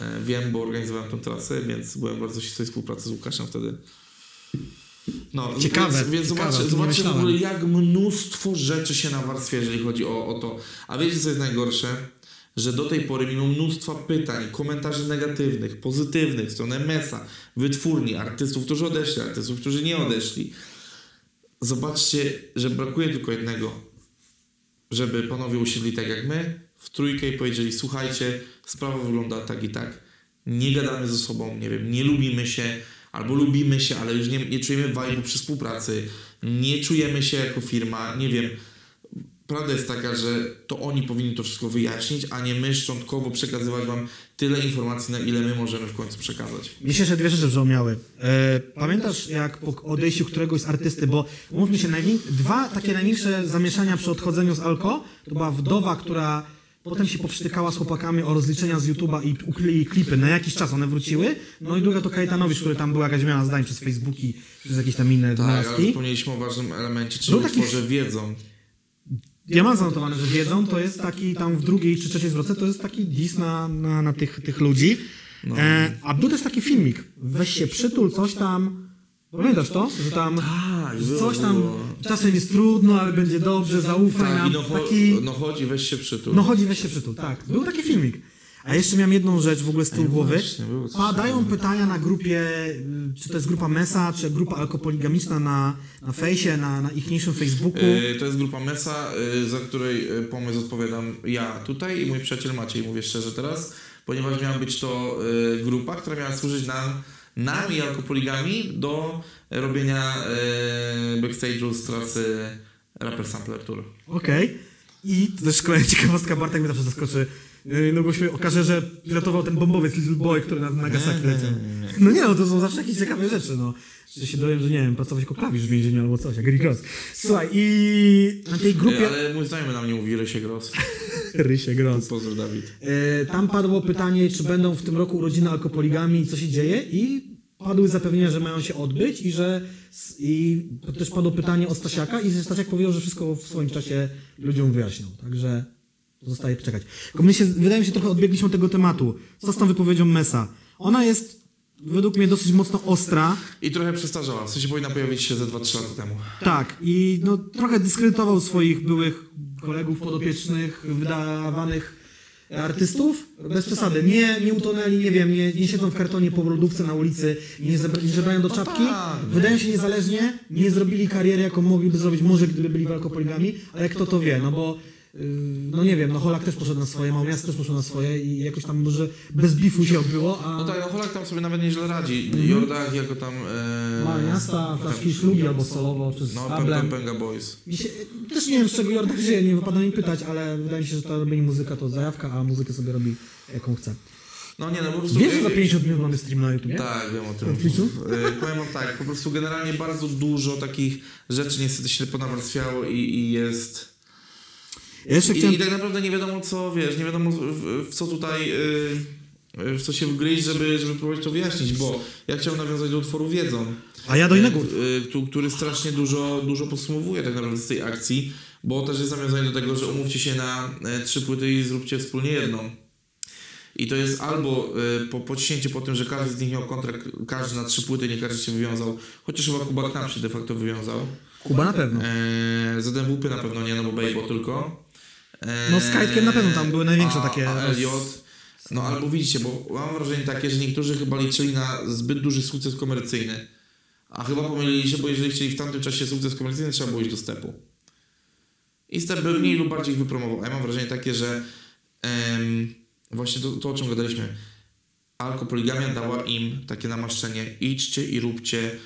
E, Wiem, bo organizowałem tę trasę, więc byłem bardzo ścisłej współpracy z Łukaszem wtedy. No, Ciekawe, Więc, więc ciekawe, zobaczcie, zobaczcie w ogóle, jak mnóstwo rzeczy się nawarstwia, jeżeli chodzi o, o to. A wiecie, co jest najgorsze? Że do tej pory, mimo mnóstwa pytań, komentarzy negatywnych, pozytywnych, w stronę Mesa, wytwórni, artystów, którzy odeszli, artystów, którzy nie odeszli, zobaczcie, że brakuje tylko jednego, żeby panowie usiedli tak jak my, w trójkę i powiedzieli, słuchajcie, sprawa wygląda tak i tak, nie gadamy ze sobą, nie wiem, nie lubimy się, albo lubimy się, ale już nie, nie czujemy vibe'u przy współpracy, nie czujemy się jako firma, nie wiem. Prawda jest taka, że to oni powinni to wszystko wyjaśnić, a nie my szczątkowo przekazywać wam tyle informacji, na ile my możemy w końcu przekazać. Mi się jeszcze dwie rzeczy brzmiały. E, pamiętasz, jak po odejściu któregoś z artysty, bo mówmy się, dwa takie największe zamieszania przy odchodzeniu z Alko, to była wdowa, która potem się poprztykała z chłopakami o rozliczenia z YouTube'a i ukryli klipy. Na jakiś czas one wróciły. No i druga to Kajetanowicz, który tam była jakaś zmiana zdań przez Facebooki, przez jakieś tam inne Tak, ale wspomnieliśmy o ważnym elemencie, czyli Był taki- utworze wiedzą. Ja mam zanotowane, że wiedzą, to jest taki tam w drugiej czy trzeciej zwrotce, to jest taki dis na, na, na tych, tych ludzi. No. E, a był też taki filmik, weź się przytul, coś tam, pamiętasz to? Że tam Tak, że coś tam, czasem jest trudno, ale będzie dobrze, zaufaj Tak, nam. no, cho- taki, no chodzi, weź się przytul. no chodzi, weź się przytul, tak. Był taki filmik. A jeszcze miałem jedną rzecz w ogóle z tyłu głowy. Padają pytania na grupie, czy to jest grupa Mesa, czy grupa alkopoligamiczna na, na fejsie, na, na ichniejszym Facebooku. Y, To jest grupa Mesa, y, za której y, pomysł odpowiadam ja tutaj i mój przyjaciel Maciej, mówię szczerze teraz, ponieważ miała być to grupa, która miała służyć nam, nam i alkopoligami do robienia backstage'u z trasy Rapper Sampler Tour. Okej. I to też kolejna ciekawostka, Bartek mnie zawsze zaskoczy. Yy, No bo się okaże, że pilotował ten bombowiec Little Boy, który na Nagasaki leciał. No nie, no to są zawsze jakieś ciekawe rzeczy, no. Że się dowiem, że nie wiem, pracować jako klawisz w więzieniu albo coś, jak Rick Ross. Słuchaj, i na tej grupie... Ale mój znajomy na mnie mówi Rysie Gross. [LAUGHS] Rysie Gross. Pozdro Dawid. E, Tam padło pytanie, czy będą w tym roku urodziny alkopoligami i co się dzieje i padły zapewnienia, że mają się odbyć i że i też padło pytanie o Stasiaka i że Stasiak powiedział, że wszystko w swoim czasie ludziom wyjaśnią. Także zostaje czekać. Tylko mnie się, wydaje mi się, trochę odbiegliśmy od tego tematu. Co z tą wypowiedzią Mesa? Ona jest według mnie dosyć mocno ostra. I trochę przestarzała, w sensie powinna pojawić się ze 2-3 lata temu. Tak, i no, trochę dyskredytował swoich byłych kolegów podopiecznych, wydawanych artystów. Bez przesady. Nie, nie utonęli, nie wiem, nie, nie siedzą w kartonie po lodówce na ulicy, nie, zebra, nie żebrają do czapki. Wydają się niezależnie, nie zrobili kariery, jaką mogliby zrobić, może gdyby byli walkopoligami, ale kto to wie, no bo no nie wiem, no Holak też poszedł na swoje, Małmiast też poszedł na swoje i jakoś tam może bez bifu się odbyło, a No tak, no Holak tam sobie nawet nieźle radzi. Jordach jako tam... E, Małe miasta, flaszki szlugi albo solowo, czy z No, Pęga Boys. Się, też nie wiem, z czego Jordan żyje, nie wypada mi pytać, ale wydaje mi się, że to robienie muzyka to zajawka, a muzykę sobie robi jaką chce. No nie, no po prostu... Wiesz, że za 50 minut mamy stream na YouTube? Tak, wiem o tym. E, Powiem wam tak, po prostu generalnie bardzo dużo takich rzeczy niestety się ponawarstwiało i, i jest... Ja I, chciałem... I tak naprawdę nie wiadomo co, wiesz, nie wiadomo w, w co tutaj... y, w co się wgryźć, żeby, żeby próbować to wyjaśnić, bo ja chciałem nawiązać do utworu Wiedzą, A ja do innego... y, tu- który strasznie dużo, dużo podsumowuje tak naprawdę z tej akcji, bo też jest nawiązanie do tego, że umówcie się na e, trzy płyty i zróbcie wspólnie jedną. I to jest albo y, po pociśnięcie po tym, że każdy z nich miał kontrakt, każdy na trzy płyty, nie każdy się wywiązał, chociaż chyba Kuba Knap się de facto wywiązał. Kuba na pewno. E, ZMWP na pewno nie, no bo Bejbo tylko. No z Kitekiem na pewno tam były największe a, takie... A Elliot, no albo widzicie, bo mam wrażenie takie, że niektórzy chyba liczyli na zbyt duży sukces komercyjny. A chyba pomylili się, bo jeżeli chcieli w tamtym czasie sukces komercyjny, trzeba było iść do stepu. i Step by mniej lub bardziej ich wypromował. A ja mam wrażenie takie, że em, właśnie to, to, o czym gadaliśmy, alkopoligamia dała im takie namaszczenie, idźcie i róbcie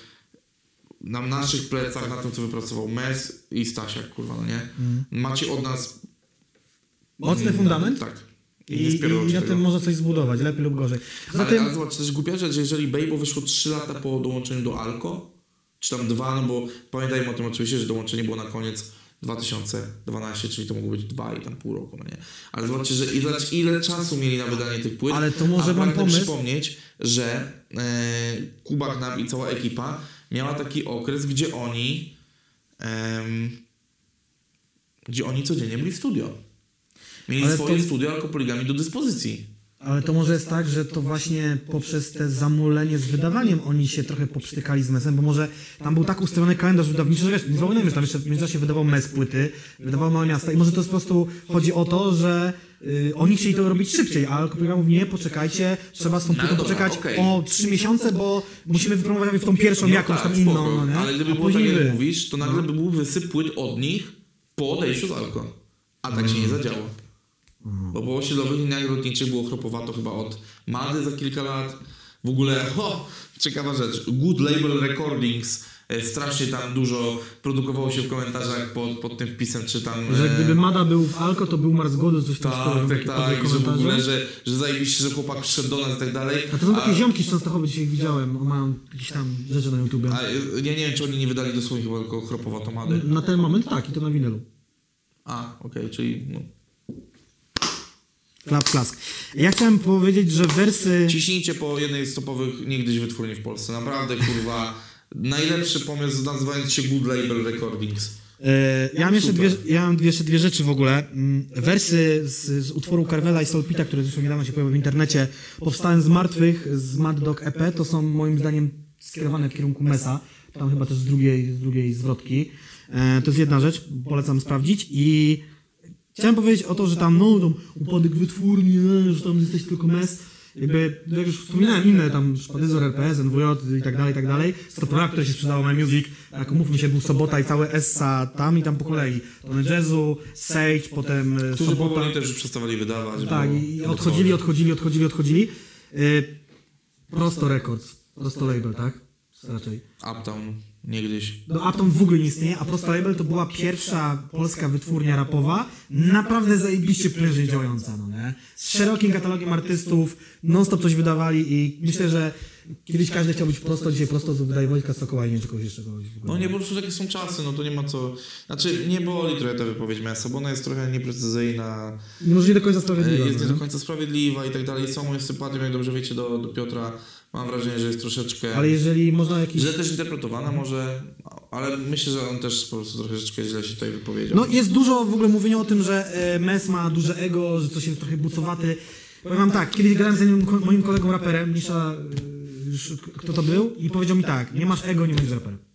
na naszych plecach, na tym, co wypracował Mes i Stasiak, kurwa, no nie? Macie od nas... Mocny fundament? Tak. I, i, i na tym można coś zbudować, lepiej lub gorzej. Ale, Zatem, ale zobacz, też głupia rzecz, że jeżeli Bejbo wyszło 3 lata po dołączeniu do Alko, czy tam dwa, no bo pamiętajmy o tym oczywiście, że dołączenie było na koniec 2012, czyli to mogło być dwa i tam pół roku, no nie? Ale zobaczcie, że ile, ile czasu mieli na wydanie tych płyt. Ale to może mam pomysł. przypomnieć, że e, Kuba Knap i cała ekipa miała taki okres, gdzie oni em, gdzie oni codziennie byli w studio. Mieli Ale swoje to- studio alkopoligami do dyspozycji. ale to może jest tak, że to właśnie poprzez te zamulenie z wydawaniem oni się trochę poprztykali z mesem, bo może tam był tak ustawiony kalendarz wydawniczy, że wiesz, nie zapominajmy, że tam jeszcze w międzyczasie wydawał mes płyty, wydawał Małe Miasta i może to jest po prostu chodzi o to, że y, oni chcieli to robić szybciej, a Alkopolia mówi nie, poczekajcie, trzeba z tą No płytą poczekać o trzy miesiące, bo musimy wypromować w tą pierwszą No jakąś tak, tam inną, spoko, no? Ale gdyby było tak, jak mówisz, to nagle by był wysyp płyt od nich po odejściu z Alko. A tak się nie zadziało. Bo po osiedlowych liniach lotniczych było chropowato chyba od Mady za kilka lat. W ogóle, [LAUGHS] ciekawa rzecz, Good Label Recordings e, strasznie tam dużo produkowało się w komentarzach pod, pod tym wpisem, czy tam... Że e, gdyby Mada był w Alko, to był Mars z głodu, coś tam tak, tak, tak, padły że w ogóle, że, że zajebiście, że chłopak przyszedł do nas i tak dalej. A to są takie ziomki z Częstochowy, dzisiaj widziałem, mają jakieś tam rzeczy na YouTubie. A, ja nie wiem, czy oni nie wydali dosłownie chyba tylko chropowato Mady. Na ten moment tak, i to na winylu. A, okej, czyli no, Klap, klask. Ja chciałem powiedzieć, że wersy... Ciśnijcie po jednej z topowych niegdyś wytwórni w Polsce. Naprawdę, kurwa, najlepszy pomysł nazywając się Good Label Recordings. E, ja, mam jeszcze dwie, ja mam jeszcze dwie rzeczy w ogóle. Mm, Wersy z, z utworu Carvela i Solpita, które zresztą niedawno się pojawiły w internecie, powstałem z martwych, z Mad Dog EP, to są moim zdaniem skierowane w kierunku Mesa. Tam chyba też z drugiej, z drugiej zwrotki. E, to jest jedna rzecz, polecam sprawdzić. I chciałem powiedzieć o to, że tam, no, tam upadek wytwórni, e, że tam jesteś tylko Mes. Jakby, no jak już wspominałem, inne tam Szpadyzor, RPS, NWJ i tak dalej, i tak dalej. Stopora, które się sprzedało na Music, jak umówmy się, był Sobota i całe Essa tam i tam po kolei. Tony Jazzu, Sage, potem e, Którzy Sobota. powoli też przestawali wydawać. Tak, i odchodzili, odchodzili, odchodzili, odchodzili. Y, Prosto Records, prosto label, tak? Raczej. Uptown niegdyś. No Uptown w ogóle nie istnieje, a Prosto Label to była pierwsza polska wytwórnia rapowa, naprawdę zajebiście prężnie działająca, no nie? Z szerokim katalogiem artystów, non-stop coś wydawali i myślę, że kiedyś każdy chciał być prosto, dzisiaj prosto wydaje Wojtka Sokoła i nie kogoś jeszcze kogoś. No nie, po prostu takie są czasy, no to nie ma co... Znaczy, nie boli trochę ta wypowiedź Mesa, bo ona jest trochę nieprecyzyjna, Może nie do końca sprawiedliwa. jest nie no do końca sprawiedliwa i tak dalej. Są moje sympatie, jak dobrze wiecie, do, do Piotra. Mam wrażenie, że jest troszeczkę... Ale jeżeli można jakiś... Źle też interpretowana może, ale myślę, że on też po prostu troszeczkę źle się tutaj wypowiedział. No jest dużo w ogóle mówienia o tym, że e, Mes ma duże ego, że coś jest trochę bucowaty. Powiem wam tak, kiedyś grałem z jednym moim kolegą raperem, Nisza, e, kto to był, i powiedział mi tak, nie masz ego, nie będziesz raperem.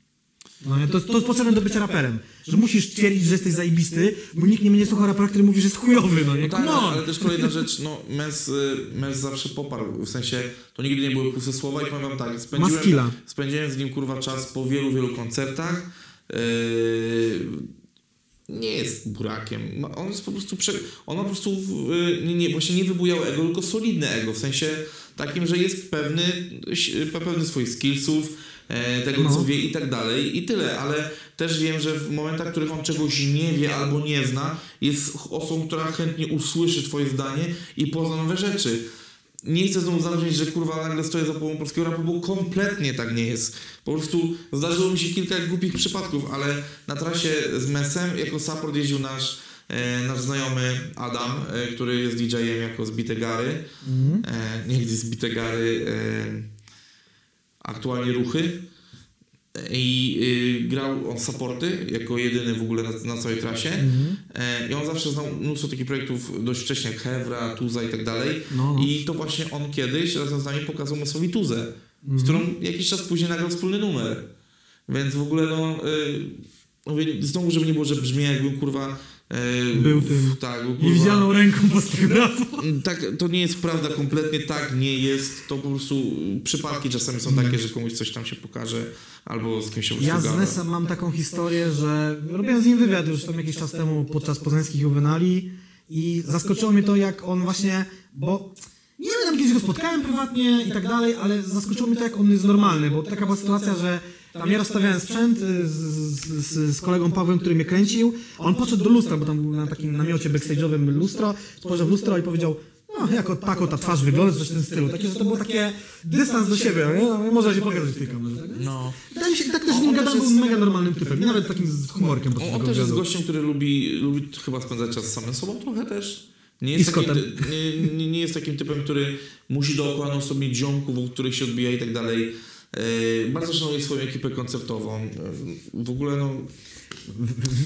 No, to, to jest potrzebne do bycia raperem, że musisz twierdzić, że jesteś zajebisty, bo nikt nie będzie słuchał rapera, który mówi, że jest chujowy, no nie? No tak, no. ale też kolejna rzecz, no Mez, y, Mez zawsze poparł, w sensie to nigdy nie były puste słowa i powiem wam tak, spędziłem, spędziłem z nim kurwa czas po wielu, wielu koncertach. Yy, nie jest burakiem. On jest po prostu. Prze... On po prostu. Yy, nie, nie, właśnie nie wybujał ego, tylko solidne ego. W sensie takim, że jest pewny, ś- pewny swoich skillsów, tego No. co wie i tak dalej. I tyle. Ale też wiem, że w momentach, w których on czegoś nie wie albo nie zna, jest osobą, która chętnie usłyszy Twoje zdanie i pozna nowe rzeczy. Nie chcę znowu zabrzmieć, że kurwa nagle stoję za połową polskiego rapu, bo kompletnie tak nie jest. Po prostu zdarzyło mi się kilka głupich przypadków, ale na trasie z Mesem jako support jeździł nasz, e, nasz znajomy Adam, e, który jest DJ-em jako zbite gary. E, niegdyś zbite gary, e, aktualnie ruchy. I y, grał on supporty jako jedyny w ogóle na, na całej trasie. E, I on zawsze znał mnóstwo takich projektów dość wcześnie, jak Hevra, Tuza i tak dalej. No, no. I to właśnie on kiedyś razem z nami pokazał Mesowi Tuzę, z którą jakiś czas później nagrał wspólny numer. Więc w ogóle no, y, mówię, znowu, żeby nie było, że brzmi jakbym kurwa Był tym Tak, Niewidzialną ręką fotografu. [LAUGHS] Tak, to nie jest prawda kompletnie, tak nie jest. To po prostu przypadki czasami są takie, że komuś coś tam się pokaże albo z kimś się Ja z. Nesem mam taką historię, że robiłem z nim wywiad już tam jakiś czas temu podczas poznańskich juwenali i zaskoczyło mnie to, jak on właśnie, bo nie wiem, tam kiedyś go spotkałem prywatnie i tak dalej, ale zaskoczyło mnie to, jak on jest normalny, bo taka była sytuacja, że tam ja rozstawiałem sprzęt y, z, z, z, kolegą Pawłem, który mnie kręcił, on podszedł do lustra, bo tam był na takim namiocie backstage'owym lustro, spojrzał w lustro i powiedział, no, jako tako ta twarz wygląda, coś w tym stylu. Takie, że to było takie dystans do siebie, nie? No, może się pokazać w tej kamerze. Tak? No. Wydaje mi się, tak też z On nim gadałem, był mega normalnym typem. I nawet takim z humorkiem On, on też jest gościem, który lubi, lubi chyba spędzać czas z samym sobą trochę też. Nie jest, takim, nie, nie, nie jest takim typem, który musi dookoła non stop mieć ziomków, wokół których się odbija i tak dalej. E, bardzo szanuje swoją ekipę koncertową. E, w ogóle no...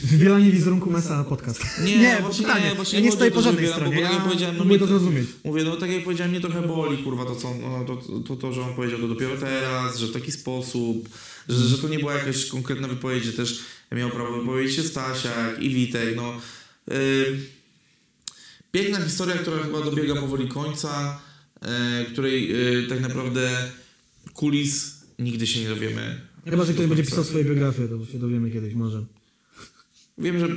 Wybielanie wizerunku Mesa na podcast. Nie, nie właśnie pytanie. nie, właśnie ja nie stoję o po żadnej wybieram, stronie. Ja powiedziałem, no mnie to zrozumieć. Mówię, no tak jak powiedziałem, mnie trochę boli, kurwa, to co, no, to, to, to, to, że on powiedział to dopiero teraz, że w taki sposób, że, że to nie była jakaś konkretna wypowiedź, że też miał prawo wypowiedzieć się Stasiak i Witek, no. Yy, piękna historia, która chyba dobiega powoli końca, yy, której yy, tak naprawdę kulis nigdy się nie dowiemy. Chyba, że ktoś będzie pisał swoje biografie, to się dowiemy kiedyś może. Wiem, że y,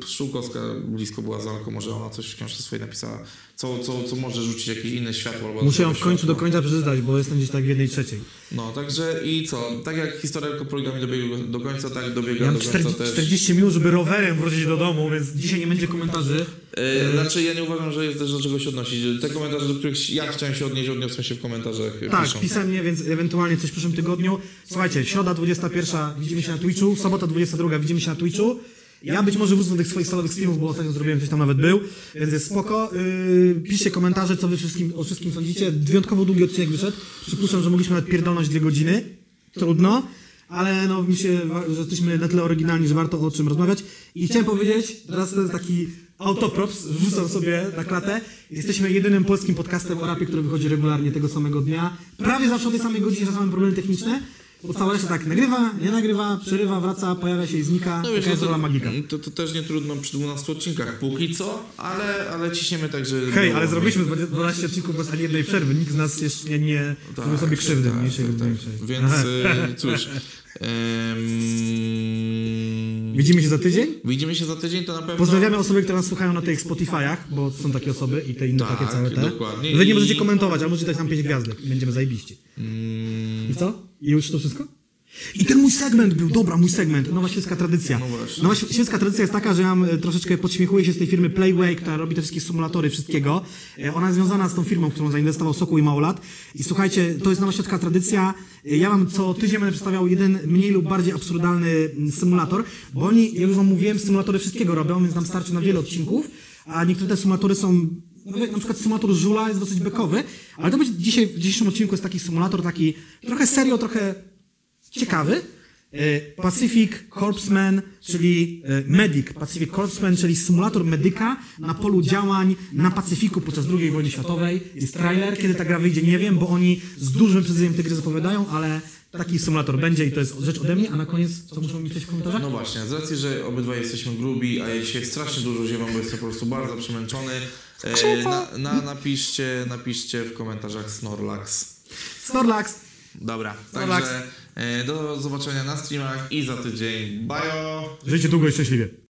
Pszczółkowska blisko była z Alko, może ona coś w książce swojej napisała, co, co, co może rzucić jakieś inne światło. Albo Muszę ją dodatkowe w końcu do końca przeczytać, bo jestem gdzieś tak w jednej trzeciej. No, także i co? Tak jak historia poligami dobiega do końca, tak dobiega Ja do końca 40, też. 40 minut, żeby rowerem wrócić do domu, więc dzisiaj nie będzie komentarzy. E, znaczy ja nie uważam, że jest też do czego się odnosić. Te komentarze, do których ja chciałem się odnieść, odniosłem się w komentarzach Tak, pisząc. pisemnie, więc ewentualnie coś w przyszłym tygodniu. Słuchajcie, środa 21 widzimy się na Twitchu, sobota 22 widzimy się na Twitchu. Ja być może wrócę do tych swoich solowych streamów, bo ostatnio zrobiłem, coś tam nawet był, więc jest spoko. Yy, piszcie komentarze, co wy wszystkim, o wszystkim sądzicie. Wyjątkowo długi odcinek wyszedł. Przypuszczam, że mogliśmy nawet pierdolnąć dwie godziny. Trudno. Ale no, mi się, że jesteśmy na tyle oryginalni, że warto o czym rozmawiać. I chciałem powiedzieć, teraz to jest taki autoprops, rzucam sobie na klatę. Jesteśmy jedynym polskim podcastem o rapie, który wychodzi regularnie tego samego dnia. Prawie zawsze o tej samej godzinie, mamy problemy techniczne. Cała reszta tak nagrywa, nie nagrywa, przerywa, wraca, pojawia się i znika. No wiesz, jest no rola magika. to, to, to też nie trudno przy 12 odcinkach, póki co, ale, ale ciśniemy tak, że... Hej, ale zrobiliśmy 12 odcinków bez ani jednej przerwy. Nikt z nas jeszcze nie, nie zrobił sobie krzywdy tak, mniejszej tak, tak. Więc e, cóż... em, Widzimy się za tydzień. Widzimy się za tydzień, to na pewno... Pozdrawiamy osoby, które nas słuchają na tych Spotify'ach, bo są takie osoby i te inne Tak, takie całe te. dokładnie. Wy nie możecie komentować, ale możecie dać nam 5 gwiazdek i będziemy zajebiści. Mm, I co? I już to wszystko? I ten mój segment był, dobra, mój segment, nowa świecka tradycja. No właśnie. Nowa świe- świecka tradycja jest taka, że ja mam, troszeczkę podśmiechuję się z tej firmy Playway, która robi te wszystkie symulatory wszystkiego. E, Ona jest związana z tą firmą, którą zainwestował Sokół i Małolat. I słuchajcie, to jest nowa świecka tradycja. E, Ja mam co tydzień będę przedstawiał jeden mniej lub bardziej absurdalny symulator, bo oni, jak już wam mówiłem, symulatory wszystkiego robią, więc nam starczy na wiele odcinków, a niektóre te symulatory są no, na przykład symulator żula jest dosyć bekowy, ale to będzie dzisiaj, w dzisiejszym odcinku jest taki symulator, taki trochę serio, trochę ciekawy. E, Pacific Corpsman, czyli e, Medic, Pacific Corpsman, czyli symulator medyka na polu działań na Pacyfiku podczas II wojny światowej. Jest trailer, kiedy ta gra wyjdzie, nie wiem, bo oni z dużym wyprzedzeniem tę grę zapowiadają, ale taki symulator będzie i to jest rzecz ode mnie, a na koniec, co muszą mi pisać w komentarzach? No właśnie, z racji, że obydwaj jesteśmy grubi, a ja dzisiaj strasznie dużo ziewam, bo jestem po prostu bardzo przemęczony, na, na, napiszcie, napiszcie w komentarzach Snorlax. Snorlax! Dobra, Snorlax. także e, do zobaczenia na streamach i za tydzień. Bajo! Żyjcie długo i szczęśliwie.